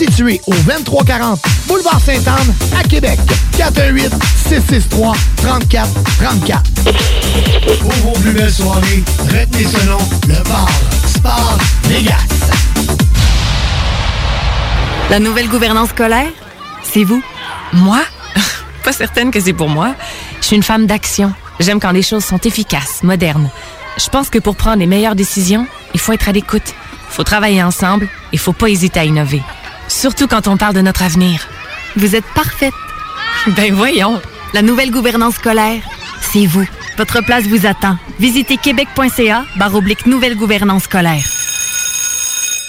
situé au 2340 Boulevard Sainte-Anne à Québec. 418 663 34 34. Pour vos plus belles soirées, retenez ce nom, le bar Sport Vegas. La nouvelle gouvernance scolaire, c'est vous? Moi? Pas certaine que c'est pour moi. Je suis une femme d'action. J'aime quand les choses sont efficaces, modernes. Je pense que pour prendre les meilleures décisions, il faut être à l'écoute. Il faut travailler ensemble. Il faut pas hésiter à innover. Surtout quand on parle de notre avenir. Vous êtes parfaite. Ben voyons. La nouvelle gouvernance scolaire, c'est vous. Votre place vous attend. Visitez québec.ca barre oblique nouvelle gouvernance scolaire.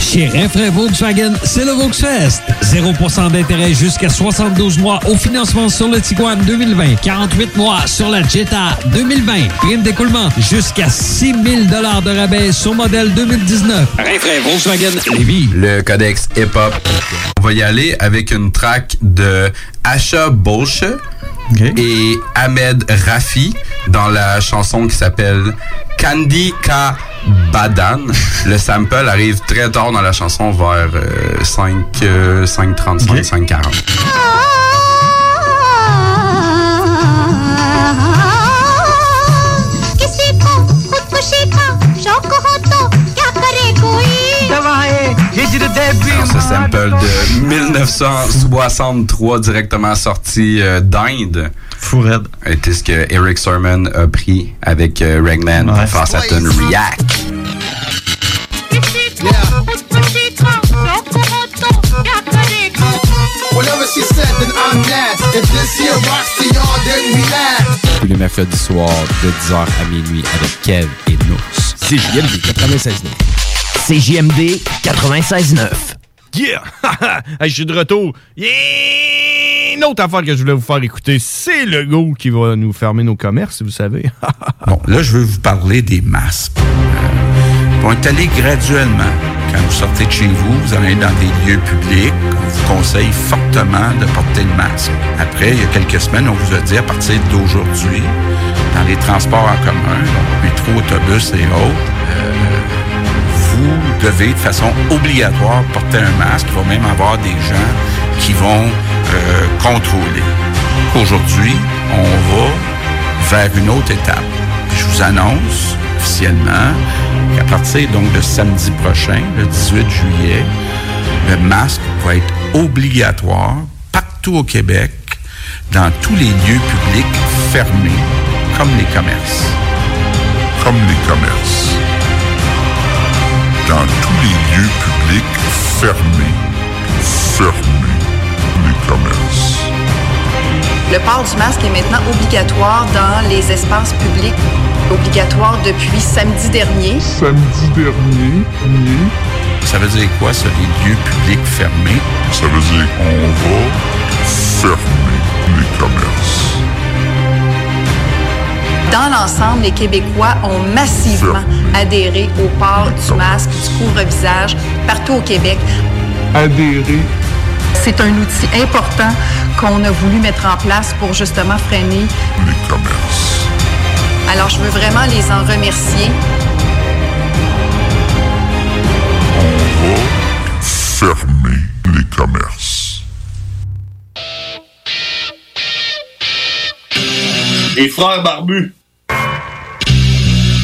Chez Renfrais Volkswagen, c'est le Volksfest. 0% d'intérêt jusqu'à 72 mois au financement sur le Tiguan 2020. 48 mois sur la Jetta 2020. Prime d'écoulement jusqu'à 6 000 de rabais sur modèle 2019. Renfrais Volkswagen Lévis. Le codex hip-hop. On va y aller avec une track de Asha Bolche et Ahmed Rafi dans la chanson qui s'appelle Candy Ka Badan. Le sample arrive très tard dans la chanson, vers euh, 5, euh, 5.35, 5.40. Ce sample de 1963 directement sorti euh, d'Inde. Fourette. Était ce que Eric Sermon a pris avec euh, Ragman ouais. face à Tune React. Tous les mercredis soirs de 10h à minuit avec Kev et Nous. C'est JMD 96.9. CJMD 96.9. Yeah! Hey, je suis de retour. Yeah! Une autre affaire que je voulais vous faire écouter, c'est le go qui va nous fermer nos commerces, vous savez. Bon, là, je veux vous parler des masques. Euh, vont être allés graduellement. Quand vous sortez de chez vous, vous allez dans des lieux publics. On vous conseille fortement de porter le masque. Après, il y a quelques semaines, on vous a dit à partir d'aujourd'hui, dans les transports en commun, donc métro, autobus et autres, euh, vous devez de façon obligatoire porter un masque. Il va même avoir des gens qui vont euh, contrôler. Aujourd'hui, on va vers une autre étape. Je vous annonce officiellement qu'à partir donc de samedi prochain, le 18 juillet, le masque va être obligatoire partout au Québec, dans tous les lieux publics fermés, comme les commerces. Comme les commerces. Dans tous les lieux publics fermés. Fermés. Les commerces. Le port du masque est maintenant obligatoire dans les espaces publics. Obligatoire depuis samedi dernier. Samedi dernier, ni. Ça veut dire quoi, ça, les lieux publics fermés? Ça veut dire qu'on va fermer Dans l'ensemble, les Québécois ont massivement adhéré au port du masque, du couvre-visage partout au Québec. Adhérer. C'est un outil important qu'on a voulu mettre en place pour justement freiner. Les commerces. Alors, je veux vraiment les en remercier. On va fermer les commerces. Les frères barbus.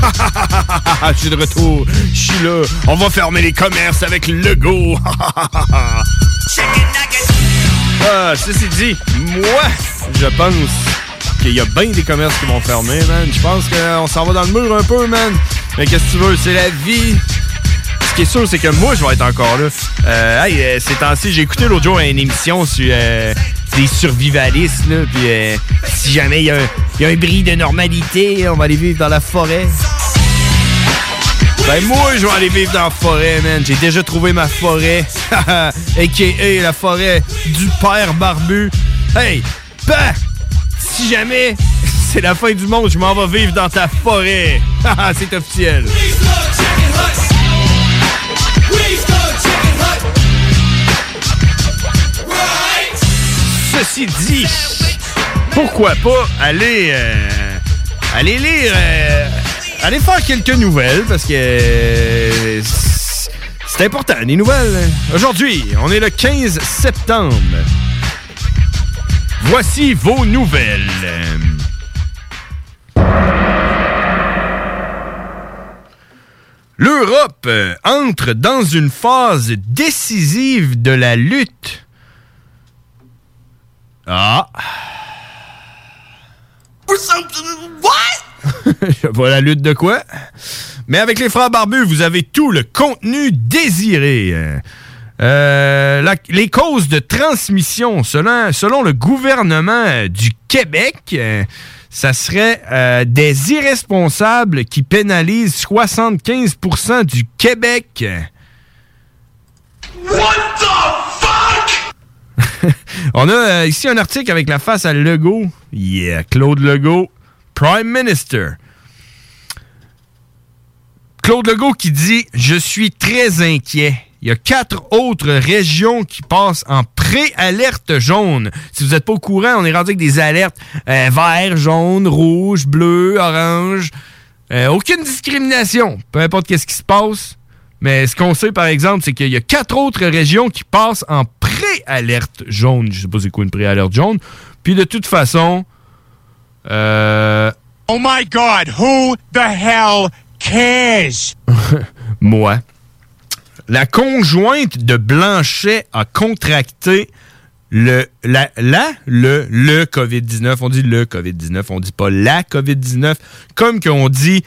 Je suis de retour, je suis là. On va fermer les commerces avec le go. ah, ceci dit, moi, je pense qu'il y a bien des commerces qui vont fermer, man. Je pense qu'on s'en va dans le mur un peu, man. Mais qu'est-ce que tu veux, c'est la vie. Ce qui est sûr, c'est que moi, je vais être encore là. Euh, hey, euh, ces temps-ci, j'ai écouté l'autre jour une émission sur euh, des survivalistes. Puis euh, si jamais il y, a un- il y a un bris de normalité, on va aller vivre dans la forêt. Ben moi, je vais aller vivre dans la forêt, man. J'ai déjà trouvé ma forêt. A.K.A. la forêt du père barbu. Hey, bah! Si jamais c'est la fin du monde, je m'en vais vivre dans ta forêt. c'est officiel. Ceci dit, pourquoi pas aller, euh, aller lire, euh, aller faire quelques nouvelles parce que euh, c'est important, les nouvelles. Aujourd'hui, on est le 15 septembre. Voici vos nouvelles. L'Europe euh, entre dans une phase décisive de la lutte. Ah. Je sais pas la lutte de quoi? Mais avec les frères barbus, vous avez tout le contenu désiré. Euh, la- les causes de transmission, selon, selon le gouvernement du Québec, euh, ça serait euh, des irresponsables qui pénalisent 75% du Québec. What the fuck? On a euh, ici un article avec la face à Legault. Yeah, Claude Legault, Prime Minister. Claude Legault qui dit Je suis très inquiet. Il y a quatre autres régions qui passent en pré-alerte jaune. Si vous n'êtes pas au courant, on est rendu avec des alertes euh, vert, jaune, rouge, bleu, orange. Euh, aucune discrimination, peu importe qu'est-ce qui se passe. Mais ce qu'on sait, par exemple, c'est qu'il y a quatre autres régions qui passent en pré-alerte jaune. Je sais pas c'est quoi une pré-alerte jaune. Puis de toute façon, euh, Oh my god, who the hell cares? moi. La conjointe de Blanchet a contracté le, la, la- le, le COVID-19. On dit le COVID-19, on dit pas la COVID-19. Comme qu'on dit,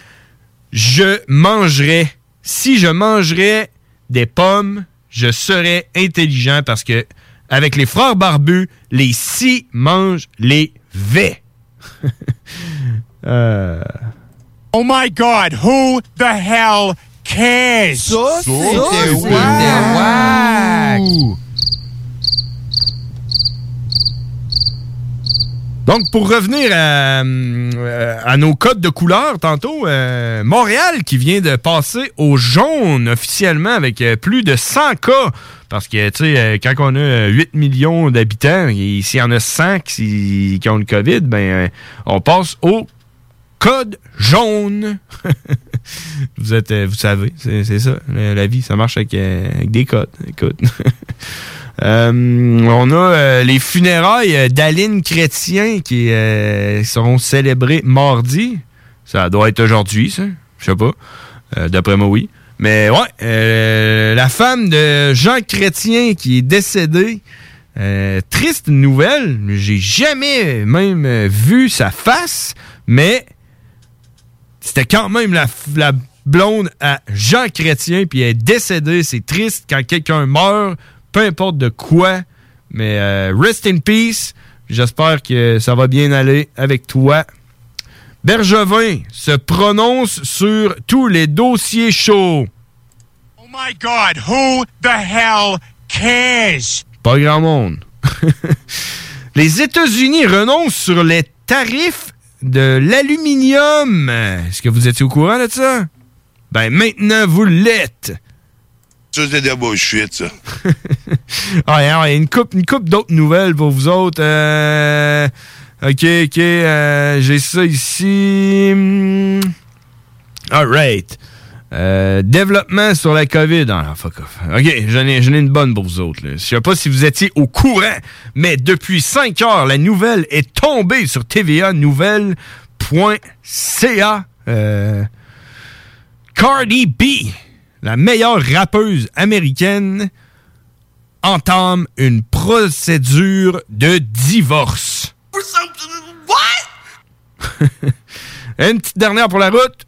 je mangerais, si je mangerais des pommes, je serais intelligent parce que avec les frères barbus, les si mangent les V. Euh, Oh my god, who the hell Ça, c'était wack. Donc, pour revenir à, euh, à nos codes de couleur, tantôt, euh, Montréal qui vient de passer au jaune officiellement avec euh, plus de 100 cas. Parce que, tu sais, quand on a euh, 8 millions d'habitants, et s'il y en a 100 qui, qui ont le COVID, ben, on passe au code jaune. euh, vous savez, c'est ça, la, vie, ça marche avec, euh, des codes. Écoute. Euh, on a les funérailles d'Aline Chrétien qui seront célébrées mardi. Ça doit être aujourd'hui, ça. Je sais pas. D'après moi, oui. Mais ouais, la femme de Jean Chrétien qui est décédée. triste nouvelle. J'ai jamais même vu sa face, mais c'était quand même la, la blonde à Jean Chrétien, puis elle est décédée. C'est triste quand quelqu'un meurt, peu importe de quoi. Mais euh, rest in peace. J'espère que ça va bien aller avec toi. Bergevin se prononce sur tous les dossiers chauds. Oh my god, who the hell cares? Pas grand monde. les États-Unis renoncent sur les tarifs de l'aluminium. Est-ce que vous étiez au courant de ça? Ben maintenant, vous l'êtes. Ça, c'est de la bullshit, ça. Ah, alors, il y a une coupe, une coupe d'autres nouvelles pour vous autres. Euh, ok, ok, euh, j'ai ça ici. Hmm. All right. Euh, développement sur la COVID. Ah, fuck off. OK, j'en ai, une bonne pour vous autres. là. Je sais pas si vous étiez au courant, mais depuis 5 heures, la nouvelle est tombée sur TVA Nouvelle.ca. Euh, Cardi B, la meilleure rappeuse américaine, entame une procédure de divorce. une petite dernière pour la route.